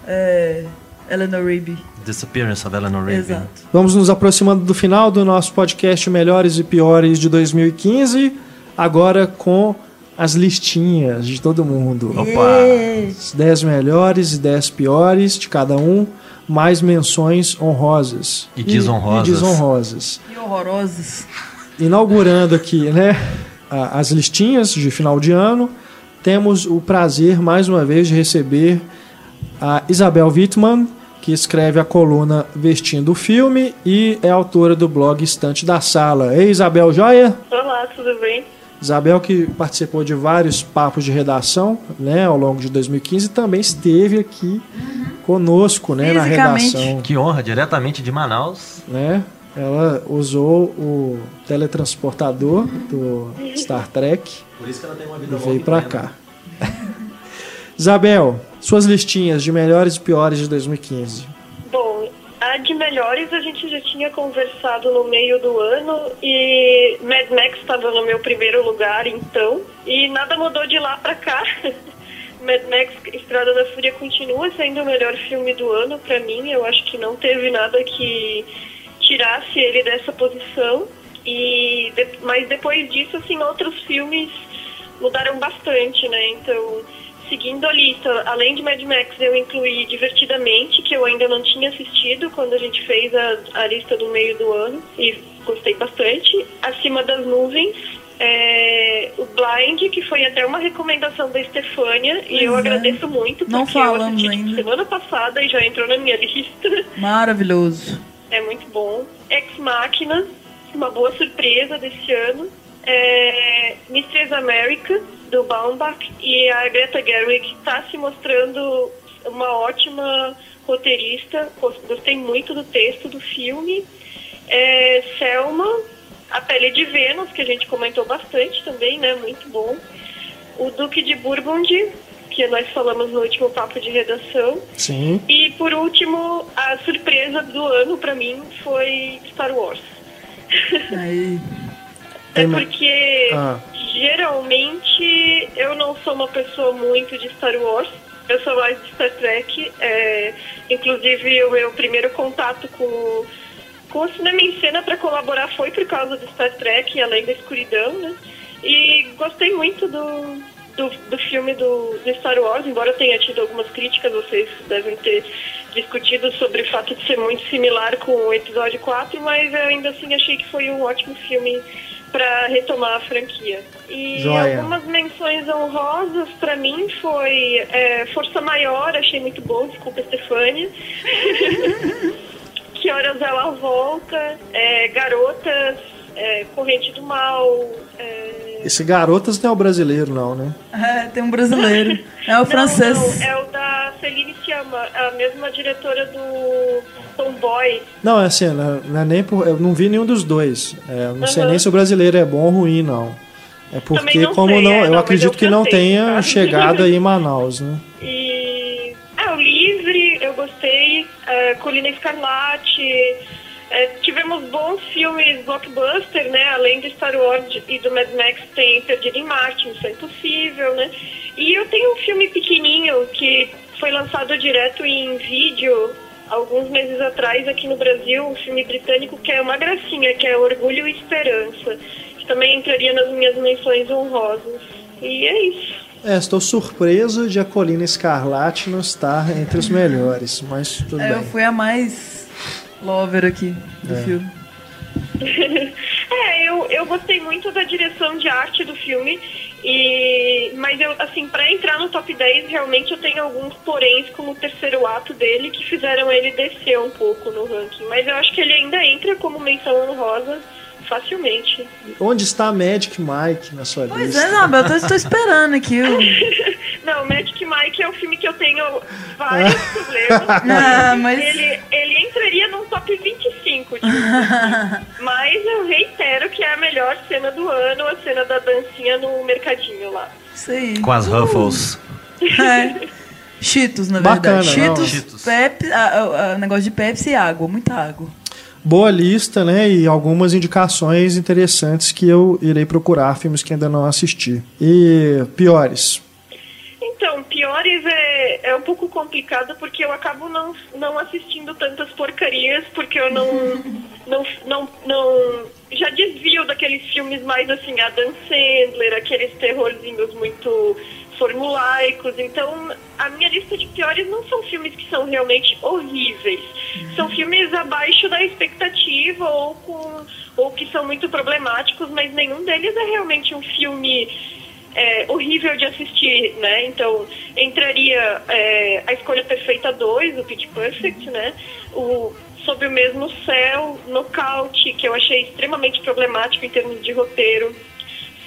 É. Eleanor Rigby. Disappearance of Eleanor Rigby. Exato. Vamos nos aproximando do final do nosso podcast Melhores e Piores de 2015, agora com as listinhas de todo mundo. Opa! Os 10 melhores e 10 piores de cada um, mais menções honrosas. E desonrosas. E, desonrosas. Que horrorosos. Inaugurando aqui, né, as listinhas de final de ano, temos o prazer, mais uma vez, de receber a Isabel Wittmann, que escreve a coluna Vestindo o Filme e é autora do blog Estante da Sala. Ei, Isabel, joia? Olá, tudo bem? Isabel, que participou de vários papos de redação né, ao longo de 2015, também esteve aqui conosco né, na redação. Que honra, diretamente de Manaus. Né? Ela usou o teletransportador do Star Trek Por isso que ela tem uma e vida veio pra cá. Isabel, suas listinhas de melhores e piores de 2015. Bom, a de melhores a gente já tinha conversado no meio do ano e Mad Max estava no meu primeiro lugar então e nada mudou de lá pra cá. Mad Max Estrada da Fúria continua sendo o melhor filme do ano pra mim. Eu acho que não teve nada que tirasse ele dessa posição. E mas depois disso, assim, outros filmes mudaram bastante, né? Então, seguindo a lista, além de Mad Max, eu incluí Divertidamente, que eu ainda não tinha assistido quando a gente fez a, a lista do meio do ano e gostei bastante. Acima das Nuvens, é, o Blind, que foi até uma recomendação da Estefânia, e eu é. agradeço muito, porque Não eu falamos assisti ainda. semana passada e já entrou na minha lista. Maravilhoso. É muito bom. Ex Machina, uma boa surpresa desse ano. É, Mistress America, do Baumbach. E a Greta Gerwig está se mostrando uma ótima roteirista. Gostei muito do texto do filme. É, Selma, A Pele de Vênus, que a gente comentou bastante também, né? Muito bom. O Duque de Burgundy, que nós falamos no último papo de redação. Sim. E por último, a surpresa do ano pra mim foi Star Wars. Aí. É Tem ma- porque Ah. geralmente eu não sou uma pessoa muito de Star Wars. Eu sou mais de Star Trek. É, inclusive o meu primeiro contato com, com o cinema em cena para colaborar foi por causa do Star Trek, além da escuridão, né? E gostei muito do, do, do filme do, do Star Wars, embora tenha tido algumas críticas, vocês devem ter discutido sobre o fato de ser muito similar com o episódio 4, mas eu ainda assim achei que foi um ótimo filme para retomar a franquia. E Joia. algumas menções honrosas para mim foi é, Força Maior, achei muito bom, desculpa Stefania. que horas ela volta, é, Garotas, é, Corrente do Mal. é, Esse Garotas não é o brasileiro, não, né? É, tem um brasileiro. É o não, francês. não, é o da Celine Sciamma, a mesma diretora do Tomboy. Não, é assim, não, não é nem por, eu não vi nenhum dos dois. É, não sei Aham. nem se o brasileiro é bom ou ruim, não. É porque, não como sei, não, é, eu não, mas acredito eu que não tenha tá? chegado aí em Manaus, né? E. Ah, o Livre, eu gostei. é, Colina Escarlate. É, tivemos bons filmes blockbuster, né? Além de Star Wars e do Mad Max, tem Perdido em Marte, Missão Impossível, né? E eu tenho um filme pequenininho que foi lançado direto em vídeo alguns meses atrás aqui no Brasil, um filme britânico que é uma gracinha, que é Orgulho e Esperança, que também entraria nas minhas menções honrosas. E é isso. É, estou surpreso de a Colina Escarlate não estar entre os melhores, mas tudo É, eu bem. fui a mais lover aqui do É. filme. É, eu, eu gostei muito da direção de arte do filme, e mas eu, assim, pra entrar no top 10, realmente eu tenho alguns poréns como o terceiro ato dele que fizeram ele descer um pouco no ranking. Mas eu acho que ele ainda entra como menção honrosa facilmente. Onde está Magic Mike na sua Pois lista? é, não, eu tô, estou esperando aqui. Não, Magic Mike é um filme que eu tenho vários problemas. Ah, mas- ele, ele entraria num top 25, digamos assim. Mas eu reitero que é a melhor cena do ano, a cena da dancinha no mercadinho lá. Isso aí. Com as Ruffles. É. Cheetos, na Bacana, verdade. não. Cheetos, Cheetos. Pepsi, a- a- a- negócio de Pepsi e água, muita água. Boa lista, né? E algumas indicações interessantes que eu irei procurar, filmes que ainda não assisti. E piores. Então, piores é, é um pouco complicado porque eu acabo não, não assistindo tantas porcarias, porque eu não, não, não, não. Já desvio daqueles filmes mais assim, Adam Sandler, aqueles terrorzinhos muito formulaicos. Então, a minha lista de piores não são filmes que são realmente horríveis. São filmes abaixo da expectativa ou, com, ou que são muito problemáticos, mas nenhum deles é realmente um filme é, horrível de assistir, né? Então, entraria é, a Escolha Perfeita 2, o Pitch Perfect, né? O Sob o Mesmo Céu, Nocaute, que eu achei extremamente problemático em termos de roteiro.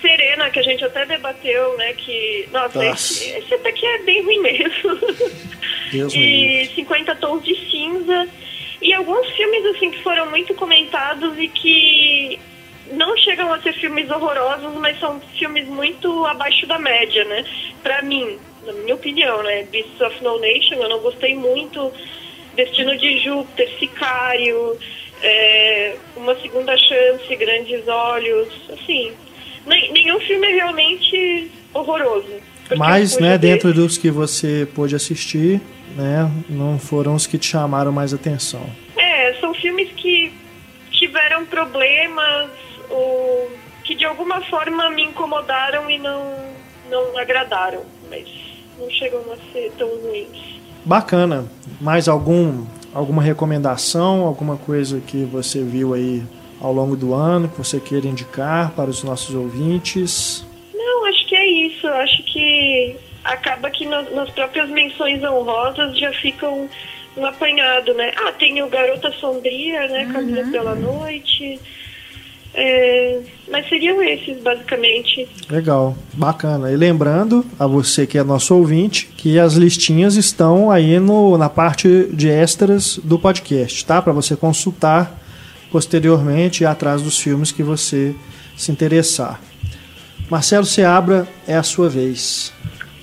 Serena, que a gente até debateu, né? Que, nossa, Nossa. esse, esse até que é bem ruim mesmo. Deus e 50 Tons de Cinza. E alguns filmes, assim, que foram muito comentados e que não chegam a ser filmes horrorosos, mas são filmes muito abaixo da média, né? Pra mim, na minha opinião, né? Beasts of No Nation, eu não gostei muito. Destino de Júpiter, Sicário, é, Uma Segunda Chance, Grandes Olhos, assim. nenhum filme é realmente horroroso. Mas, né, ver- dentro dos que você pôde assistir, né, não foram os que te chamaram mais atenção. É, são filmes que tiveram problemas ou que de alguma forma me incomodaram e não, não agradaram, mas não chegam a ser tão ruins. Bacana. Mais algum alguma recomendação, alguma coisa que você viu aí ao longo do ano que você queira indicar para os nossos ouvintes? Não, acho que é isso. Acho que acaba que nas, nas próprias menções honrosas já ficam um apanhado, né? Ah, tem o Garota Sombria, né? Caminho pela Noite. É, mas seriam esses, basicamente. Legal, bacana. E lembrando a você que é nosso ouvinte que as listinhas estão aí no, na parte de extras do podcast, tá? Para você consultar posteriormente e atrás dos filmes que você se interessar. Marcelo Seabra, é a sua vez.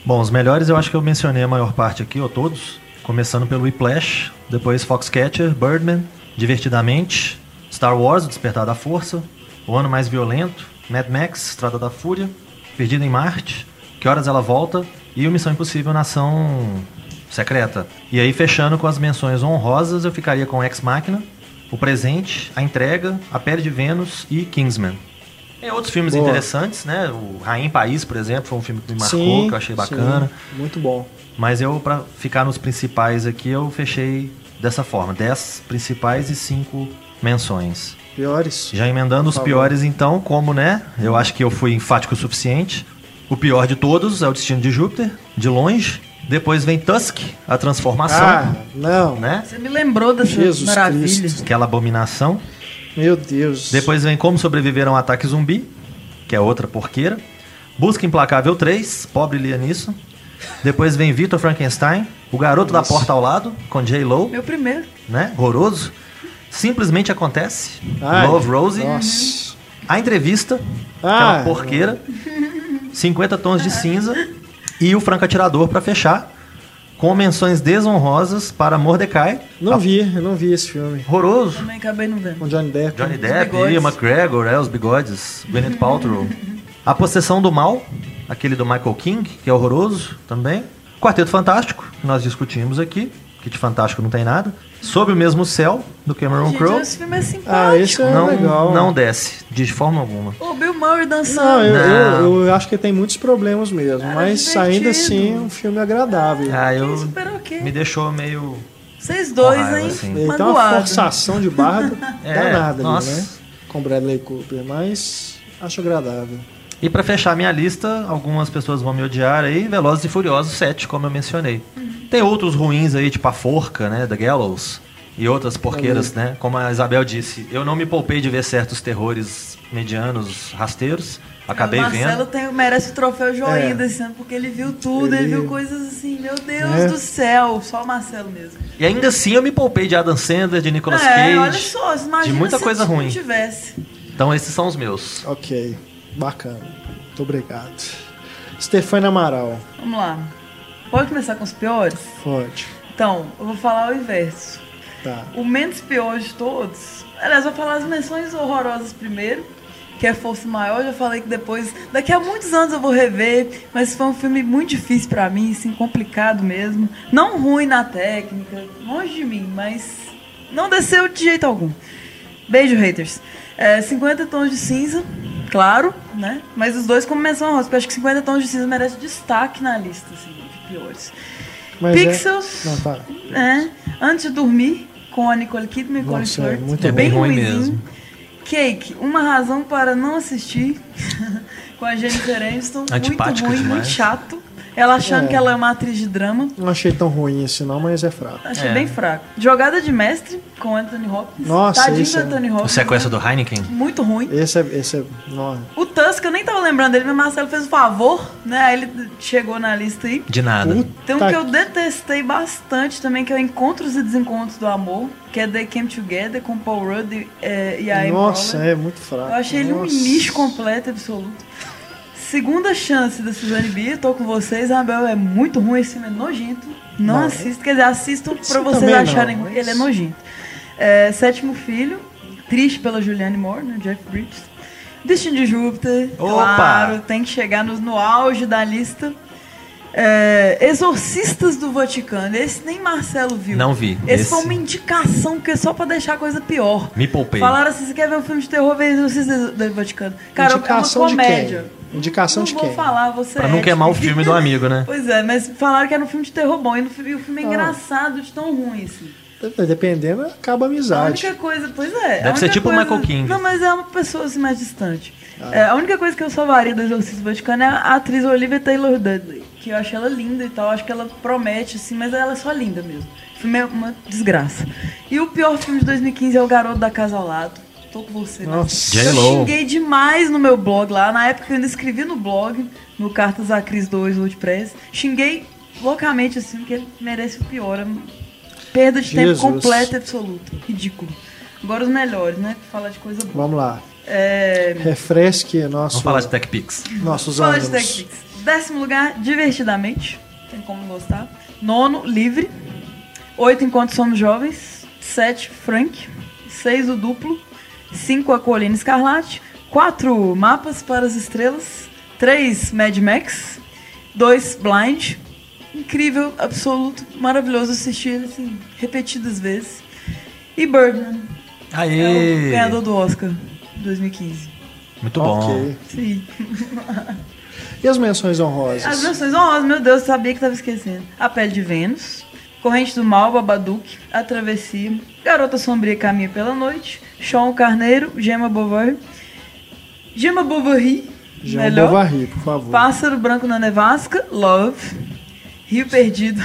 Bom, os melhores eu acho que eu mencionei a maior parte aqui, ou todos. Começando pelo Whiplash, depois Foxcatcher, Birdman, Divertidamente, Star Wars, O Despertar da Força, O Ano Mais Violento, Mad Max, Estrada da Fúria, Perdido em Marte, Que Horas Ela Volta e o Missão Impossível Nação Secreta. E aí, fechando com as menções honrosas, eu ficaria com Ex Machina, O Presente, A Entrega, A Pele de Vênus e Kingsman. Tem outros filmes Boa. interessantes, né? O Rainha País, por exemplo, foi um filme que me marcou, que eu achei bacana. sim, muito bom. Mas eu, pra ficar nos principais aqui, eu fechei dessa forma: 10 principais e 5 menções. Piores? Já emendando os piores, então, como, né? Eu acho que eu fui enfático o suficiente. O pior de todos é o Destino de Júpiter, de longe. Depois vem Tusk, a transformação, Ah, não. né? Você me lembrou dessa Jesus maravilha. Cristo. Aquela abominação. Meu Deus. Depois vem Como Sobreviver a um Ataque Zumbi, que é outra porqueira. Busca Implacável 3, pobre lia nisso. Depois vem Vitor Frankenstein, O Garoto da Porta ao Lado, com J. Lo, Meu primeiro. né? Horroroso. Simplesmente Acontece, Ai, Love Rosie, Nossa. A Entrevista, aquela porqueira, 50 Tons de Cinza e O Franco Atirador pra fechar, com menções desonrosas para Mordecai, Não vi, eu não vi esse filme. horroroso, Também acabei não vendo. Com Johnny Depp. Johnny Depp. Ian McGregor, é, os bigodes, Gwyneth Paltrow. A Possessão do Mal, aquele do Michael King, que é horroroso também. Quarteto Fantástico, que nós discutimos aqui, que de fantástico não tem nada. Sob o Mesmo Céu, do Cameron Crowe. esse filme é simpático. Ah, esse é Não, legal. não desce, de forma alguma. O Bill Murray Não, dançando. eu, Não. Eu, eu acho que tem muitos problemas mesmo, Era mas divertido. ainda assim é um filme agradável. Ah, eu super ok. me deixou meio. Vocês dois, raiva, hein? assim. Ele tem uma forçação de barra É, danada nossa. ali, né? Com Bradley Cooper, mas acho agradável. E pra fechar minha lista, algumas pessoas vão me odiar aí, Velozes e Furiosos 7, como eu mencionei. Tem outros ruins aí, tipo a Forca, né, The Gallows, e outras porqueiras, né? Como a Isabel disse, eu não me poupei de ver certos terrores medianos, rasteiros, acabei o Marcelo vendo. tem, merece o troféu joinha É. desse ano, porque ele viu tudo, ele, Ele- viu coisas assim, meu Deus É. do céu, só o Marcelo mesmo. E ainda assim eu me poupei de Adam Sandler, de Nicolas é, Cage. olha só, imagina de muita se coisa ruim. tivesse. Então esses são os meus. Ok, bacana. Muito obrigado. Stefania Amaral, Vamos lá. Pode começar com os piores? pode. Então, eu vou falar o inverso. Tá. O menos pior de todos. Aliás, vou falar as menções horrorosas primeiro, que é Força Maior. Já falei que depois, daqui a muitos anos eu vou rever, mas foi um filme muito difícil pra mim, assim, complicado mesmo. Não ruim na técnica, longe de mim, mas não desceu de jeito algum. Beijo, haters. É, 50 tons de cinza, claro, né? Mas os dois como menção rosa, porque eu acho que 50 tons de cinza merece destaque na lista, assim, de piores. Mas Pixels. É... Não, tá. É, antes de dormir, com a Nicole Kidman e Colin Nossa, é Firth. muito É bem bem ruim mesmo. Cake, uma razão para não assistir, com a Jennifer Aniston. muito ruim, demais. muito chato. Ela achando É. que ela é uma atriz de drama. Não achei tão ruim esse não, mas é fraco. Achei É. bem fraco. Jogada de mestre, com Anthony Hopkins. Nossa, Tadinho esse do é- Anthony O Hopkins. sequestro né? do Heineken. Muito ruim. Esse é. Esse é não, O Tusk, eu nem tava lembrando dele, mas o Marcelo fez o favor, né? Aí ele chegou na lista aí. De nada. Tem um Puta que eu detestei bastante também, que é o Encontros e Desencontros do Amor, que é The Came Together com Paul Rudd e, é, e a Nossa, é muito fraco. Eu achei ele um Nossa. lixo completo, absoluto. Segunda chance da Suzane Bier, tô com vocês, Abel, é muito ruim, esse filme é nojento. Não, Não, assistam, quer dizer, assistam pra vocês acharem mas- ruim, ele é nojento. É, sétimo Filho, triste pela Julianne Moore, né, Jeff Bridges. Destino de Júpiter, Opa! claro, tem que chegar no, no auge da lista. É, Exorcistas do Vaticano, esse nem Marcelo viu. Não vi. Esse, Esse- foi uma indicação, porque é só pra deixar a coisa pior. Me poupei. Falaram assim, você quer ver um filme de terror, vê Exorcistas do Vaticano. Cara, Indicação é uma de comédia. Indicação não de vou quem? falar, você Pra não é, queimar o tipo- filme do amigo, né? Pois é, mas falaram que era um filme de terror bom, e, o filme é Ah. engraçado de tão ruim, assim. Dependendo, acaba a A amizade. única coisa, pois é. a Deve ser tipo o coisa- Michael King. Não, mas é uma pessoa assim mais distante. Ah. É, a única coisa que eu salvaria do Exorcismo Vaticano é a atriz Olivia Taylor Dudley, que eu acho ela linda e tal, acho que ela promete, assim, mas ela é só linda mesmo. O filme é uma desgraça. E o pior filme de 2015 é O Garoto da Casa ao Lado. Tô com você. né? Nossa. Eu J-Lo. xinguei demais no meu blog lá. Na época eu ainda escrevi no blog, no Cartas à Cris 2 WordPress. Xinguei loucamente, assim, porque ele merece o pior. Perda de Jesus. tempo completa e absoluta. Ridículo. Agora os melhores, né? Falar de coisa boa. Vamos lá. É... Refresque nosso, Vamos falar de TechPix. nossos Fala de ânimos. TechPix. Décimo lugar, Divertidamente. Tem como gostar. Nono, Livre. Oito, Enquanto Somos Jovens. Sete, Frank. Seis, O Duplo. Cinco, A Colina Escarlate. Quatro, Mapas para as Estrelas. Três, Mad Max. Dois, Blind. Incrível, absoluto, maravilhoso assistir assim, repetidas vezes. E Birdman. É o Aê! ganhador do Oscar 2015. Muito bom. Ok. Sim. E as menções honrosas? As menções honrosas, meu Deus, eu sabia que tava esquecendo. A Pele de Vênus, Corrente do Mal, Babadook, A Travessia, Garota Sombria Caminha pela Noite, Sean Carneiro, Gemma Bovary, Gemma Bovary, Jean melhor, Bovary, por favor. Pássaro Branco na Nevasca, Love, Rio Perdido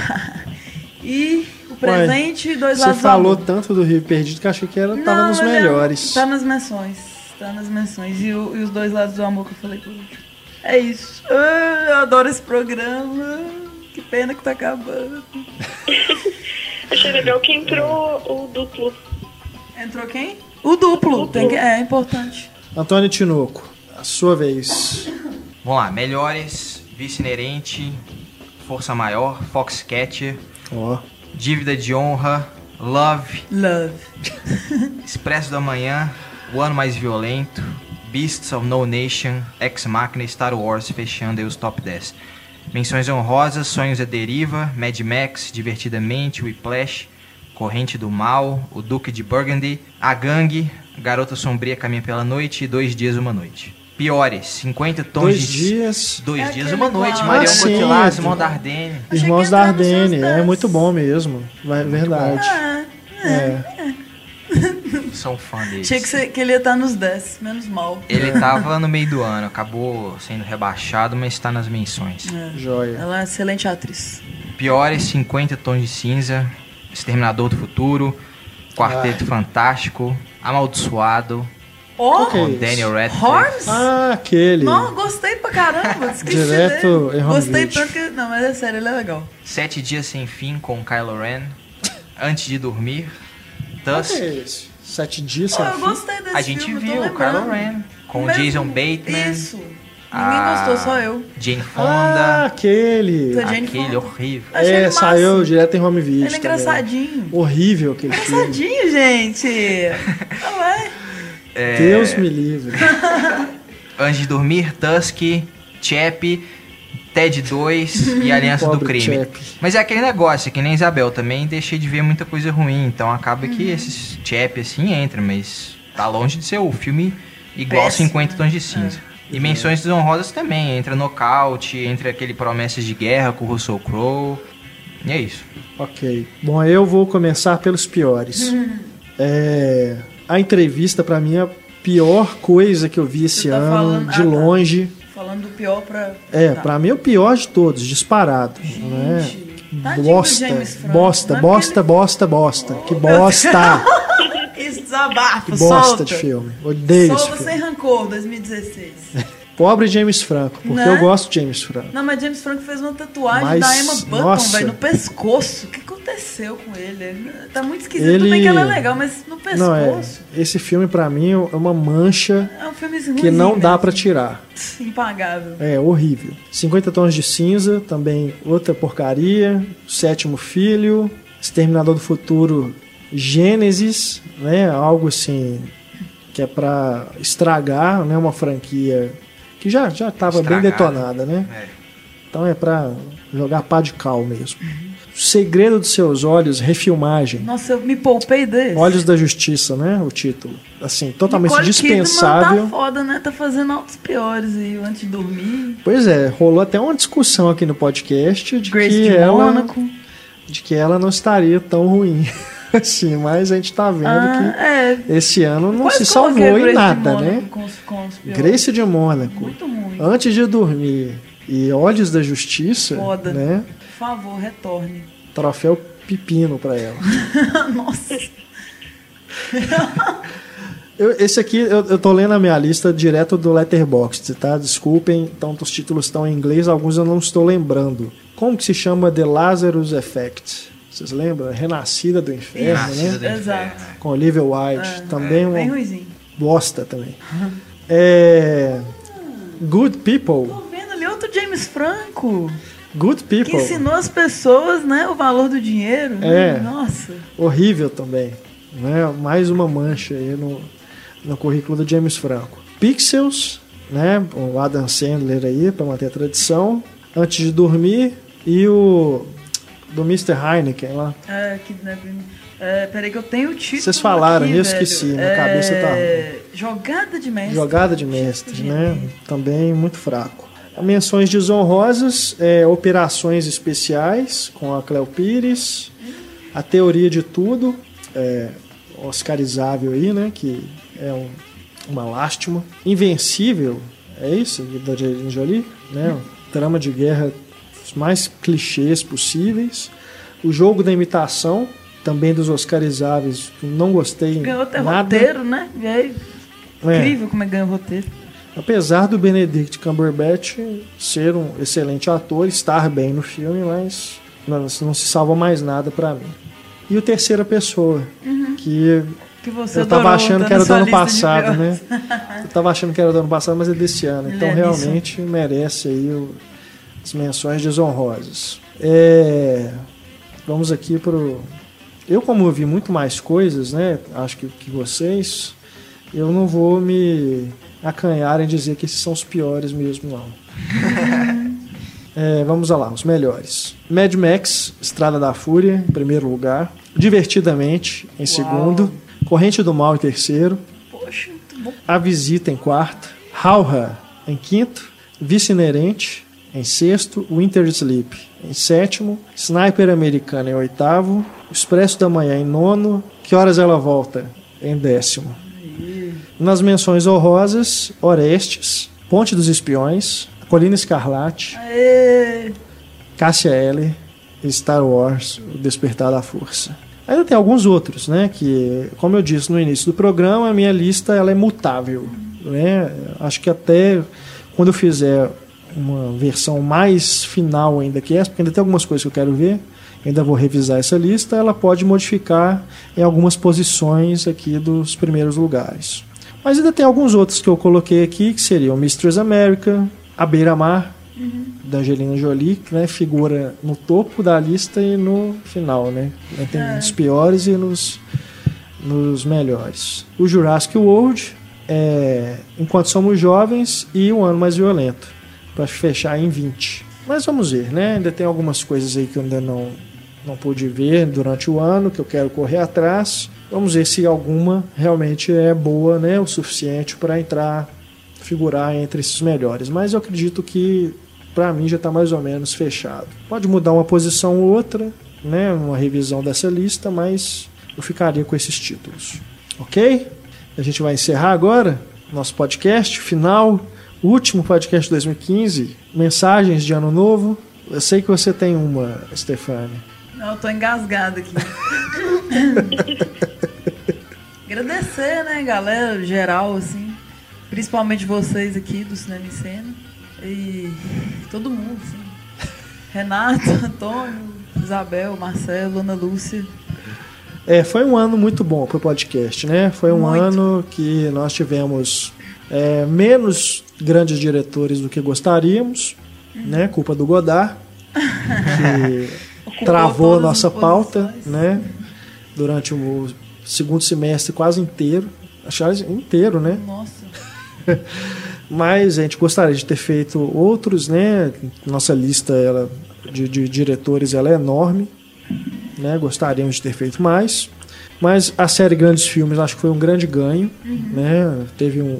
e O Presente e Dois Você Lados do falou tanto do Rio Perdido que achei que era, tava Não, nos é- melhores. Tá nas menções. Tá nas menções. E, o- e os dois lados do amor que eu falei por último. É isso. Ah, eu adoro esse programa. Pena que tá acabando. Achei legal que entrou o duplo. Entrou quem? O duplo. Tem que... É importante. Antônio Tinoco, a sua vez. Vamos lá, melhores, vice inerente, força maior, Foxcatcher, Ó, dívida de honra, love, Love. expresso da manhã, o ano mais violento, Beasts of No Nation, Ex Machina e Star Wars fechando aí os top 10. Menções honrosas, Sonhos da Deriva, Mad Max, Divertidamente, Whiplash, Corrente do Mal, O Duque de Burgundy, A Gangue, Garota Sombria Caminha pela Noite e Dois Dias Uma Noite. Piores, 50 tons dois de... dias. Dois É Dias Uma Noite, qual? Marion Ah, é. Simão Dardenne. Achei que Irmãos da Ardenne, é muito bom mesmo. Vai, verdade. Ah, É. Sou um fã deles. achei que, você- que ele ia estar nos 10, menos mal. Ele tava no meio do ano, acabou sendo rebaixado, mas está nas menções. Joia. Ela é uma excelente atriz. Piores 50 tons de cinza, Exterminador do Futuro, Quarteto Fantástico, Amaldiçoado, é com? Daniel Radcliffe. Horns? Ah, aquele. Não, gostei pra caramba. Esqueci Direto dele. em Gostei tanto que. Não, mas é sério, ele é legal. Sete Dias Sem Fim com Kylo Ren, Antes de Dormir, Tusk. que é? Sete dias sem eu fim? gostei desse A gente filme, viu o. Kylo Ren com o Mesmo- Jason Bateman, Isso. Ninguém Ah. gostou, só eu. Jane Ah, Fonda, aquele. Foi Jane aquele Fonda. horrível. Achei É, saiu direto em home video. Ele é também. engraçadinho. Horrível aquele filme. Engraçadinho, gente. Não é? É, Deus me livre. Antes de Dormir, Tusk, Chap, Ted 2 e Aliança do Crime. Chap. Mas é aquele negócio, que nem Isabel, também deixei de ver muita coisa ruim, então acaba que esses Chap assim entra, mas tá longe de ser o filme igual Péssimo, 50 tons de né? cinza. E menções desonrosas também, entra Nocaute, entra aquele Promessas de Guerra com o Russell Crowe. E é isso. Ok. Bom, eu vou começar pelos piores. É, a entrevista, pra mim, é a pior coisa que eu vi esse tá ano, falando- de ah, tá. longe. Falando do pior pra. É, Tá. pra mim é o pior de todos, disparado. né? Bosta, James Franco, bosta, é bosta, bosta, bosta. Que bosta! Isso desabafa, que bosta solta. de filme. Odeio esse Solta filme. sem rancor, 2016. Pobre James Franco, porque Né? eu gosto de James Franco. Não, mas James Franco fez uma tatuagem Mas, da Emma Button, velho, no pescoço. O que aconteceu com ele? Tá muito esquisito. Ele- Tudo bem que ela é legal, mas no pescoço. Não, é. Esse filme, pra mim, é uma mancha É um que não dá pra tirar. Impagável. É horrível. 50 Tons de Cinza, também outra porcaria. Sétimo Filho. Exterminador do Futuro, Gênesis, né? Algo assim que é pra estragar, né? Uma franquia que já já estava bem detonada, né? É. Então é pra jogar pá de cal mesmo. Segredo dos Seus Olhos, refilmagem. Nossa, eu me poupei desse. Olhos da Justiça, né? O título. Assim, totalmente Nicole dispensável. Kidman tá foda, né? Tá fazendo altos piores aí, o antes de dormir. Pois é, rolou até uma discussão aqui no podcast de Grace que de ela Mônaco. de que ela não estaria tão ruim assim, mas a gente tá vendo Ah, é. que esse ano não Quase se salvou em nada, né? Com os, com os piores. Grace de Mônaco. Antes de Dormir e Olhos da Justiça, Foda. né? Por favor, retorne. Troféu pepino pra ela. Nossa. Eu- esse aqui eu, eu tô lendo a minha lista direto do Letterboxd, tá? Desculpem, então os títulos estão em inglês, alguns eu não estou lembrando. Como que se chama The Lazarus Effect? Vocês lembram? Renascida do Inferno, Renascida né? do Exato. Inferno. Com Olivia Wilde. também Bem uma ruizinho. bosta também. É... Good People. Tô vendo ali outro James Franco. Good Que People. ensinou as pessoas, né, o valor do dinheiro. É. Nossa. Horrível também. Né? Mais uma mancha aí no, no currículo do James Franco. Pixels, né? O Adam Sandler aí, para manter a tradição. Antes de dormir. E o do Mr. Heineken lá. É, kidnapping. É, peraí que eu tenho o título Vocês falaram, aqui, eu velho. esqueci, minha cabeça tá É, Jogada de mestre. Jogada de mestre, né? Também muito fraco. Menções desonrosas, é, operações especiais com a Cleo Pires, a teoria de tudo, é, oscarizável aí, né? Que é um- uma lástima. Invencível, é isso, da Angelina Jolie, né? Trama de guerra os mais clichês possíveis. O jogo da imitação, também dos oscarizáveis, não gostei Ganhou até nada. roteiro, né? É. incrível como é que ganha o roteiro. Apesar do Benedict Cumberbatch ser um excelente ator, estar bem no filme, mas não, não se salva mais nada pra mim. E o Terceira Pessoa, que Que você eu tava achando tá que era do ano passado, né? Eu tava achando que era do ano passado, mas é desse ano. Ele Então é realmente merece aí o- as menções desonrosas. É, vamos aqui pro. Eu, como eu vi muito mais coisas, né? Acho que, que vocês, eu não vou me acanhar em dizer que esses são os piores mesmo, não. É, vamos lá, os melhores. Mad Max, Estrada da Fúria, em primeiro lugar. Divertidamente, em segundo. Corrente do Mal, em terceiro. Poxa, muito bom. A Visita, em quarto. Hauha, em quinto. Vice Inerente, em sexto. Winter Sleep, em sétimo. Sniper Americano, em oitavo. Expresso da Manhã, em nono. Que Horas Ela Volta, em décimo. Nas menções honrosas, Orestes, Ponte dos Espiões, Colina Escarlate, Aê! Cássia e Star Wars, O Despertar da Força. Ainda tem alguns outros, né? Que, como eu disse no início do programa, a minha lista ela é mutável. Né? Acho que até quando eu fizer uma versão mais final ainda que essa, porque ainda tem algumas coisas que eu quero ver, ainda vou revisar essa lista, ela pode modificar em algumas posições aqui dos primeiros lugares. Mas ainda tem alguns outros que eu coloquei aqui, que seriam Mistress America, A Beira Mar, da Angelina Jolie, que né, figura no topo da lista e no final, né? Tem nos piores e nos, nos melhores. O Jurassic World, é, Enquanto Somos Jovens e O Ano Mais Violento, para fechar em 20. Mas vamos ver, né? Ainda tem algumas coisas aí que eu ainda não, não pude ver durante o ano, que eu quero correr atrás. Vamos ver se alguma realmente é boa, né? O suficiente para entrar, figurar entre esses melhores. Mas eu acredito que para mim já está mais ou menos fechado. Pode mudar uma posição ou outra, né? Uma revisão dessa lista, mas eu ficaria com esses títulos. Ok? A gente vai encerrar agora nosso podcast final, último podcast de 2015, mensagens de ano novo. Eu sei que você tem uma, Stefania. Não, eu tô engasgada aqui. Agradecer, né, galera, geral, assim. Principalmente vocês aqui do Cinema em Cena. E todo mundo, assim. Renato, Antônio, Isabel, Marcelo, Ana Lúcia. É, foi um ano muito bom para o podcast, né? Foi um Muito. ano que nós tivemos é, menos grandes diretores do que gostaríamos, né? Culpa do Godard, que travou a nossa pauta, né? Durante o segundo semestre quase inteiro, achar inteiro, né? Nossa. Mas a gente gostaria de ter feito outros, né? Nossa lista ela, de, de diretores ela é enorme, né? Gostaríamos de ter feito mais. Mas a série Grandes Filmes acho que foi um grande ganho, né? Teve um-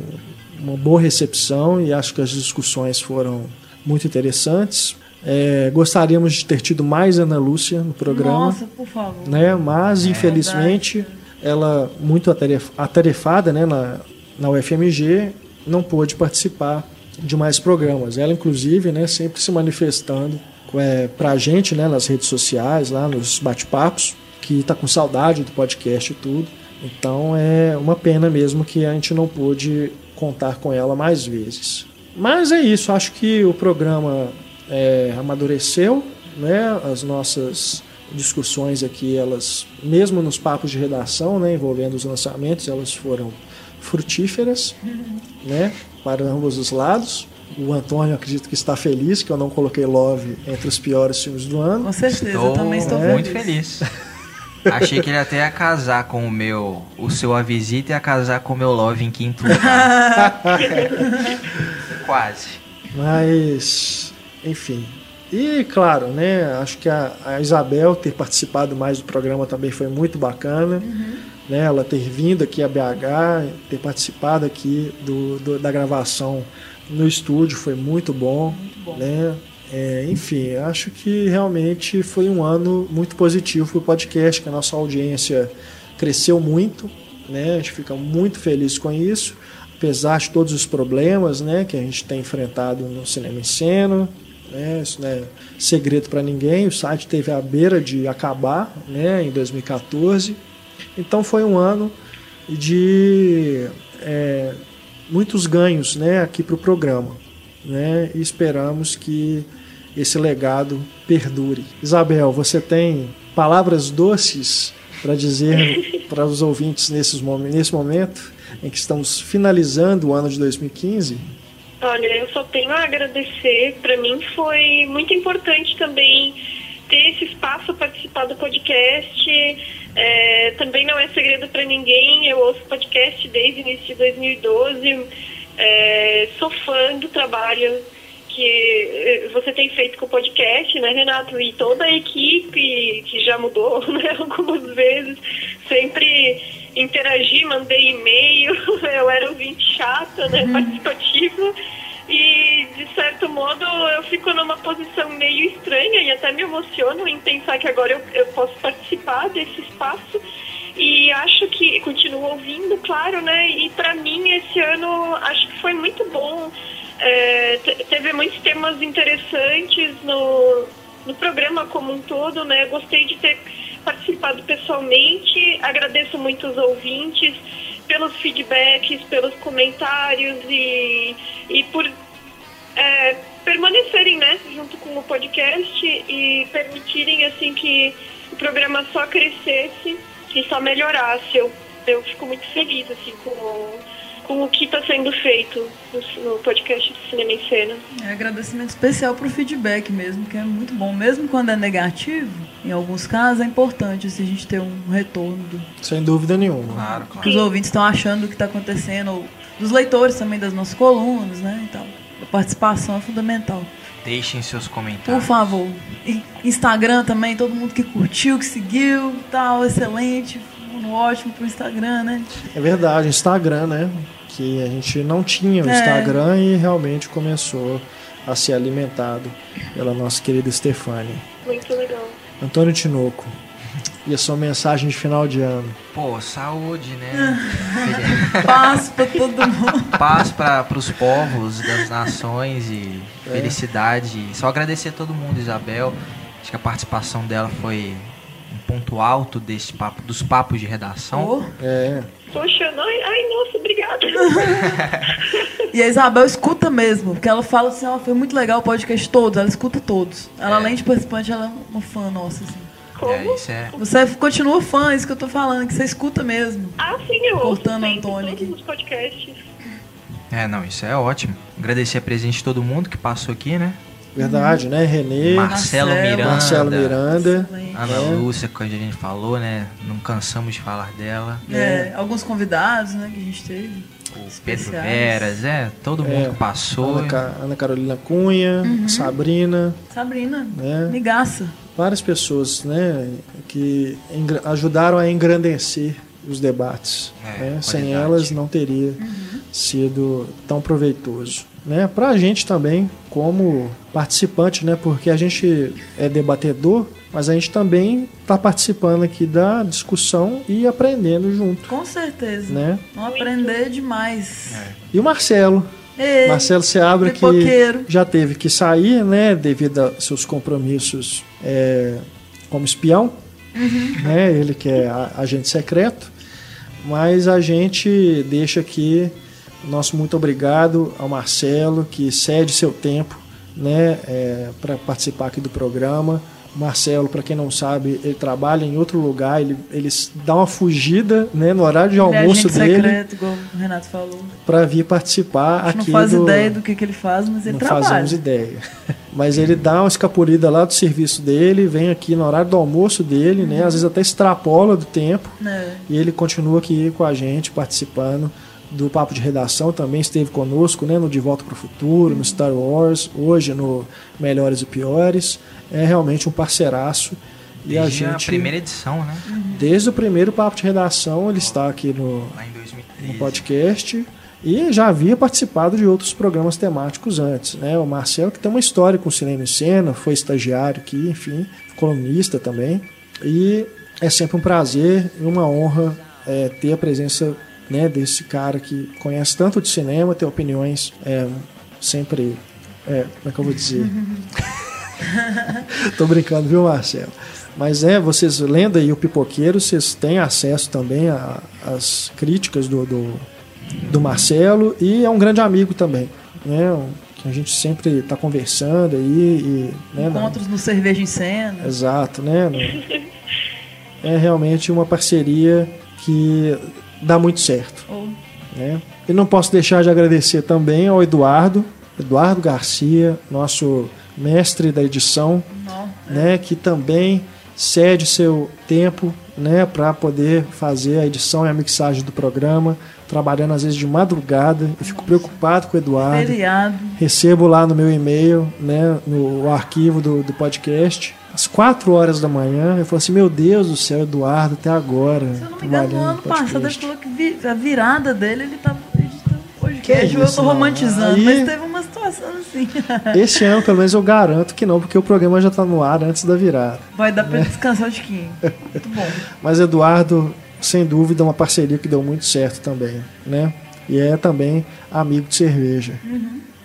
uma boa recepção e acho que as discussões foram muito interessantes. É, gostaríamos de ter tido mais Ana Lúcia no programa Nossa, por favor. né? Mas infelizmente ela muito ataref- atarefada, né, na, na UFMG, não pôde participar de mais programas. Ela inclusive, né, sempre se manifestando é, para a gente, né, nas redes sociais, lá nos bate-papos, que está com saudade do podcast e tudo. Então é uma pena mesmo que a gente não pôde contar com ela mais vezes. Mas é isso, acho que o programa é, amadureceu, né? As nossas discussões aqui, elas, mesmo nos papos de redação, né, envolvendo os lançamentos, elas foram frutíferas, né, para ambos os lados. O Antônio acredito que está feliz que eu não coloquei Love entre os piores filmes do ano. Com certeza, eu Estou também estou muito feliz. Achei que ele até ia casar com o meu, o seu A Visita e ia casar com o meu Love em quinto lugar. Quase. Mas, enfim. E claro, né? Acho que a, a Isabel ter participado mais do programa também foi muito bacana. Né, ela ter vindo aqui a BH, ter participado aqui do, do- da gravação no estúdio foi muito bom. Né? É, enfim, acho que realmente foi um ano muito positivo para o podcast, que a nossa audiência cresceu muito. Né? A gente fica muito feliz com isso apesar de todos os problemas né, que a gente tem enfrentado no cinema em cena. Né, isso não é segredo para ninguém. O site teve à beira de acabar né, em 2014. Então foi um ano de é, muitos ganhos né, aqui para o programa. Né, e esperamos que esse legado perdure. Isabel, você tem palavras doces para dizer para os ouvintes nesses, nesse momento em que estamos finalizando o ano de 2015? Olha, eu só tenho a agradecer. Para mim foi muito importante também ter esse espaço para participar do podcast. É, também não é segredo para ninguém, eu ouço podcast desde o início de 2012. É, sou fã do trabalho que eh, você tem feito com o podcast, né, Renato? E toda a equipe que já mudou né, algumas vezes, sempre interagi, mandei e-mail, eu era ouvinte chata, né, uhum. participativa. E, de certo modo, eu fico numa posição meio estranha e até me emociono em pensar que agora eu, eu posso participar desse espaço. E acho que continuo ouvindo, claro, né? E para mim, esse ano, acho que foi muito bom. É, teve muitos temas interessantes no, no programa como um todo, né? Gostei de ter participado pessoalmente. Agradeço muito os ouvintes pelos feedbacks, pelos comentários e, e por é, permanecerem né, junto com o podcast e permitirem assim que o programa só crescesse e só melhorasse. Eu, eu fico muito feliz assim com com o que está sendo feito no, no, podcast do Cinema em Cena. É, agradecimento especial para o feedback mesmo, que é muito bom. Mesmo quando é negativo, em alguns casos é importante assim, a gente ter um retorno. Do... Sem dúvida nenhuma. Claro, claro. Que os ouvintes estão achando o que está acontecendo, ou dos leitores também das nossas colunas, né? Então, a participação é fundamental. Deixem seus comentários. Por favor. Instagram também, todo mundo que curtiu, que seguiu, tal, excelente ótimo pro Instagram, né? É verdade, Instagram, né? Que a gente não tinha o é. Instagram e realmente começou a ser alimentado pela nossa querida Stefania. Muito legal. Antônio Tinoco. E a sua mensagem de final de ano? Pô, saúde, né? Paz para todo mundo. Paz para os povos das nações e é. felicidade. Só agradecer a todo mundo, Isabel. Acho que a participação dela foi ponto alto desse papo, dos papos de redação. Oh. É. Poxa, não, ai, nossa, obrigada. e a Isabel escuta mesmo, porque ela fala assim, ó, foi muito legal o podcast todos, ela escuta todos. Ela, é. além de participante, ela é uma fã nossa, assim. Como? É, isso é... Você continua fã, é isso que eu tô falando, que você escuta mesmo. Ah, sim, eu Cortando ouço Antônio todos aqui. os podcasts. É, não, isso é ótimo. Agradecer a presença de todo mundo que passou aqui, né? Verdade, né? Renê, Marcelo, Miranda, Marcelo Miranda, Ana é. Lúcia, que a gente falou, né? Não cansamos de falar dela. É, é. alguns convidados, né, que a gente teve. O Pedro Veras, é, todo mundo é. que passou. Ana, Ana Carolina Cunha, uhum. Sabrina. Sabrina, né? migaça. Várias pessoas, né, que ajudaram a engrandecer os debates. É, né? Sem elas não teria uhum. sido tão proveitoso né, para a gente também como participante, né, porque a gente é debatedor, mas a gente também está participando aqui da discussão e aprendendo junto. Com certeza. Né? Vamos aprender demais. É. E o Marcelo. Ei, Marcelo Seabra que já teve que sair, né, devido a seus compromissos é, como espião, uhum. né, ele que é agente secreto, mas a gente deixa aqui nosso muito obrigado ao Marcelo, que cede seu tempo né, é, para participar aqui do programa. Marcelo, para quem não sabe, ele trabalha em outro lugar, ele, ele dá uma fugida né, no horário de almoço ele é dele. secreto, igual o Renato falou. Para vir participar aqui. Não faz do... ideia do que, que ele faz, mas ele não trabalha. Não fazemos ideia. Mas ele dá uma escapulida lá do serviço dele, vem aqui no horário do almoço dele, uhum. né? Às vezes até extrapola do tempo. É. E ele continua aqui com a gente, participando do Papo de Redação também esteve conosco, né, no De Volta para o Futuro, no Star Wars, hoje no Melhores e Piores. É realmente um parceiraço. Desde e a, gente, a primeira edição, né? Desde o primeiro Papo de Redação, ele está aqui no, no podcast e já havia participado de outros programas temáticos antes. Né? O Marcelo, que tem uma história com cinema e cena, foi estagiário aqui, enfim, colunista também. E é sempre um prazer e uma honra é, ter a presença né, desse cara que conhece tanto de cinema, tem opiniões é, sempre. É, como é que eu vou dizer? Tô brincando, viu, Marcelo? Mas é, vocês lendo aí o Pipoqueiro, vocês têm acesso também às críticas do, do, do Marcelo e é um grande amigo também, né? Um- que a gente sempre está conversando aí e né, Encontros no Cerveja em Cena. Exato, né? É realmente uma parceria que dá muito certo, Ou- né? E não posso deixar de agradecer também ao Eduardo, Eduardo Garcia, nosso mestre da edição, né, que também cede seu tempo, né, para poder fazer a edição e a mixagem do programa, trabalhando às vezes de madrugada. Eu fico preocupado com o Eduardo. Feriado. Recebo lá no meu e-mail, né, no arquivo do, do podcast, às 4 horas da manhã. Eu falo assim: Meu Deus do céu, Eduardo, até agora. Se eu não me engano, no ano no passado ele podcast." falou que vi- a virada dele, ele tava Que eu isso, tô não. romantizando, Aí- mas teve uma situação assim. Esse ano, pelo menos, eu garanto que não, porque o programa já tá no ar antes da virada. Vai dar pra descansar de Tiquinho. Muito bom. Mas Eduardo, sem dúvida, é uma parceria que deu muito certo também, né? E é também amigo de cerveja.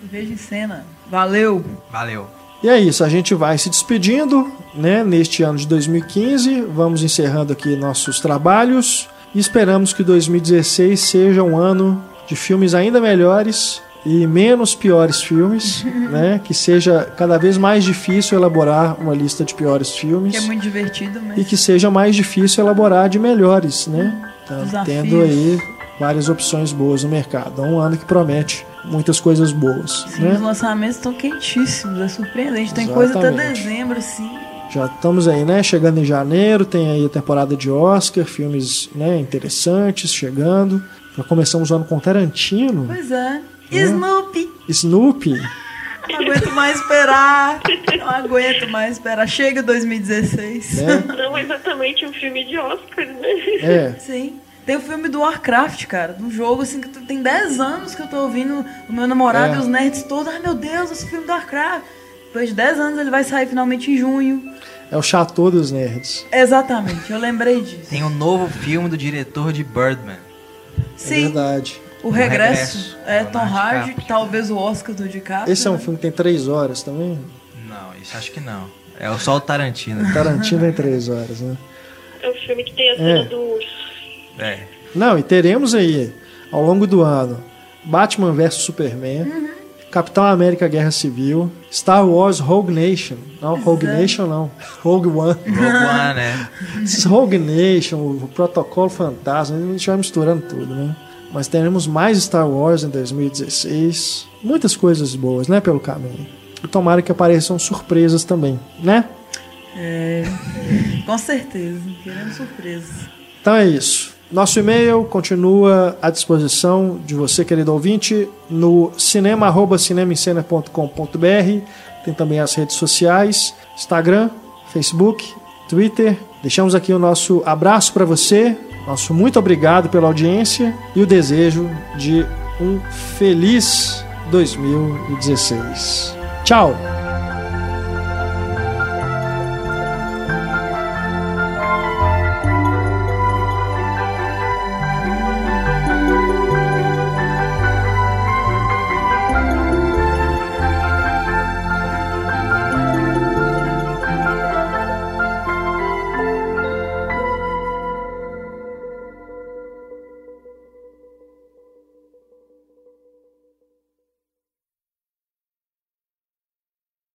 Cerveja em Cena. Valeu. Valeu. E é isso, a gente vai se despedindo, né, neste ano de 2015. Vamos encerrando aqui nossos trabalhos e esperamos que 2016 seja um ano de filmes ainda melhores e menos piores filmes, né? Que seja cada vez mais difícil elaborar uma lista de piores filmes Que é muito divertido, mas. e que seja mais difícil elaborar de melhores, né? Tá Desafios. tendo aí várias opções boas no mercado. É um ano que promete muitas coisas boas, Sim, né? os lançamentos estão quentíssimos, é surpreendente. Tem coisa até Exatamente. dezembro, assim. Já estamos aí, né? Chegando em janeiro, tem aí a temporada de Oscar, filmes né, interessantes chegando. Já começamos o ano com Tarantino, Pois é. Snoopy. Snoopy. Não aguento mais esperar. Não aguento mais esperar. Chega 2016. né? Não exatamente um filme de Oscar, né? É, Sim. Tem o filme do Warcraft, cara. Do jogo, assim, que tem 10 anos que eu tô ouvindo o meu namorado É. e os nerds todos. Ai, meu Deus, esse filme do Warcraft. Depois de 10 anos ele vai sair finalmente em junho. é o Chateau dos Nerds. Exatamente, eu lembrei disso. Tem um novo filme do diretor de Birdman. É Sim, verdade. o O Regresso. Regresso. É Tom Hardy, talvez o Oscar do DiCaprio. Esse é um né? filme que tem três horas também. Não, isso acho que não. É só o Tarantino. Tarantino tem três horas, né? É o filme que tem a cena É. do urso. É. Não, e teremos aí, ao longo do ano, Batman vs Superman, Capitão América Guerra Civil, Star Wars Rogue Nation. Não, Rogue Exato. Nation não. Rogue One. Rogue One, né? Rogue Nation, o Protocolo Fantasma, a gente vai misturando tudo, né? Mas teremos mais Star Wars em 2016. Muitas coisas boas, né, pelo caminho. E tomara que apareçam surpresas também, né? É, com certeza. Querendo surpresas. Então é isso. Nosso e-mail continua à disposição de você, querido ouvinte, no cinema@cinemaencena.com.br. Tem também as redes sociais, Instagram, Facebook, Twitter. Deixamos aqui o nosso abraço para você, nosso muito obrigado pela audiência e o desejo de um feliz 2016. Tchau.